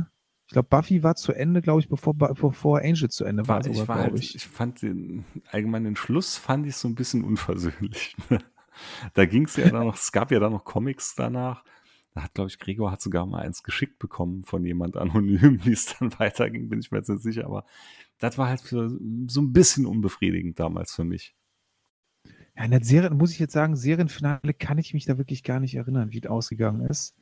Speaker 3: Ich glaube, Buffy war zu Ende, glaube ich, bevor, bevor Angel zu Ende war,
Speaker 2: War, ich,
Speaker 3: sogar,
Speaker 2: war halt, ich.
Speaker 3: ich.
Speaker 2: fand den allgemein den Schluss fand ich so ein bisschen unversöhnlich. *laughs* ne? da ging es ja dann noch, es gab ja dann noch Comics danach. Da hat, glaube ich, Gregor hat sogar mal eins geschickt bekommen von jemand anonym, *laughs* wie es dann weiterging, bin ich mir jetzt nicht sicher, aber das war halt für, so ein bisschen unbefriedigend damals für mich.
Speaker 3: Ja, in der Serie, muss ich jetzt sagen, Serienfinale kann ich mich da wirklich gar nicht erinnern, wie es ausgegangen ist.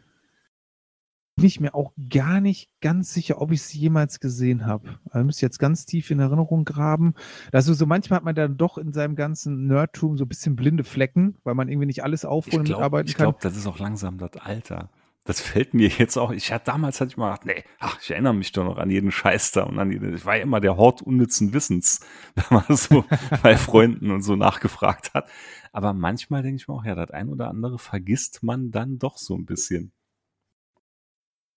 Speaker 3: Bin ich mir auch gar nicht ganz sicher, ob ich es jemals gesehen habe. Also müsste ich jetzt ganz tief in Erinnerung graben. Also so manchmal hat man dann doch in seinem ganzen Nerdtum so ein bisschen blinde Flecken, weil man irgendwie nicht alles
Speaker 2: Ich
Speaker 3: aufholen und
Speaker 2: glaube,
Speaker 3: mitarbeiten
Speaker 2: ich
Speaker 3: kann.
Speaker 2: glaub, das ist auch langsam das Alter. Das fällt mir jetzt auch. Ich hatte damals hatte ich mal gedacht, nee, ach, ich erinnere mich doch noch an jeden Scheiß da und an jeden, ich war ja immer der Hort unnützen Wissens, *laughs* wenn man so *laughs* bei Freunden und so nachgefragt hat. Aber manchmal denke ich mir auch, ja, das ein oder andere vergisst man dann doch so ein bisschen.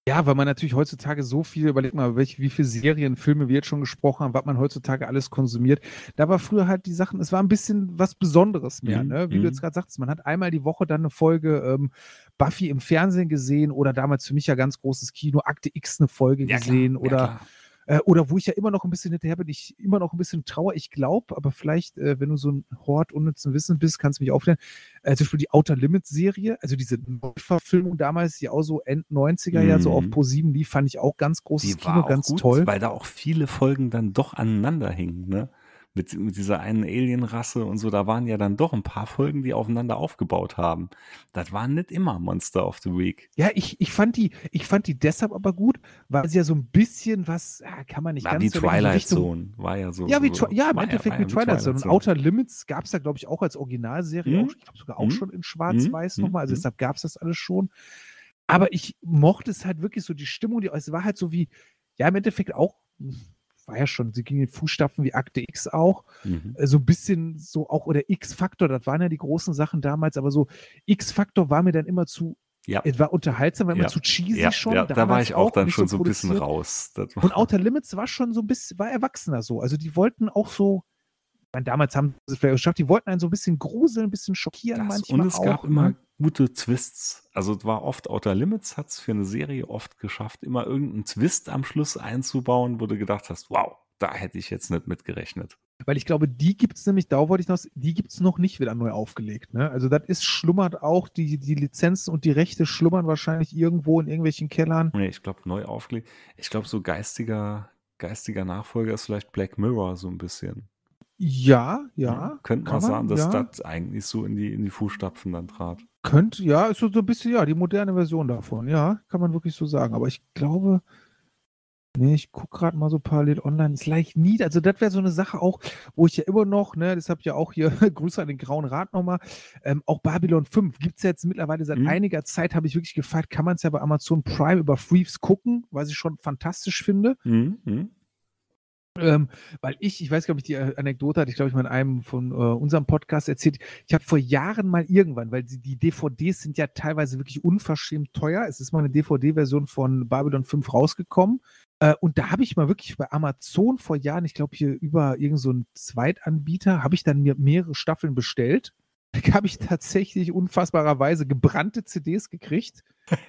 Speaker 3: Ja, weil man natürlich heutzutage so viel, überleg mal, welche, wie viele Serien, Filme wir jetzt schon gesprochen haben, was man heutzutage alles konsumiert. Da war früher halt die Sachen, es war ein bisschen was Besonderes mehr,
Speaker 2: Mhm,
Speaker 3: ne? Wie du
Speaker 2: mhm.
Speaker 3: jetzt gerade sagst, man hat einmal die Woche dann eine Folge ähm, Buffy im Fernsehen gesehen oder damals für mich ja ganz großes Kino, Akte X eine Folge gesehen
Speaker 2: ja,
Speaker 3: oder
Speaker 2: klar.
Speaker 3: Äh, oder wo ich ja immer noch ein bisschen hinterher bin, ich immer noch ein bisschen trauer, ich glaube, aber vielleicht, äh, wenn du so ein Hort unnützen Wissen bist, kannst du mich aufklären. Äh, zum Beispiel die Outer Limits Serie, also diese Neuverfilmung damals, die auch so End 90er ja so auf
Speaker 2: Mhm.
Speaker 3: Pro 7 lief, fand ich auch ganz großes
Speaker 2: Die
Speaker 3: Kino, ganz
Speaker 2: gut,
Speaker 3: toll.
Speaker 2: weil da auch viele Folgen dann doch aneinander hingen, ne? Mit, mit dieser einen Alienrasse und so, da waren ja dann doch ein paar Folgen, die aufeinander aufgebaut haben. Das waren nicht immer Monster of the Week.
Speaker 3: Ja, ich, ich fand die, ich fand die deshalb aber gut, weil sie ja so ein bisschen was, ah, kann man nicht
Speaker 2: War
Speaker 3: ganz
Speaker 2: wie
Speaker 3: so die
Speaker 2: Twilight
Speaker 3: Richtung-
Speaker 2: Zone, war ja so.
Speaker 3: Ja, wie,
Speaker 2: so,
Speaker 3: ja, im Endeffekt
Speaker 2: war
Speaker 3: wie Twilight Zone. Und. Outer Limits gab es da, glaube ich, auch als Originalserie.
Speaker 2: Mhm.
Speaker 3: Auch, ich glaube sogar auch
Speaker 2: Mhm.
Speaker 3: schon in Schwarz-Weiß
Speaker 2: Mhm.
Speaker 3: nochmal. Also
Speaker 2: Mhm.
Speaker 3: deshalb gab es das alles schon. Aber ich mochte es halt wirklich so, die Stimmung, die, es war halt so wie, ja, im Endeffekt auch, war ja schon, sie ging in Fußstapfen wie Akte X auch.
Speaker 2: Mhm.
Speaker 3: Äh, so ein bisschen so auch, oder X-Faktor, das waren ja die großen Sachen damals, aber so X-Faktor war mir dann immer zu,
Speaker 2: Ja,
Speaker 3: es war unterhaltsam, war immer
Speaker 2: Ja.
Speaker 3: zu cheesy
Speaker 2: ja,
Speaker 3: schon.
Speaker 2: ja da war ich auch dann
Speaker 3: nicht
Speaker 2: schon so ein bisschen raus.
Speaker 3: Und Outer Limits war schon so ein bisschen, war erwachsener so. Also die wollten auch so, ich meine, damals haben sie es vielleicht geschafft, die wollten einen so ein bisschen gruseln, ein bisschen schockieren
Speaker 2: das,
Speaker 3: manchmal
Speaker 2: und es
Speaker 3: auch.
Speaker 2: gab immer
Speaker 3: ne?
Speaker 2: Gute Twists. Also es war oft Outer Limits, hat es für eine Serie oft geschafft, immer irgendeinen Twist am Schluss einzubauen, wo du gedacht hast, wow, da hätte ich jetzt nicht mitgerechnet.
Speaker 3: Weil ich glaube, die gibt es nämlich, da wollte ich noch, die gibt es noch nicht wieder neu aufgelegt. Ne? Also das ist, schlummert auch, die, die Lizenzen und die Rechte schlummern wahrscheinlich irgendwo in irgendwelchen Kellern.
Speaker 2: Nee, ich glaube, neu aufgelegt. Ich glaube, so geistiger, geistiger Nachfolger ist vielleicht Black Mirror so ein bisschen.
Speaker 3: Ja, ja.
Speaker 2: Könnte man sagen, dass
Speaker 3: ja.
Speaker 2: das eigentlich so in die, in die Fußstapfen dann trat.
Speaker 3: Könnte, ja, ist so, so ein bisschen, ja, die moderne Version davon. Ja, kann man wirklich so sagen. Aber ich glaube, nee, ich gucke gerade mal so parallel online. Ist leicht nie, also das wäre so eine Sache auch, wo ich ja immer noch, ne, deshalb ja auch hier *laughs* Grüße an den Grauen Rat nochmal, ähm, auch Babylon 5 gibt es jetzt mittlerweile seit
Speaker 2: Mhm.
Speaker 3: einiger Zeit, habe ich wirklich gefragt, kann man es ja bei Amazon Prime über Freeves gucken, was ich schon fantastisch finde.
Speaker 2: Mhm.
Speaker 3: Ähm, weil ich, ich weiß gar nicht, die äh, Anekdote hatte ich, glaube ich, mal in einem von äh, unserem Podcast erzählt. Ich habe vor Jahren mal irgendwann, weil die, die DVDs sind ja teilweise wirklich unverschämt teuer. Es ist mal eine DVD-Version von Babylon 5 rausgekommen. Äh, und da habe ich mal wirklich bei Amazon vor Jahren, ich glaube hier über irgendeinen so Zweitanbieter, habe ich dann mir mehrere Staffeln bestellt. *laughs* Da habe ich tatsächlich unfassbarerweise gebrannte CDs gekriegt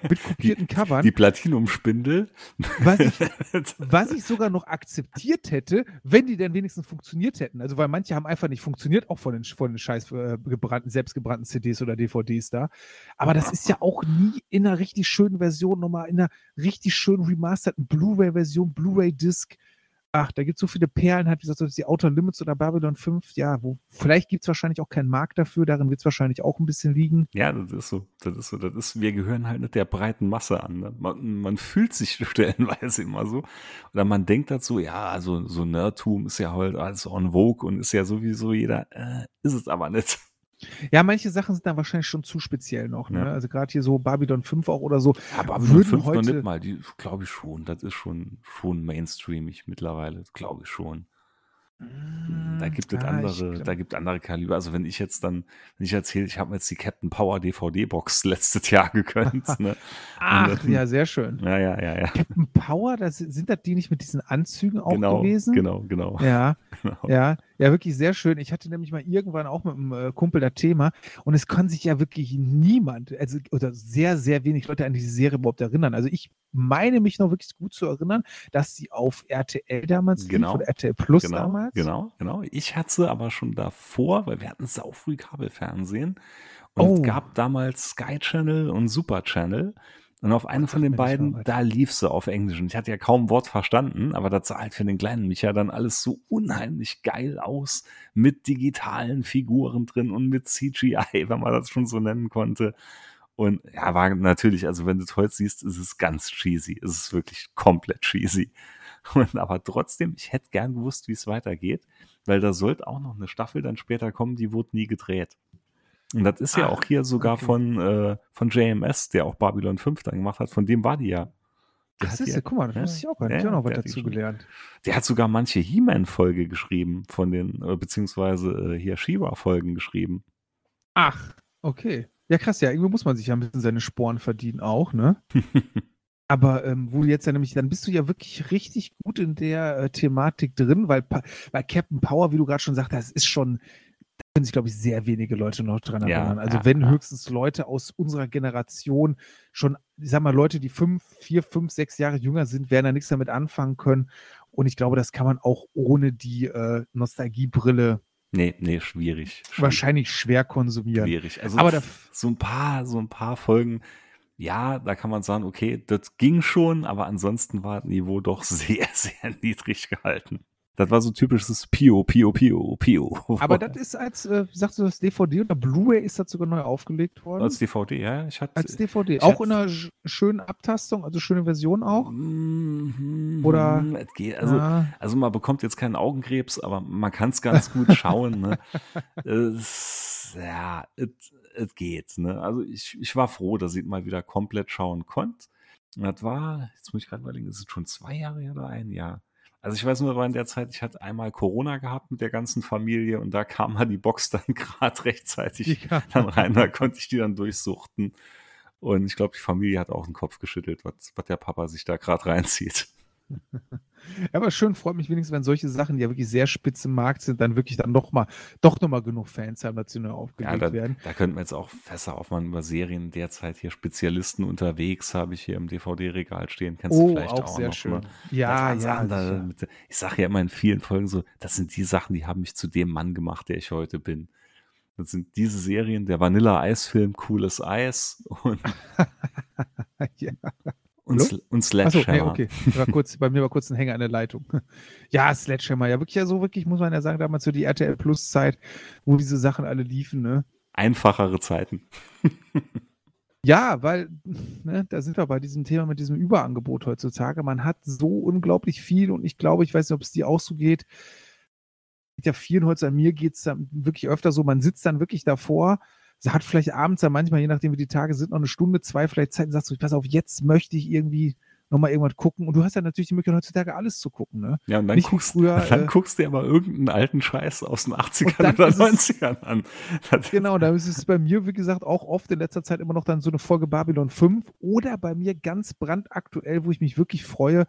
Speaker 3: mit *laughs* kopierten Covern.
Speaker 2: Die Platinumspindel.
Speaker 3: Was ich, *laughs* was ich sogar noch akzeptiert hätte, wenn die denn wenigstens funktioniert hätten. Also, weil manche haben einfach nicht funktioniert, auch von den, von den scheiß äh, gebrannten, selbstgebrannten CDs oder DVDs da. Aber das ist ja auch nie in einer richtig schönen Version, nochmal in einer richtig schönen remasterten Blu-ray-Version, Blu-ray-Disc. Ach, da gibt es so viele Perlen, wie gesagt, die Outer Limits oder Babylon 5, ja, wo, vielleicht gibt es wahrscheinlich auch keinen Markt dafür, darin wird es wahrscheinlich auch ein bisschen liegen.
Speaker 2: Ja, das ist so. Das ist so. Das ist, wir gehören halt nicht der breiten Masse an. Ne? Man, man fühlt sich *laughs* stellenweise immer so. Oder man denkt dazu, ja, also so Nerdtum ist ja halt alles on vogue und ist ja sowieso jeder, äh, ist es aber nicht.
Speaker 3: Ja, manche Sachen sind dann wahrscheinlich schon zu speziell noch. Ne?
Speaker 2: Ja.
Speaker 3: Also gerade hier so Babylon 5 auch oder so.
Speaker 2: Ja, aber
Speaker 3: würden
Speaker 2: 5 noch
Speaker 3: heute-
Speaker 2: nicht mal, die glaube ich schon. Das ist schon, schon mainstreamig mittlerweile, glaube ich schon. Da gibt es
Speaker 3: Ah,
Speaker 2: andere, da gibt andere Kaliber. Also wenn ich jetzt dann, wenn ich erzähle, ich habe mir jetzt die Captain Power DVD-Box *laughs* letztes Jahr gegönnt. *laughs* ne?
Speaker 3: Ach,
Speaker 2: Und,
Speaker 3: ja, sehr schön.
Speaker 2: Ja, ja, ja, ja.
Speaker 3: Captain Power, das, sind das die nicht mit diesen Anzügen auch
Speaker 2: genau,
Speaker 3: gewesen?
Speaker 2: genau, genau,
Speaker 3: Ja, *laughs*
Speaker 2: genau.
Speaker 3: ja, ja, wirklich sehr schön. Ich hatte nämlich mal irgendwann auch mit einem äh, Kumpel das Thema und es kann sich ja wirklich niemand, also oder sehr, sehr wenig Leute an diese Serie überhaupt erinnern. Also ich meine mich noch wirklich gut zu erinnern, dass sie auf RTL damals lief
Speaker 2: Genau.
Speaker 3: oder RTL Plus
Speaker 2: genau,
Speaker 3: damals.
Speaker 2: Genau, genau. Ich hatte sie aber schon davor, weil wir hatten sau früh Kabelfernsehen. Und
Speaker 3: Oh.
Speaker 2: es gab damals Sky Channel und Super Channel. Und auf einem
Speaker 3: Sag
Speaker 2: von den beiden, da lief sie auf Englisch. Und ich hatte ja kaum ein Wort verstanden, aber das sah halt für den kleinen Micha dann alles so unheimlich geil aus. Mit digitalen Figuren drin und mit CGI, *laughs* wenn man das schon so nennen konnte. Und ja, war natürlich, also wenn du es heute siehst, ist es ganz cheesy. Es ist wirklich komplett cheesy. *laughs* Und aber trotzdem, ich hätte gern gewusst, wie es weitergeht, weil da sollte auch noch eine Staffel dann später kommen, die wurde nie gedreht. Und das ist ja
Speaker 3: Ach,
Speaker 2: auch hier sogar
Speaker 3: okay.
Speaker 2: von, äh, von JMS, der auch Babylon 5 dann gemacht hat, von dem war die ja. Der, hat,
Speaker 3: siehste,
Speaker 2: ja,
Speaker 3: guck mal, das
Speaker 2: ja,
Speaker 3: wusste ich auch gar nicht.
Speaker 2: ja,
Speaker 3: Ich habe noch was
Speaker 2: der hat die
Speaker 3: dazu
Speaker 2: schon-
Speaker 3: gelernt.
Speaker 2: der hat sogar manche He-Man-Folge geschrieben, von den, äh, beziehungsweise äh, hier She-Ra-Folgen geschrieben.
Speaker 3: Ach, okay. Ja, krass, ja, irgendwie muss man sich ja ein bisschen seine Sporen verdienen auch, ne? *laughs* Aber ähm, wo du jetzt ja nämlich, dann bist du ja wirklich richtig gut in der äh, Thematik drin, weil, weil Captain Power, wie du gerade schon sagst, das ist schon, können sich, glaube ich, sehr wenige Leute noch dran
Speaker 2: Ja,
Speaker 3: erinnern. Also
Speaker 2: ja,
Speaker 3: wenn
Speaker 2: ja.
Speaker 3: höchstens Leute aus unserer Generation schon, ich sag mal, Leute, die fünf, vier, fünf, sechs Jahre jünger sind, werden da nichts damit anfangen können. Und ich glaube, das kann man auch ohne die äh, Nostalgiebrille
Speaker 2: Nee, nee, schwierig.
Speaker 3: wahrscheinlich schwer konsumieren.
Speaker 2: Schwierig. Also
Speaker 3: Aber
Speaker 2: so ein paar, so ein paar Folgen, ja, da kann man sagen, okay, das ging schon, aber ansonsten war das Niveau doch *laughs* sehr, sehr niedrig gehalten. Das war so typisches Pio, Pio, Pio, Pio.
Speaker 3: Aber das ist als, äh, sagst du das DVD oder Blu-ray ist das sogar neu aufgelegt worden?
Speaker 2: als DVD, ja, ich hatte
Speaker 3: Als DVD. auch
Speaker 2: hatte-
Speaker 3: in einer sch- schönen Abtastung, also schöne Version auch.
Speaker 2: Mhm,
Speaker 3: Oder-
Speaker 2: es geht, also,
Speaker 3: Ah,
Speaker 2: also man bekommt jetzt keinen Augenkrebs, aber man kann es ganz gut schauen. Ne? *laughs* es, ja, es geht. Ne? Also ich, ich war froh, dass ich mal wieder komplett schauen konnte. Und das war, jetzt muss ich gerade überlegen, ist es schon zwei Jahre oder ein Jahr? Also ich weiß nur, war in der Zeit, ich hatte einmal Corona gehabt mit der ganzen Familie und da kam mal die Box dann *laughs* gerade rechtzeitig
Speaker 3: ja.
Speaker 2: dann rein, da konnte ich die dann durchsuchten. Und ich glaube, die Familie hat auch den Kopf geschüttelt, was, was der Papa sich da gerade reinzieht.
Speaker 3: Aber schön, freut mich wenigstens, wenn solche Sachen, die ja wirklich sehr spitz im Markt sind, dann wirklich dann noch mal, doch noch mal genug Fans haben, dass sie
Speaker 2: Ja,
Speaker 3: aufgelegt
Speaker 2: da,
Speaker 3: werden.
Speaker 2: da könnten wir jetzt auch Fässer aufmachen über Serien. Derzeit hier Spezialisten unterwegs, habe ich hier im DVD-Regal stehen. Kennst du
Speaker 3: Oh,
Speaker 2: vielleicht
Speaker 3: auch
Speaker 2: auch,
Speaker 3: sehr
Speaker 2: noch,
Speaker 3: schön.
Speaker 2: Ne?
Speaker 3: Ja, ja.
Speaker 2: Sachen, da, mit, ich sage ja immer in vielen Folgen so, das sind die Sachen, die haben mich zu dem Mann gemacht, der ich heute bin. Das sind diese Serien, der Vanilla-Eis-Film Cooles Eis und, *laughs*
Speaker 3: ja.
Speaker 2: Und,
Speaker 3: Hallo?
Speaker 2: Und
Speaker 3: Achso,
Speaker 2: Sledgehammer.
Speaker 3: nee, okay. War kurz, bei mir war kurz ein Hänger an der Leitung. *laughs* Ja, Sledgehammer, ja, wirklich, ja, so wirklich, muss man ja sagen, damals so die RTL Plus-Zeit, wo diese Sachen alle liefen, ne?
Speaker 2: Einfachere Zeiten. *laughs*
Speaker 3: Ja, weil, ne, da sind wir bei diesem Thema mit diesem Überangebot heutzutage. Man hat so unglaublich viel und ich glaube, ich weiß nicht, ob es dir auch so geht. Mit ja vielen heute an mir geht es dann wirklich öfter so, man sitzt dann wirklich davor, hat vielleicht abends dann manchmal, je nachdem wie die Tage sind, noch eine Stunde, zwei vielleicht Zeit und sagst du, pass auf, jetzt möchte ich irgendwie nochmal irgendwas gucken. Und du hast ja natürlich die Möglichkeit, heutzutage alles zu gucken, ne?
Speaker 2: Ja, und dann,
Speaker 3: Nicht
Speaker 2: guckst,
Speaker 3: früher,
Speaker 2: dann
Speaker 3: äh,
Speaker 2: guckst du dir aber irgendeinen alten Scheiß aus den 80ern
Speaker 3: dann
Speaker 2: oder
Speaker 3: ist es-
Speaker 2: 90ern an. Das,
Speaker 3: Genau, da ist es bei mir, wie gesagt, auch oft in letzter Zeit immer noch dann so eine Folge Babylon 5 oder bei mir ganz brandaktuell, wo ich mich wirklich freue,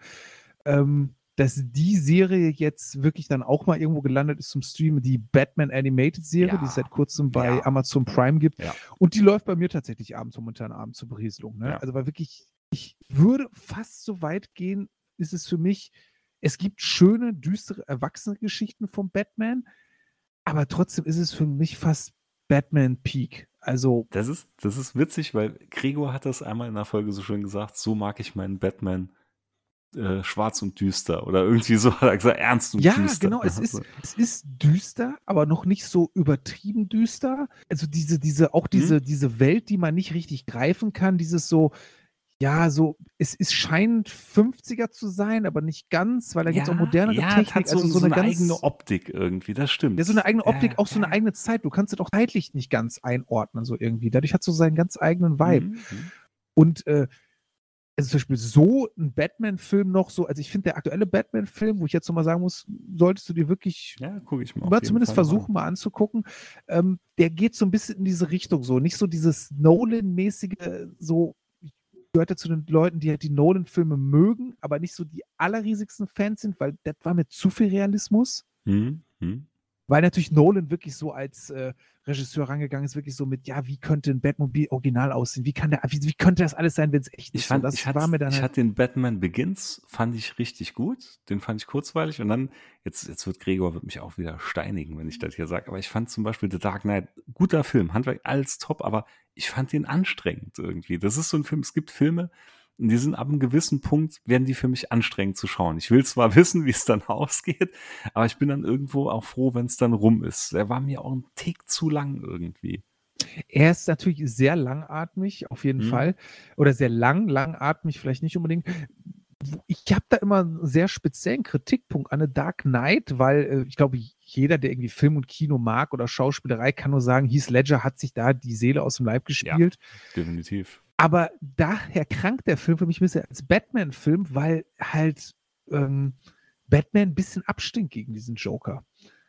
Speaker 3: ähm, dass die Serie jetzt wirklich dann auch mal irgendwo gelandet ist zum Streamen, die Batman Animated Serie,
Speaker 2: Ja.
Speaker 3: die es seit kurzem bei
Speaker 2: Ja.
Speaker 3: Amazon Prime gibt.
Speaker 2: Ja.
Speaker 3: Und die läuft bei mir tatsächlich abends momentan abends zur Berieselung. Ne? Also weil wirklich, ich würde fast so weit gehen, ist es für mich, es gibt schöne, düstere Erwachsene-Geschichten vom Batman, aber trotzdem ist es für mich fast Batman Peak. Also,
Speaker 2: Das ist, das ist witzig, weil Gregor hat das einmal in der Folge so schön gesagt, so mag ich meinen Batman äh, schwarz und düster oder irgendwie so *laughs* hat er gesagt, ernst und
Speaker 3: ja,
Speaker 2: düster.
Speaker 3: genau, es ist, es ist düster, aber noch nicht so übertrieben düster. Also diese, diese, auch diese,
Speaker 2: Mhm.
Speaker 3: diese Welt, die man nicht richtig greifen kann, dieses so, ja, so, es, es scheint 50er zu sein, aber nicht ganz, weil da gibt es auch modernere
Speaker 2: ja,
Speaker 3: Technik,
Speaker 2: hat so,
Speaker 3: also so,
Speaker 2: so
Speaker 3: eine,
Speaker 2: eine,
Speaker 3: ganz,
Speaker 2: eigene Optik irgendwie, das stimmt.
Speaker 3: ja, so eine eigene Optik,
Speaker 2: Ja,
Speaker 3: auch so eine
Speaker 2: ja.
Speaker 3: eigene Zeit. Du kannst es auch zeitlich nicht ganz einordnen, so irgendwie. Dadurch hat es so seinen ganz eigenen Vibe.
Speaker 2: Mhm, mhm.
Speaker 3: Und äh, also zum Beispiel so ein Batman-Film noch so, also ich finde der aktuelle Batman-Film, wo ich jetzt nochmal sagen muss, solltest du dir wirklich
Speaker 2: Ja, gucke ich mal.
Speaker 3: mal zumindest
Speaker 2: Fall
Speaker 3: versuchen, mal anzugucken, ähm, der geht so ein bisschen in diese Richtung so. Nicht so dieses Nolan-mäßige, so ich gehörte zu den Leuten, die halt die Nolan-Filme mögen, aber nicht so die allerriesigsten Fans sind, weil das war mir zu viel Realismus.
Speaker 2: Mhm, mhm.
Speaker 3: Weil natürlich Nolan wirklich so als äh, Regisseur rangegangen ist, wirklich so mit, ja, wie könnte ein Batmobil original aussehen? Wie kann der, wie, wie könnte das alles sein, wenn es echt
Speaker 2: Ich
Speaker 3: ist?
Speaker 2: fand,
Speaker 3: so, das
Speaker 2: ich, hatte,
Speaker 3: war mir dann
Speaker 2: ich
Speaker 3: halt,
Speaker 2: hatte den Batman Begins, fand ich richtig gut. Den fand ich kurzweilig und dann, jetzt, jetzt wird Gregor wird mich auch wieder steinigen, wenn ich das hier sage. Aber ich fand zum Beispiel The Dark Knight, guter Film, Handwerk, alles top, aber ich fand den anstrengend irgendwie. Das ist so ein Film, es gibt Filme, und die sind ab einem gewissen Punkt, werden die für mich anstrengend zu schauen. Ich will zwar *laughs* wissen, wie es dann ausgeht, aber ich bin dann irgendwo auch froh, wenn es dann rum ist. Der war mir auch ein Tick zu lang irgendwie.
Speaker 3: er ist natürlich sehr langatmig, auf jeden
Speaker 2: Mhm.
Speaker 3: Fall. Oder sehr lang, langatmig vielleicht nicht unbedingt. Ich habe da immer einen sehr speziellen Kritikpunkt an The Dark Knight, weil äh, ich glaube, jeder, der irgendwie Film und Kino mag oder Schauspielerei, kann nur sagen, Heath Ledger hat sich da die Seele aus dem Leib gespielt.
Speaker 2: Definitiv.
Speaker 3: Aber daher krankt der Film für mich ein bisschen als Batman-Film, weil halt ähm, Batman ein bisschen abstinkt gegen diesen Joker.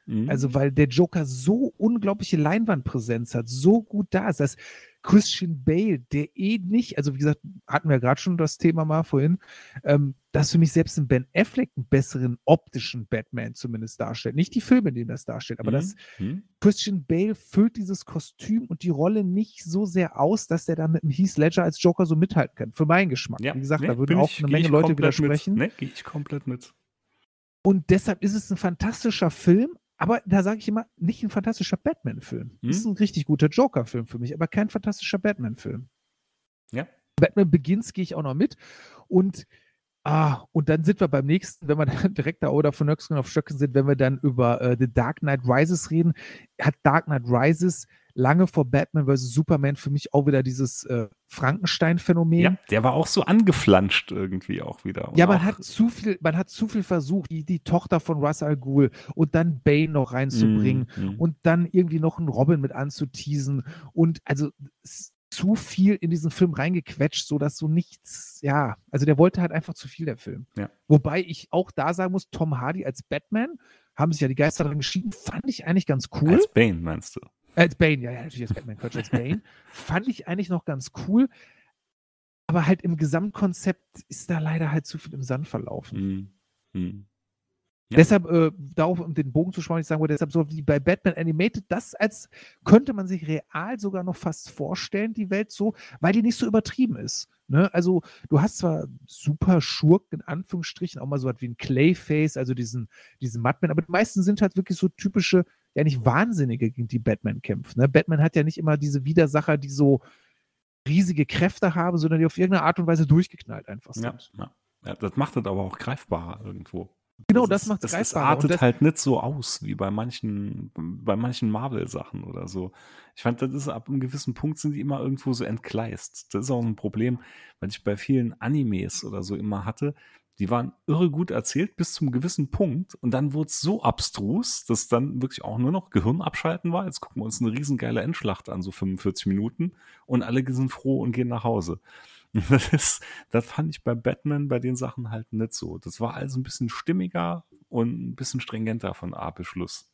Speaker 2: Mhm.
Speaker 3: Also, weil der Joker so unglaubliche Leinwandpräsenz hat, so gut da ist, dass Christian Bale, der eh nicht, also wie gesagt, hatten wir gerade schon das Thema mal vorhin, ähm, dass für mich selbst ein Ben Affleck einen besseren optischen Batman zumindest darstellt. Nicht die Filme, in denen das darstellt, aber
Speaker 2: Mhm.
Speaker 3: das
Speaker 2: Mhm.
Speaker 3: Christian Bale füllt dieses Kostüm und die Rolle nicht so sehr aus, dass der da mit dem Heath Ledger als Joker so mithalten kann. Für meinen Geschmack.
Speaker 2: Ja,
Speaker 3: Wie gesagt,
Speaker 2: nee,
Speaker 3: da würden auch
Speaker 2: ich-
Speaker 3: eine Menge Leute widersprechen.
Speaker 2: Mit. Ne, gehe ich komplett mit.
Speaker 3: Und deshalb ist es ein fantastischer Film, aber da sage ich immer, nicht ein fantastischer Batman-Film.
Speaker 2: Hm?
Speaker 3: Ist ein richtig guter Joker-Film für mich, aber kein fantastischer Batman-Film.
Speaker 2: Ja.
Speaker 3: Batman Begins gehe ich auch noch mit. Und, ah, und dann sind wir beim nächsten, wenn wir *laughs* dann direkt da oder von Nöcksken auf Stöcken sind, wenn wir dann über äh, The Dark Knight Rises reden, hat Dark Knight Rises lange vor Batman vs. Superman für mich auch wieder dieses äh, Frankenstein-Phänomen.
Speaker 2: Ja, der war auch so angeflanscht irgendwie auch wieder. Und
Speaker 3: Ja, man hat zu viel, man hat zu viel versucht, die, die Tochter von Russ Al Ghul und dann Bane noch reinzubringen
Speaker 2: Mm, mm.
Speaker 3: und dann irgendwie noch einen Robin mit anzuteasen und also zu viel in diesen Film reingequetscht, sodass so nichts, ja, also der wollte halt einfach zu viel, der Film.
Speaker 2: Ja.
Speaker 3: Wobei ich auch da sagen muss, Tom Hardy als Batman, haben sich ja die Geister dran geschrieben, fand ich eigentlich ganz cool.
Speaker 2: Als Bane meinst du?
Speaker 3: Als Bane, ja, ja, natürlich als Batman, Quatsch, als Bane. *laughs* Fand ich eigentlich noch ganz cool. Aber halt im Gesamtkonzept ist da leider halt zu viel im Sand verlaufen.
Speaker 2: Mm. Ja.
Speaker 3: Deshalb, äh, darauf, um den Bogen zu spannen, ich sagen wollte, deshalb so wie bei Batman Animated, das als könnte man sich real sogar noch fast vorstellen, die Welt so, weil die nicht so übertrieben ist. Ne? Also, du hast zwar super Schurken, in Anführungsstrichen, auch mal so was wie ein Clayface, also diesen, diesen Madman, aber die meisten sind halt wirklich so typische, ja nicht Wahnsinnige, gegen die Batman kämpft. Ne? Batman hat ja nicht immer diese Widersacher, die so riesige Kräfte haben, sondern die auf irgendeine Art und Weise durchgeknallt einfach sind.
Speaker 2: Ja, ja. das macht es aber auch greifbarer irgendwo.
Speaker 3: Genau, das
Speaker 2: ist-
Speaker 3: macht es greifbarer. Und
Speaker 2: artet
Speaker 3: das-
Speaker 2: halt nicht so aus wie bei manchen, bei manchen Marvel-Sachen oder so. Ich fand, das ist ab einem gewissen Punkt sind die immer irgendwo so entgleist. Das ist auch ein Problem, weil ich bei vielen Animes oder so immer hatte. Die waren irre gut erzählt bis zum gewissen Punkt und dann wurde es so abstrus, dass dann wirklich auch nur noch Gehirn abschalten war. Jetzt gucken wir uns eine riesengeile Endschlacht an, so 45 Minuten und alle sind froh und gehen nach Hause. *laughs* Das, ist, das fand ich bei Batman bei den Sachen halt nicht so. Das war also ein bisschen stimmiger und ein bisschen stringenter von A bis Schluss.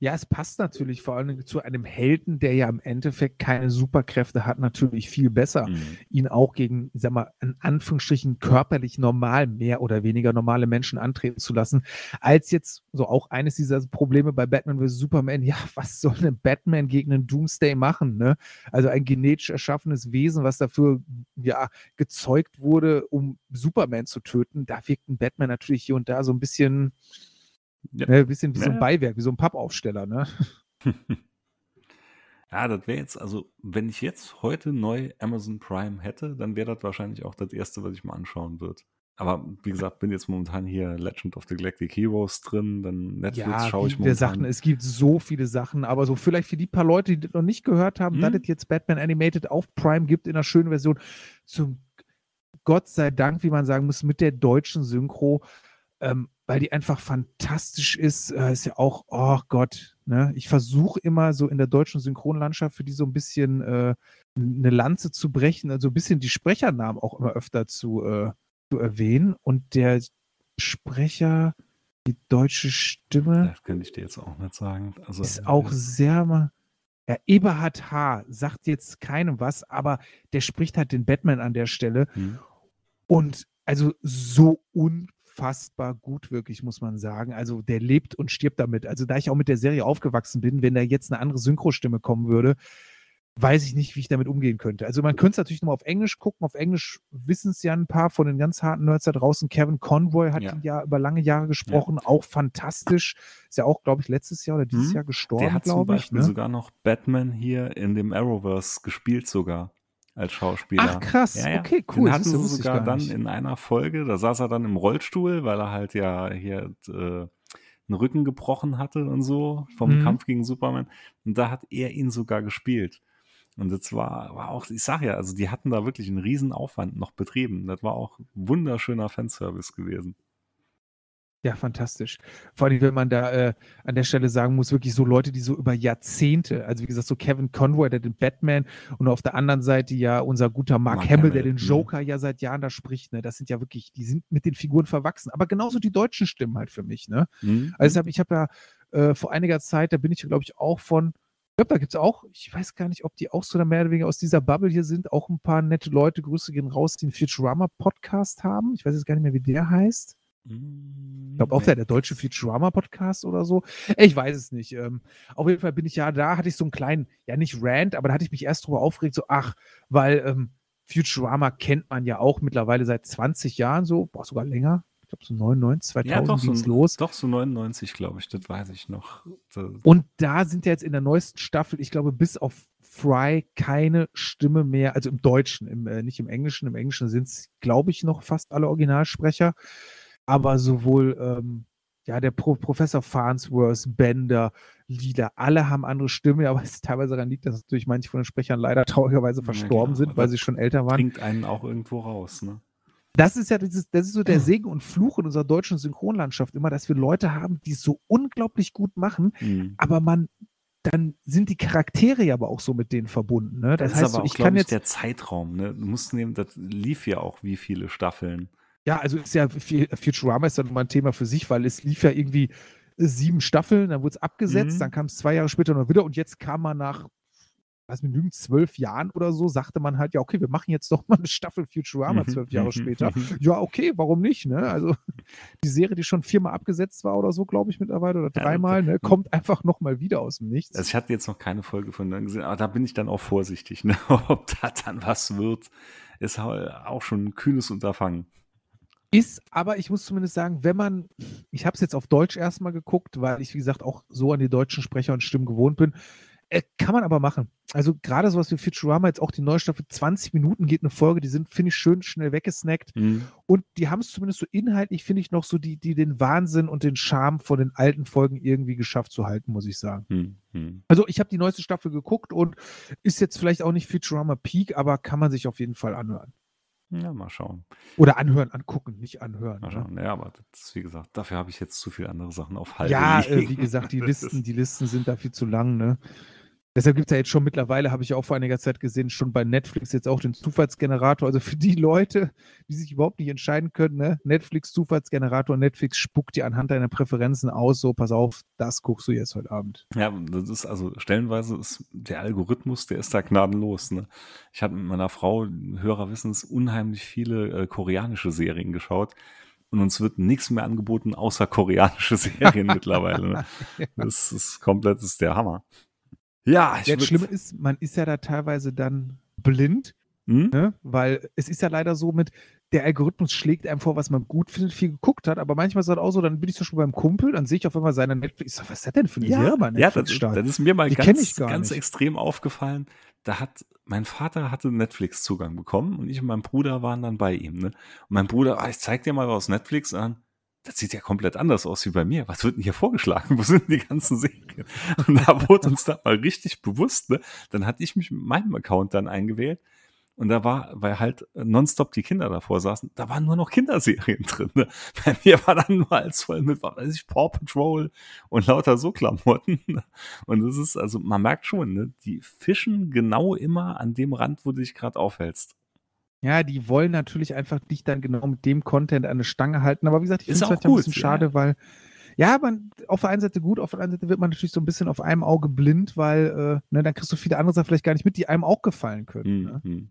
Speaker 3: Ja, es passt natürlich vor allem zu einem Helden, der ja im Endeffekt keine Superkräfte hat, natürlich viel besser,
Speaker 2: Mhm.
Speaker 3: ihn auch gegen, ich sag mal, in Anführungsstrichen körperlich normal, mehr oder weniger normale Menschen antreten zu lassen, als jetzt so auch eines dieser Probleme bei Batman vs. Superman. Ja, was soll ein Batman gegen einen Doomsday machen? Ne? Also ein genetisch erschaffenes Wesen, was dafür ja gezeugt wurde, um Superman zu töten. Da wirkt ein Batman natürlich hier und da so ein bisschen,
Speaker 2: Ja.
Speaker 3: ne, ein bisschen wie so
Speaker 2: Ja,
Speaker 3: ein
Speaker 2: ja.
Speaker 3: Beiwerk, wie so ein Pappaufsteller. Ne? *laughs*
Speaker 2: Ja, das wäre jetzt, also, wenn ich jetzt heute neu Amazon Prime hätte, dann wäre das wahrscheinlich auch das erste, was ich mal anschauen würde. Aber wie gesagt, bin jetzt momentan hier Legend of the Galactic Heroes drin, dann Netflix
Speaker 3: ja,
Speaker 2: schaue ich momentan.
Speaker 3: sagten, es gibt so viele Sachen, aber so vielleicht für die paar Leute, die das noch nicht gehört haben,
Speaker 2: Hm?
Speaker 3: dass es jetzt Batman Animated auf Prime gibt in einer schönen Version, zum Gott sei Dank, wie man sagen muss, mit der deutschen Synchro, ähm, weil die einfach fantastisch ist, äh, ist ja auch, oh Gott, ne? Ich versuche immer so in der deutschen Synchronlandschaft für die so ein bisschen äh, eine Lanze zu brechen, also ein bisschen die Sprechernamen auch immer öfter zu, äh, zu erwähnen. Und der Sprecher, die deutsche Stimme,
Speaker 2: Das könnte ich dir jetzt auch nicht sagen. Also,
Speaker 3: ist auch sehr mal. Ja, Eberhard H. sagt jetzt keinem was, aber der spricht halt den Batman an der Stelle.
Speaker 2: Hm.
Speaker 3: Und also so unfassbar gut, wirklich, muss man sagen. Also der lebt und stirbt damit. Also da ich auch mit der Serie aufgewachsen bin, wenn da jetzt eine andere Synchrostimme kommen würde, weiß ich nicht, wie ich damit umgehen könnte. Also man könnte es natürlich nochmal auf Englisch gucken. Auf Englisch wissen es ja ein paar von den ganz harten Nerds da draußen. Kevin Conroy hat
Speaker 2: Ja.
Speaker 3: ihn ja über lange Jahre gesprochen, auch fantastisch. Ist ja auch, glaube ich, letztes Jahr oder dieses
Speaker 2: Hm.
Speaker 3: Jahr gestorben,
Speaker 2: Der hat zum
Speaker 3: glaube ich.
Speaker 2: Beispiel
Speaker 3: Ne?
Speaker 2: sogar noch Batman hier in dem Arrowverse gespielt sogar als Schauspieler.
Speaker 3: Ach krass,
Speaker 2: Ja, ja.
Speaker 3: okay, cool.
Speaker 2: Den hatten sie sogar
Speaker 3: gar
Speaker 2: dann in einer Folge, da saß er dann im Rollstuhl, weil er halt ja hier äh, einen Rücken gebrochen hatte und so vom
Speaker 3: Mhm.
Speaker 2: Kampf gegen Superman. Und da hat er ihn sogar gespielt. Und das war, war auch, ich sag ja, also die hatten da wirklich einen riesen Aufwand noch betrieben. Das war auch wunderschöner Fanservice gewesen.
Speaker 3: Ja, fantastisch. Vor allem, wenn man da äh, an der Stelle sagen muss, wirklich so Leute, die so über Jahrzehnte, also wie gesagt, so Kevin Conroy, der den Batman und auf der anderen Seite ja unser guter Mark,
Speaker 2: Mark
Speaker 3: Hamill, der den
Speaker 2: mhm.
Speaker 3: Joker ja seit Jahren da spricht, ne, das sind ja wirklich, die sind mit den Figuren verwachsen. Aber genauso die deutschen Stimmen halt für mich, ne?
Speaker 2: Mhm.
Speaker 3: Also ich habe ja äh, vor einiger Zeit, da bin ich, glaube ich, auch von, ich glaube, da gibt es auch, ich weiß gar nicht, ob die auch so mehr oder weniger aus dieser Bubble hier sind, auch ein paar nette Leute, Grüße gehen raus, die einen Futurama-Podcast haben. Ich weiß jetzt gar nicht mehr, wie der heißt. Ich glaube auch der, der deutsche Futurama-Podcast oder so. Ich weiß es nicht. Ähm, auf jeden Fall bin ich ja da, hatte ich so einen kleinen, ja nicht Rant, aber da hatte ich mich erst drüber aufgeregt, so ach, weil ähm, Futurama kennt man ja auch mittlerweile seit 20 Jahren so, boah, sogar länger. Ich glaube so 99, 2000
Speaker 2: ja, doch, so,
Speaker 3: ging's los.
Speaker 2: doch, so 99, glaube ich, das weiß ich noch.
Speaker 3: Und da sind ja jetzt in der neuesten Staffel, ich glaube, bis auf Fry keine Stimme mehr, also im Deutschen, im, äh, nicht im Englischen. Im Englischen sind es, glaube ich, noch fast alle Originalsprecher. Aber sowohl ähm, ja, der Pro Professor Farnsworth, Bender, Lieder, alle haben andere Stimme, *laughs* aber es teilweise daran liegt, dass natürlich manche von den Sprechern leider traurigerweise
Speaker 2: Ja,
Speaker 3: verstorben
Speaker 2: klar,
Speaker 3: sind, weil sie schon älter waren.
Speaker 2: bringt einen auch irgendwo raus, ne?
Speaker 3: Das ist ja dieses, das ist so der Segen und Fluch in unserer deutschen Synchronlandschaft immer, dass wir Leute haben, die es so unglaublich gut machen,
Speaker 2: Mhm.
Speaker 3: aber man, dann sind die Charaktere ja aber auch so mit denen verbunden. Ne? Das,
Speaker 2: Das,
Speaker 3: heißt,
Speaker 2: ist
Speaker 3: so,
Speaker 2: aber auch,
Speaker 3: ich
Speaker 2: glaube
Speaker 3: kann
Speaker 2: ich,
Speaker 3: jetzt,
Speaker 2: der Zeitraum. Ne? Du musst nehmen, das lief ja auch wie viele Staffeln.
Speaker 3: Ja, also ist ja, Fu- Futurama ist dann mal ein Thema für sich, weil es lief ja irgendwie äh, sieben Staffeln, dann wurde es abgesetzt,
Speaker 2: Mhm.
Speaker 3: dann kam es zwei Jahre später noch wieder und jetzt kam man nach, was mir lügen, zwölf Jahren oder so, sagte man halt, ja, okay, wir machen jetzt doch mal eine Staffel Futurama
Speaker 2: Mhm,
Speaker 3: zwölf Jahre
Speaker 2: mhm,
Speaker 3: später.
Speaker 2: mhm.
Speaker 3: Ja, okay, warum nicht? Ne? Also die Serie, die schon viermal abgesetzt war oder so, glaube ich, mittlerweile, oder
Speaker 2: Ja,
Speaker 3: dreimal, ne, kommt einfach nochmal wieder aus dem Nichts.
Speaker 2: Also ich hatte jetzt noch keine Folge von denen gesehen, aber da bin ich dann auch vorsichtig, ne? *laughs* ob da dann was wird. Ist auch schon ein kühnes Unterfangen.
Speaker 3: Ist, aber ich muss zumindest sagen, wenn man, ich habe es jetzt auf Deutsch erstmal geguckt, weil ich, wie gesagt, auch so an die deutschen Sprecher und Stimmen gewohnt bin. Äh, kann man aber machen. Also gerade sowas wie Futurama, jetzt auch die neue Staffel, 20 Minuten geht eine Folge, die sind, finde ich, schön schnell weggesnackt. Und die haben es zumindest so inhaltlich, finde ich, noch so die, die den Wahnsinn und den Charme von den alten Folgen irgendwie geschafft zu halten, muss ich sagen.
Speaker 2: Hm, hm.
Speaker 3: Also ich habe die neueste Staffel geguckt und ist jetzt vielleicht auch nicht Futurama Peak, aber kann man sich auf jeden Fall anhören.
Speaker 2: Ja, mal schauen.
Speaker 3: Oder anhören, angucken, nicht anhören.
Speaker 2: Mal
Speaker 3: ne?
Speaker 2: schauen. Ja, aber das ist, wie gesagt, dafür habe ich jetzt zu viele andere Sachen auf Halde.
Speaker 3: Ja, äh,
Speaker 2: liegen.
Speaker 3: wie gesagt, die *laughs* Listen, die Listen sind da viel zu lang, ne? Deshalb gibt es ja jetzt schon mittlerweile, habe ich auch vor einiger Zeit gesehen, schon bei Netflix jetzt auch den Zufallsgenerator. Also für die Leute, die sich überhaupt nicht entscheiden können, ne? Netflix Zufallsgenerator, Netflix spuckt dir anhand deiner Präferenzen aus, so pass auf, das guckst du jetzt heute Abend.
Speaker 2: Ja, das ist also stellenweise ist der Algorithmus, der ist da gnadenlos. Ne? Ich hatte mit meiner Frau, Hörer wissen es, unheimlich viele äh, koreanische Serien geschaut und uns wird nichts mehr angeboten außer koreanische *laughs* Serien mittlerweile. Ne? *laughs* Das ist komplett, das ist der Hammer. Ja, ich
Speaker 3: Ja, das Schlimme ist, man ist ja da teilweise dann blind,
Speaker 2: Hm?
Speaker 3: ne? Weil es ist ja leider so mit, der Algorithmus schlägt einem vor, was man gut findet, viel geguckt hat, aber manchmal ist es halt auch so, dann bin ich zum Beispiel beim Kumpel, dann sehe ich auf einmal seine Netflix, was ist das denn für eine Serie bei
Speaker 2: ja das,
Speaker 3: Netflix
Speaker 2: ist-
Speaker 3: stark?
Speaker 2: das ist mir mal
Speaker 3: Die
Speaker 2: ganz, ganz
Speaker 3: nicht.
Speaker 2: extrem aufgefallen. da hat mein Vater hatte Netflix-Zugang bekommen und ich und mein Bruder waren dann bei ihm. Ne? Und mein Bruder, ah, ich zeig dir mal was Netflix an. Das sieht ja komplett anders aus wie bei mir. Was wird denn hier vorgeschlagen? *laughs* Wo sind die ganzen Serien? Und da wurde uns da mal richtig bewusst. Ne? Dann hatte ich mich mit meinem Account dann eingewählt und da war, weil halt nonstop die Kinder davor saßen, da waren nur noch Kinderserien *laughs* drin. Ne? Bei mir war dann nur als voll mit, weiß ich, Paw Patrol und lauter so Klamotten. Ne? Und das ist, also man merkt schon, ne? die fischen genau immer an dem Rand, wo du dich gerade aufhältst.
Speaker 3: Ja, die wollen natürlich einfach dich dann genau mit dem Content an eine Stange halten. Aber wie gesagt, ich finde es halt ein bisschen ja. schade, weil ja, man, auf der einen Seite gut, auf der anderen Seite wird man natürlich so ein bisschen auf einem Auge blind, weil äh, ne, dann kriegst du viele andere Sachen vielleicht gar nicht mit, die einem auch gefallen können. Mhm. Ne? Hm.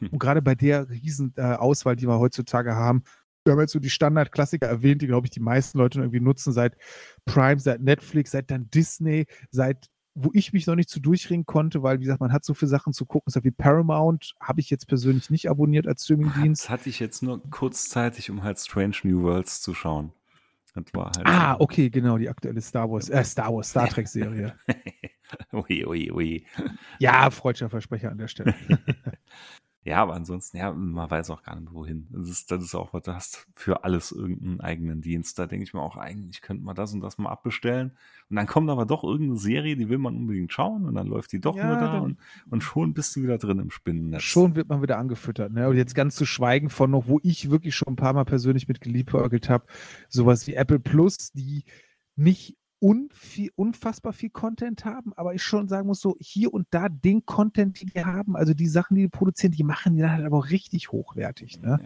Speaker 3: Hm. Und gerade bei der riesen äh, Auswahl, die wir heutzutage haben, wir haben jetzt so die Standardklassiker erwähnt, die, glaube ich, die meisten Leute irgendwie nutzen, seit Prime, seit Netflix, seit dann Disney, seit wo ich mich noch nicht zu durchringen konnte, weil, wie gesagt, man hat so viele Sachen zu gucken. So wie Paramount habe ich jetzt persönlich nicht abonniert als Streamingdienst.
Speaker 2: Das hatte ich jetzt nur kurzzeitig, um halt Strange New Worlds zu schauen.
Speaker 3: Das war halt ah, okay, genau, die aktuelle Star Wars, äh, Star Wars, Star Trek Serie. *laughs*
Speaker 2: ui, ui, ui.
Speaker 3: Ja, freudscher Versprecher an der Stelle. *laughs*
Speaker 2: Ja, aber ansonsten, ja, man weiß auch gar nicht, wohin. Das ist, das ist auch, was du hast für alles irgendeinen eigenen Dienst. Da denke ich mir auch, eigentlich könnte man das und das mal abbestellen. Und dann kommt aber doch irgendeine Serie, die will man unbedingt schauen und dann läuft die doch ja, nur da und, und schon bist du wieder drin im Spinnennetz.
Speaker 3: Schon wird man wieder angefüttert. Ne? Und jetzt ganz zu schweigen von noch, wo ich wirklich schon ein paar Mal persönlich mit geliebäugelt habe, sowas wie Apple Plus, die nicht unviel, unfassbar viel Content haben, aber ich schon sagen muss, so hier und da den Content, die die haben, also die Sachen, die die produzieren, die machen die dann halt aber auch richtig hochwertig. Ne?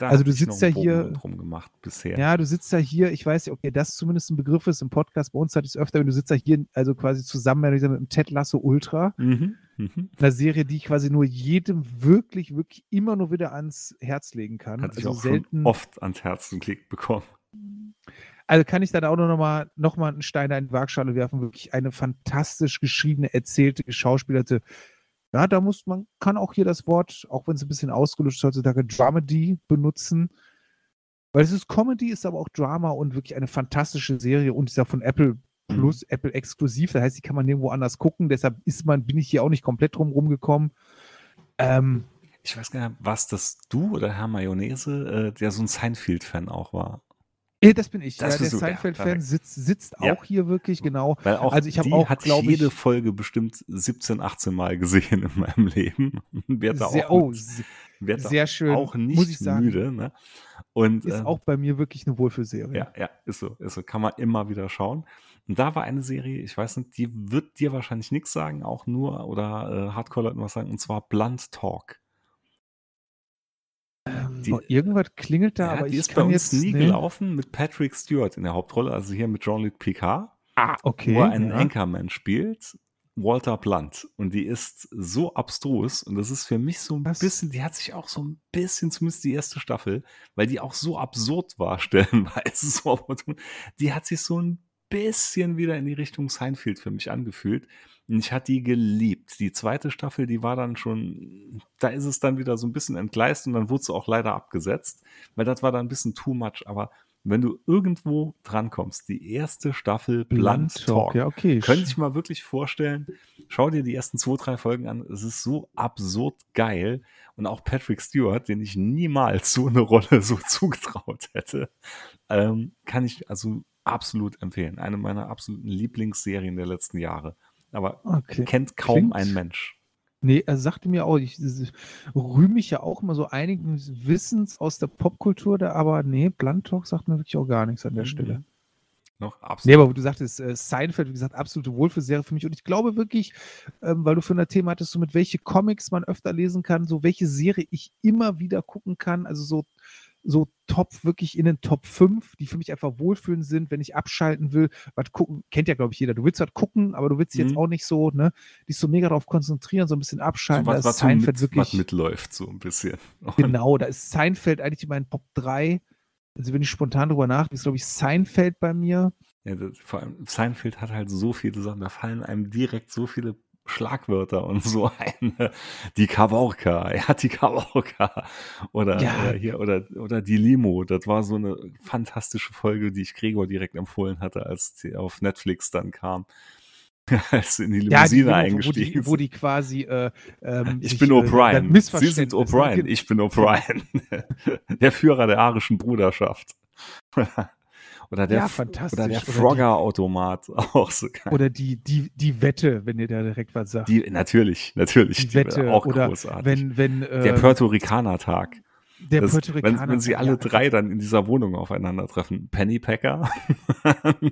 Speaker 3: Ja, also du sitzt ja hier.
Speaker 2: Drum gemacht bisher.
Speaker 3: Ja, du sitzt ja hier, ich weiß, okay, das zumindest ein Begriff ist im Podcast, bei uns hat es öfter, wenn du sitzt ja hier, also quasi zusammen mit dem Ted Lasso Ultra, mhm, mhm. einer Serie, die ich quasi nur jedem wirklich, wirklich immer nur wieder ans Herz legen kann.
Speaker 2: Hat also auch selten oft ans Herz geklickt bekommen.
Speaker 3: Also kann ich dann auch noch mal, noch mal einen Stein in die Waagschale werfen. Wirklich eine fantastisch geschriebene, erzählte, geschauspielerte. Ja, da muss man, kann auch hier das Wort, auch wenn es ein bisschen ausgelöscht ist heutzutage, Dramedy benutzen. Weil es ist Comedy, ist aber auch Drama und wirklich eine fantastische Serie und ist ja von Apple Plus, mhm. Apple exklusiv. Das heißt, die kann man nirgendwo anders gucken. Deshalb ist man, bin ich hier auch nicht komplett drum rumgekommen. Ähm,
Speaker 2: ich weiß gar nicht, was das du oder Herr Mayonnaise, äh, der so ein Seinfeld-Fan auch war.
Speaker 3: Äh, das bin ich. Das ja, der Seinfeld-Fan sitzt, sitzt ja. auch hier wirklich, genau.
Speaker 2: Weil auch also ich habe auch, jede ich, Folge bestimmt 17, 18 Mal gesehen in meinem Leben. *laughs* Wird da
Speaker 3: sehr, auch, oh, wird sehr schön.
Speaker 2: Auch nicht muss ich sagen. müde. Ne?
Speaker 3: Und, ist äh, auch bei mir wirklich eine Wohlfühlserie.
Speaker 2: Ja, ja, ist so, ist so. Kann man immer wieder schauen. Und da war eine Serie, ich weiß nicht, die wird dir wahrscheinlich nichts sagen, auch nur, oder äh, Hardcore-Leuten was sagen, und zwar Blunt Talk.
Speaker 3: Die, oh, irgendwas klingelt da, ja, aber
Speaker 2: die
Speaker 3: ich
Speaker 2: ist bei uns jetzt, nie nee. gelaufen mit Patrick Stewart in der Hauptrolle, also hier mit Jean-Luc Picard.
Speaker 3: Ah, okay.
Speaker 2: Wo er einen ja. Anchorman spielt, Walter Blunt. Und die ist so abstrus und das ist für mich so ein Was? bisschen, die hat sich auch so ein bisschen, zumindest die erste Staffel, weil die auch so absurd war, *laughs* stellenweise. So, die hat sich so ein bisschen wieder in die Richtung Seinfeld für mich angefühlt. Ich hatte die geliebt. Die zweite Staffel, die war dann schon, da ist es dann wieder so ein bisschen entgleist und dann wurde sie auch leider abgesetzt, weil das war dann ein bisschen too much. Aber wenn du irgendwo drankommst, die erste Staffel Blunt, Talk, Talk,
Speaker 3: ja, okay.
Speaker 2: könnte ich mal wirklich vorstellen, schau dir die ersten zwei, drei Folgen an. Es ist so absurd geil. Und auch Patrick Stewart, den ich niemals so eine Rolle so *laughs* zugetraut hätte, ähm, kann ich also absolut empfehlen. Eine meiner absoluten Lieblingsserien der letzten Jahre. Aber okay. kennt kaum Klingt, ein Mensch.
Speaker 3: Nee, er sagte mir auch, ich, ich rühme mich ja auch immer so einigen Wissens aus der Popkultur, da, aber nee, Blunt Talk sagt mir wirklich auch gar nichts an der mhm. Stelle.
Speaker 2: Noch absolut.
Speaker 3: Nee, aber wo du sagtest, äh, Seinfeld, wie gesagt, absolute Wohlfühlserie für mich. Und ich glaube wirklich, ähm, weil du für ein Thema hattest, so mit welche Comics man öfter lesen kann, so welche Serie ich immer wieder gucken kann, also so so Top, wirklich in den Top 5, die für mich einfach wohlfühlend sind, wenn ich abschalten will. Was gucken, kennt ja, glaube ich, jeder. Du willst halt gucken, aber du willst mhm. jetzt auch nicht so, ne, dich so mega darauf konzentrieren, so ein bisschen abschalten. So
Speaker 2: was, da ist Seinfeld mit, wirklich. Was mitläuft, so ein bisschen.
Speaker 3: Genau, da ist Seinfeld eigentlich in meinen Top 3. Also, wenn ich spontan drüber nachdenke, ist, glaube ich, Seinfeld bei mir.
Speaker 2: Ja, das, vor allem Seinfeld hat halt so viele Sachen, da fallen einem direkt so viele Schlagwörter und so *laughs* eine. Die Kavorka, er hat die Kavorka. Oder, ja. hier, oder, oder die Limo. Das war so eine fantastische Folge, die ich Gregor direkt empfohlen hatte, als sie auf Netflix dann kam. *laughs* als in die
Speaker 3: Ja, die,
Speaker 2: Limousine
Speaker 3: wo, die, wo die quasi äh, ähm,
Speaker 2: Ich
Speaker 3: sich,
Speaker 2: bin
Speaker 3: äh,
Speaker 2: O'Brien. Sie sind O'Brien. Ich bin O'Brien. *laughs* der Führer der arischen Bruderschaft. Oder der,
Speaker 3: Ja, fantastisch.
Speaker 2: oder der Frogger-Automat. *laughs* Auch so geil.
Speaker 3: Oder die, die, die Wette, wenn ihr da direkt was sagt.
Speaker 2: Die, natürlich, natürlich.
Speaker 3: Die
Speaker 2: die
Speaker 3: Wette
Speaker 2: auch
Speaker 3: oder
Speaker 2: großartig.
Speaker 3: wenn, wenn äh,
Speaker 2: der Puerto Ricaner-Tag.
Speaker 3: der
Speaker 2: Das-
Speaker 3: Puerto
Speaker 2: wenn,
Speaker 3: Ricaner.
Speaker 2: wenn sie alle drei dann in dieser Wohnung aufeinandertreffen. Pennypacker.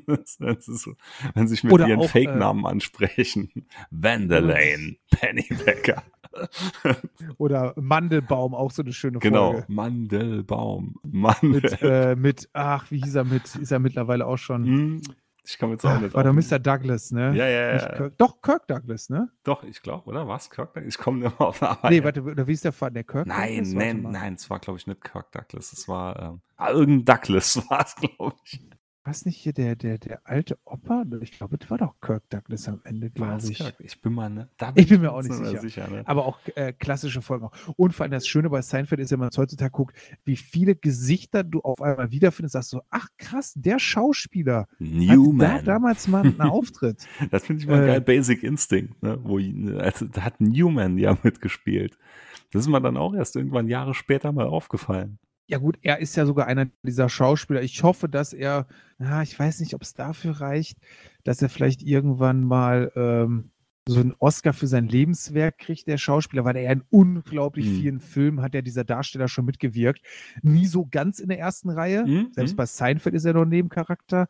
Speaker 2: das, *laughs* das ist so, wenn sie sich mit
Speaker 3: Oder
Speaker 2: ihren
Speaker 3: äh,
Speaker 2: Fake-Namen ansprechen. Vanderlane, Pennypacker. *laughs*
Speaker 3: Oder Mandelbaum, auch so eine schöne
Speaker 2: genau.
Speaker 3: Folge.
Speaker 2: Mandelbaum. Mandel.
Speaker 3: Mit, äh, mit, ach, wie hieß er mit? Ist er mittlerweile auch schon.
Speaker 2: Hm, ich komme jetzt auch
Speaker 3: Ach,
Speaker 2: nicht
Speaker 3: war
Speaker 2: auf-
Speaker 3: Mr. Douglas, ne?
Speaker 2: Ja, ja, ja.
Speaker 3: Kirk, doch, Kirk Douglas, ne?
Speaker 2: Doch, ich glaube, oder? Was? Kirk Douglas? Ich komme immer auf eine
Speaker 3: Nee, warte, oder wie ist der Vater? Der Kirk
Speaker 2: Nein,
Speaker 3: Douglas?
Speaker 2: Nein, nein, es war, glaube ich, nicht Kirk Douglas. Es war ähm, ah, irgendein Douglas *laughs* war es, glaube ich.
Speaker 3: Was nicht hier der, der, der alte Opa? Ich glaube, das war doch Kirk Douglas am Ende, glaube ich.
Speaker 2: Kirk? Ich bin mal, ne? Da
Speaker 3: Ich bin mir auch nicht
Speaker 2: mehr
Speaker 3: sicher.
Speaker 2: ne?
Speaker 3: Aber auch äh, klassische Folgen auch. Und vor allem das Schöne bei Seinfeld ist, wenn man es heutzutage guckt, wie viele Gesichter du auf einmal wiederfindest, sagst du, ach krass, der Schauspieler hatte da
Speaker 2: Newman.
Speaker 3: damals mal einen Auftritt. *laughs*
Speaker 2: Das finde ich mal
Speaker 3: Äh,
Speaker 2: geil. Basic Instinct, ne? Wo, ihn- also, da hat Newman ja *laughs* mitgespielt. Das ist mir dann auch erst irgendwann Jahre später mal aufgefallen.
Speaker 3: Ja gut, er ist ja sogar einer dieser Schauspieler. Ich hoffe, dass er, na, ich weiß nicht, ob es dafür reicht, dass er vielleicht irgendwann mal ähm, so einen Oscar für sein Lebenswerk kriegt, der Schauspieler, weil er ja in unglaublich
Speaker 2: Hm.
Speaker 3: vielen Filmen hat ja dieser Darsteller schon mitgewirkt. Nie so ganz in der ersten Reihe.
Speaker 2: Hm?
Speaker 3: Selbst
Speaker 2: Hm?
Speaker 3: bei Seinfeld ist er noch ein Nebencharakter.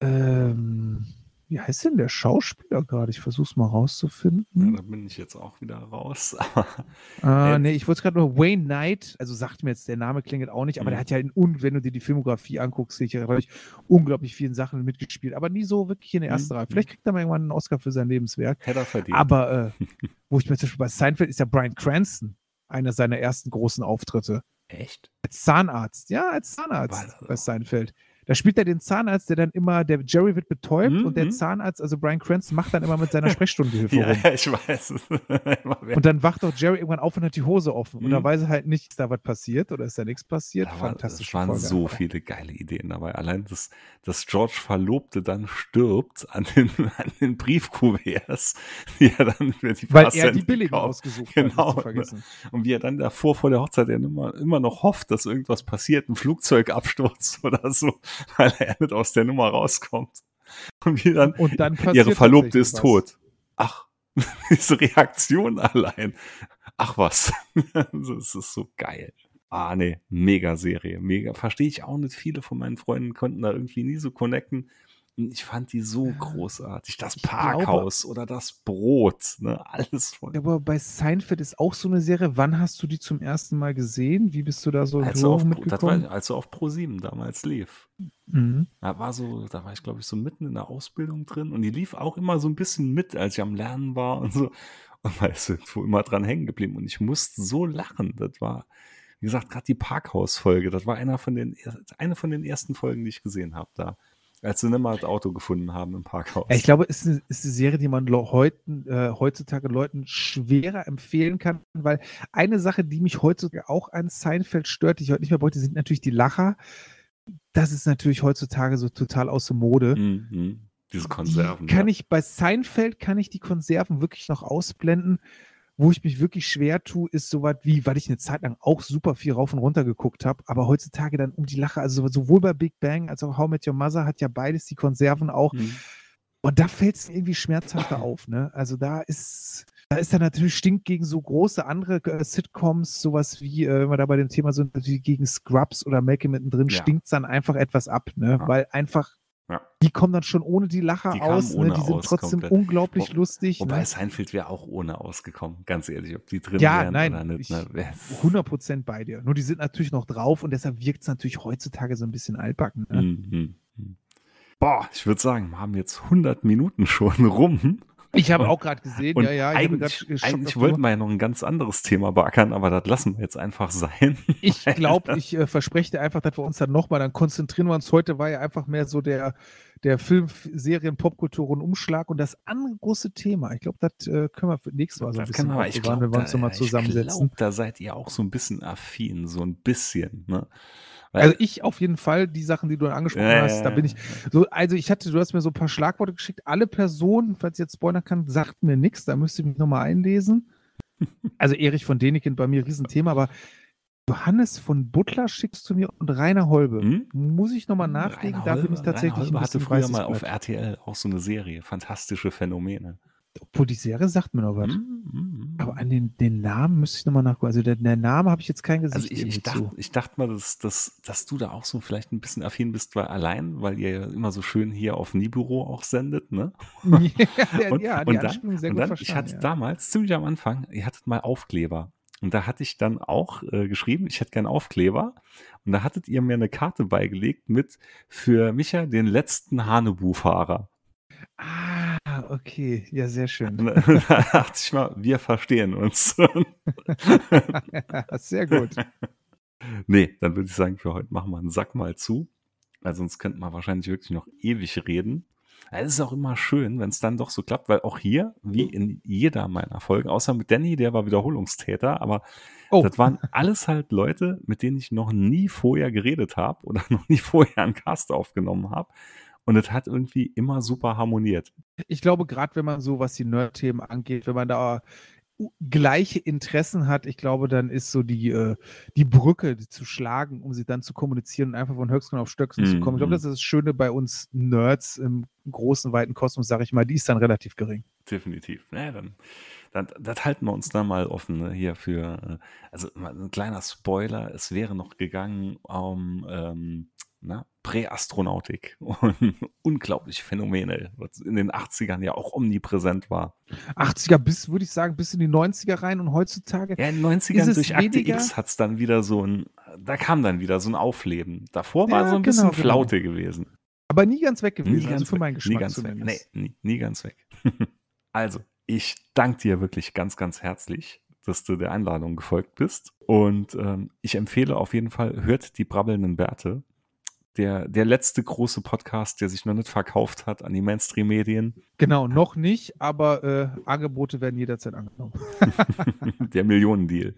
Speaker 3: Ähm, wie heißt denn der Schauspieler gerade? Ich versuche es mal
Speaker 2: Ja,
Speaker 3: rauszufinden.
Speaker 2: da bin ich jetzt auch wieder raus. *laughs* Äh,
Speaker 3: nee, ich wollte gerade nur Wayne Knight, also sagt mir jetzt, der Name klingelt auch nicht, aber
Speaker 2: Mhm.
Speaker 3: der hat ja in, wenn du dir die Filmografie anguckst, sehe ich ja relativ unglaublich vielen Sachen mitgespielt, aber nie so wirklich in der ersten
Speaker 2: Mhm.
Speaker 3: Reihe. Vielleicht kriegt er mal irgendwann einen Oscar für sein Lebenswerk.
Speaker 2: hätte er verdient.
Speaker 3: Aber äh, wo ich mir zum Beispiel bei Seinfeld ist ja Brian Cranston einer seiner ersten großen Auftritte.
Speaker 2: Echt?
Speaker 3: Als Zahnarzt, ja, als Zahnarzt bei
Speaker 2: auch?
Speaker 3: Da spielt er den Zahnarzt, der dann immer, der Jerry wird betäubt
Speaker 2: Mhm,
Speaker 3: und der
Speaker 2: mhm.
Speaker 3: Zahnarzt, also Brian Cranston, macht dann immer mit seiner *laughs* Sprechstundengehilfe
Speaker 2: Ja,
Speaker 3: rum.
Speaker 2: ja, ich weiß. *laughs*
Speaker 3: Und dann wacht doch Jerry irgendwann auf und hat die Hose offen. Und da
Speaker 2: Mhm.
Speaker 3: weiß er halt nicht, ist da was passiert oder ist da nichts passiert.
Speaker 2: Da
Speaker 3: Fantastisch.
Speaker 2: es waren so viele geile Ideen dabei. Allein, dass, dass George Verlobte dann stirbt an den, *laughs* an den Briefkuverts, die er dann für die
Speaker 3: Weil er die billigen
Speaker 2: gekauft-
Speaker 3: ausgesucht
Speaker 2: Genau,
Speaker 3: hat, vergessen.
Speaker 2: Und wie er dann davor vor der Hochzeit immer, immer noch hofft, dass irgendwas passiert, ein Flugzeugabsturz oder so, *laughs* weil er nicht aus der Nummer rauskommt. Und wie dann,
Speaker 3: Und dann
Speaker 2: ihre Verlobte ist
Speaker 3: was.
Speaker 2: tot. Ach, *laughs* diese Reaktion allein. Ach was, *laughs* das ist so geil. Ah, nee, mega Serie, mega. Verstehe ich auch nicht. Viele von meinen Freunden konnten da irgendwie nie so connecten. Ich fand die so großartig. Das
Speaker 3: Ich glaube-
Speaker 2: Parkhaus oder das Brot, ne, alles voll.
Speaker 3: Ja, Aber bei Seinfeld ist auch so eine Serie. Wann hast du die zum ersten Mal gesehen? Wie bist du da so
Speaker 2: Als auf, das
Speaker 3: mitgekommen?
Speaker 2: war, als er auf Pro7 damals lief.
Speaker 3: Mhm.
Speaker 2: Da war so, da war ich, glaube ich, so mitten in der Ausbildung drin und die lief auch immer so ein bisschen mit, als ich am Lernen war und so. Und da ist irgendwo immer dran hängen geblieben. Und ich musste so lachen. Das war, wie gesagt, gerade die Parkhaus-Folge. Das war einer von den, eine von den ersten Folgen, die ich gesehen habe da. Als sie nicht mal das Auto gefunden haben im Parkhaus.
Speaker 3: Ich glaube, es ist eine, ist eine Serie, die man heuten, äh, heutzutage Leuten schwerer empfehlen kann, weil eine Sache, die mich heutzutage auch an Seinfeld stört, die ich heute nicht mehr bräuchte, sind natürlich die Lacher. Das ist natürlich heutzutage so total außer Mode.
Speaker 2: Mhm. Diese Konserven.
Speaker 3: Die kann
Speaker 2: ja.
Speaker 3: ich bei Seinfeld kann ich die Konserven wirklich noch ausblenden. Wo ich mich wirklich schwer tue, ist sowas wie, weil ich eine Zeit lang auch super viel rauf und runter geguckt habe, aber heutzutage dann um die Lache, also sowohl bei Big Bang als auch How Met Your Mother hat ja beides die Konserven auch.
Speaker 2: Mhm.
Speaker 3: Und da fällt es irgendwie schmerzhafter *laughs* auf, ne? Also da ist, da ist dann natürlich stinkt gegen so große andere äh, Sitcoms, sowas wie, äh, wenn wir da bei dem Thema sind, wie gegen Scrubs oder Malcolm mittendrin,
Speaker 2: Ja.
Speaker 3: stinkt es dann einfach etwas ab, ne?
Speaker 2: Ja.
Speaker 3: Weil einfach,
Speaker 2: Ja.
Speaker 3: die kommen dann schon ohne die Lacher
Speaker 2: Die
Speaker 3: aus, ne? Die sind
Speaker 2: aus,
Speaker 3: trotzdem
Speaker 2: komplett.
Speaker 3: unglaublich
Speaker 2: Wo-
Speaker 3: lustig.
Speaker 2: Wobei
Speaker 3: ne?
Speaker 2: Seinfeld wäre auch ohne ausgekommen, ganz ehrlich, ob die drin
Speaker 3: Ja,
Speaker 2: wären
Speaker 3: nein,
Speaker 2: oder nicht.
Speaker 3: ich-
Speaker 2: Ne? Wer-
Speaker 3: 100% bei dir. Nur die sind natürlich noch drauf und deshalb wirkt es natürlich heutzutage so ein bisschen altbacken. Ne?
Speaker 2: Mhm. Mhm. Boah, ich würde sagen, wir haben jetzt 100 Minuten schon rum.
Speaker 3: Ich habe auch gerade gesehen,
Speaker 2: Und
Speaker 3: ja, ja, ich
Speaker 2: eigentlich, eigentlich wollten wir ja noch ein ganz anderes Thema beackern, aber das lassen wir jetzt einfach sein. *laughs*
Speaker 3: Ich glaube, ich äh, verspreche dir einfach, dass wir uns dann nochmal, dann konzentrieren wir uns. Heute war ja einfach mehr so der, der Film, Serien, Popkultur und Umschlag und das andere große Thema. Ich glaube, das äh, können wir für nächstes Mal so ein
Speaker 2: Das
Speaker 3: bisschen
Speaker 2: ich glaube,
Speaker 3: wenn wir uns nochmal
Speaker 2: da,
Speaker 3: zusammensetzen.
Speaker 2: ich glaub, da seid ihr auch so ein bisschen affin, so ein bisschen. Ne?
Speaker 3: Also ich auf jeden Fall, die Sachen, die du angesprochen
Speaker 2: Ja,
Speaker 3: hast, da bin ich so, also ich hatte, du hast mir so ein paar Schlagworte geschickt. Alle Personen, falls ich jetzt spoilern kann, sagt mir nichts, da müsste ich mich nochmal einlesen. *laughs* Also Erich von Däniken bei mir Riesenthema, aber Johannes von Butler schickst du mir und Rainer Holbe.
Speaker 2: Hm?
Speaker 3: Muss ich nochmal nachlegen, da bin ich
Speaker 2: Holbe-
Speaker 3: tatsächlich
Speaker 2: Rainer
Speaker 3: ein
Speaker 2: Holbe hatte früher mal auf. RTL auch so eine Serie, fantastische Phänomene.
Speaker 3: Obwohl die Serie sagt mir noch was.
Speaker 2: Hm, hm.
Speaker 3: Aber an den, den Namen müsste ich nochmal nachgucken. Also der, der Name habe ich jetzt kein Gesicht
Speaker 2: Also ich, ich, dachte, ich dachte mal, dass, dass, dass du da auch so vielleicht ein bisschen affin bist, weil allein, weil ihr ja immer so schön hier auf Nibüro auch sendet, ne? *laughs*
Speaker 3: ja,
Speaker 2: Und,
Speaker 3: ja, die
Speaker 2: und dann,
Speaker 3: sehr
Speaker 2: und
Speaker 3: gut
Speaker 2: dann
Speaker 3: verstanden.
Speaker 2: ich hatte
Speaker 3: ja.
Speaker 2: damals, ziemlich am Anfang, ihr hattet mal Aufkleber. Und da hatte ich dann auch äh, geschrieben, ich hätte gern Aufkleber. Und da hattet ihr mir eine Karte beigelegt mit für Micha den letzten Hanebu-Fahrer.
Speaker 3: Ah, okay. Ja, sehr schön. *laughs*
Speaker 2: Da dachte ich mal, wir verstehen uns. *laughs*
Speaker 3: sehr gut. *laughs*
Speaker 2: nee, dann würde ich sagen, für heute machen wir einen Sack mal zu. Weil sonst könnten wir wahrscheinlich wirklich noch ewig reden. Es ist auch immer schön, wenn es dann doch so klappt, weil auch hier, wie in jeder meiner Folgen, außer mit Danny, der war Wiederholungstäter, aber
Speaker 3: Oh,
Speaker 2: das waren alles halt Leute, mit denen ich noch nie vorher geredet habe oder *laughs* noch nie vorher einen Cast aufgenommen habe. Und es hat irgendwie immer super harmoniert.
Speaker 3: ich glaube, gerade wenn man so, was die Nerd-Themen angeht, wenn man da gleiche Interessen hat, ich glaube, dann ist so die, äh, die Brücke die zu schlagen, um sie dann zu kommunizieren und einfach von Höchstgen auf Stöcksen zu kommen. Ich glaube,
Speaker 2: Mhm.
Speaker 3: das ist das Schöne bei uns Nerds im großen, weiten Kosmos, sage ich mal, die ist dann relativ gering.
Speaker 2: Definitiv. Ja, dann, dann, das halten wir uns da mal offen ne, hier für. äh, Also ein kleiner Spoiler: Es wäre noch gegangen um ähm, na, Präastronautik *laughs* und unglaubliche Phänomene, was in den 80ern ja auch omnipräsent war.
Speaker 3: 80er bis, würde ich sagen, bis in die 90er rein und heutzutage.
Speaker 2: Ja, in den 90ern
Speaker 3: Ist es
Speaker 2: durch Akte? X hat es dann wieder so ein, da kam dann wieder so ein Aufleben. Davor war
Speaker 3: Ja,
Speaker 2: so ein bisschen
Speaker 3: genau, genau.
Speaker 2: Flaute gewesen.
Speaker 3: Aber nie ganz weg
Speaker 2: Nie
Speaker 3: gewesen, also
Speaker 2: ganz
Speaker 3: für
Speaker 2: weg.
Speaker 3: meinen
Speaker 2: nie
Speaker 3: Geschmack
Speaker 2: ganz weg.
Speaker 3: zumindest.
Speaker 2: Nee, nie, nie ganz weg. *laughs* also, ich danke dir wirklich ganz, ganz herzlich, dass du der Einladung gefolgt bist. Und ähm, ich empfehle auf jeden Fall, hört die brabbelnden Bärte. Der, der letzte große Podcast, der sich noch nicht verkauft hat an die Mainstream-Medien.
Speaker 3: Genau, noch nicht, aber äh, Angebote werden jederzeit angenommen. *laughs*
Speaker 2: der Millionendeal.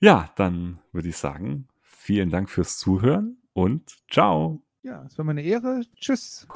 Speaker 2: Ja, dann würde ich sagen, vielen Dank fürs Zuhören und ciao.
Speaker 3: Ja, es war mir eine Ehre. Tschüss.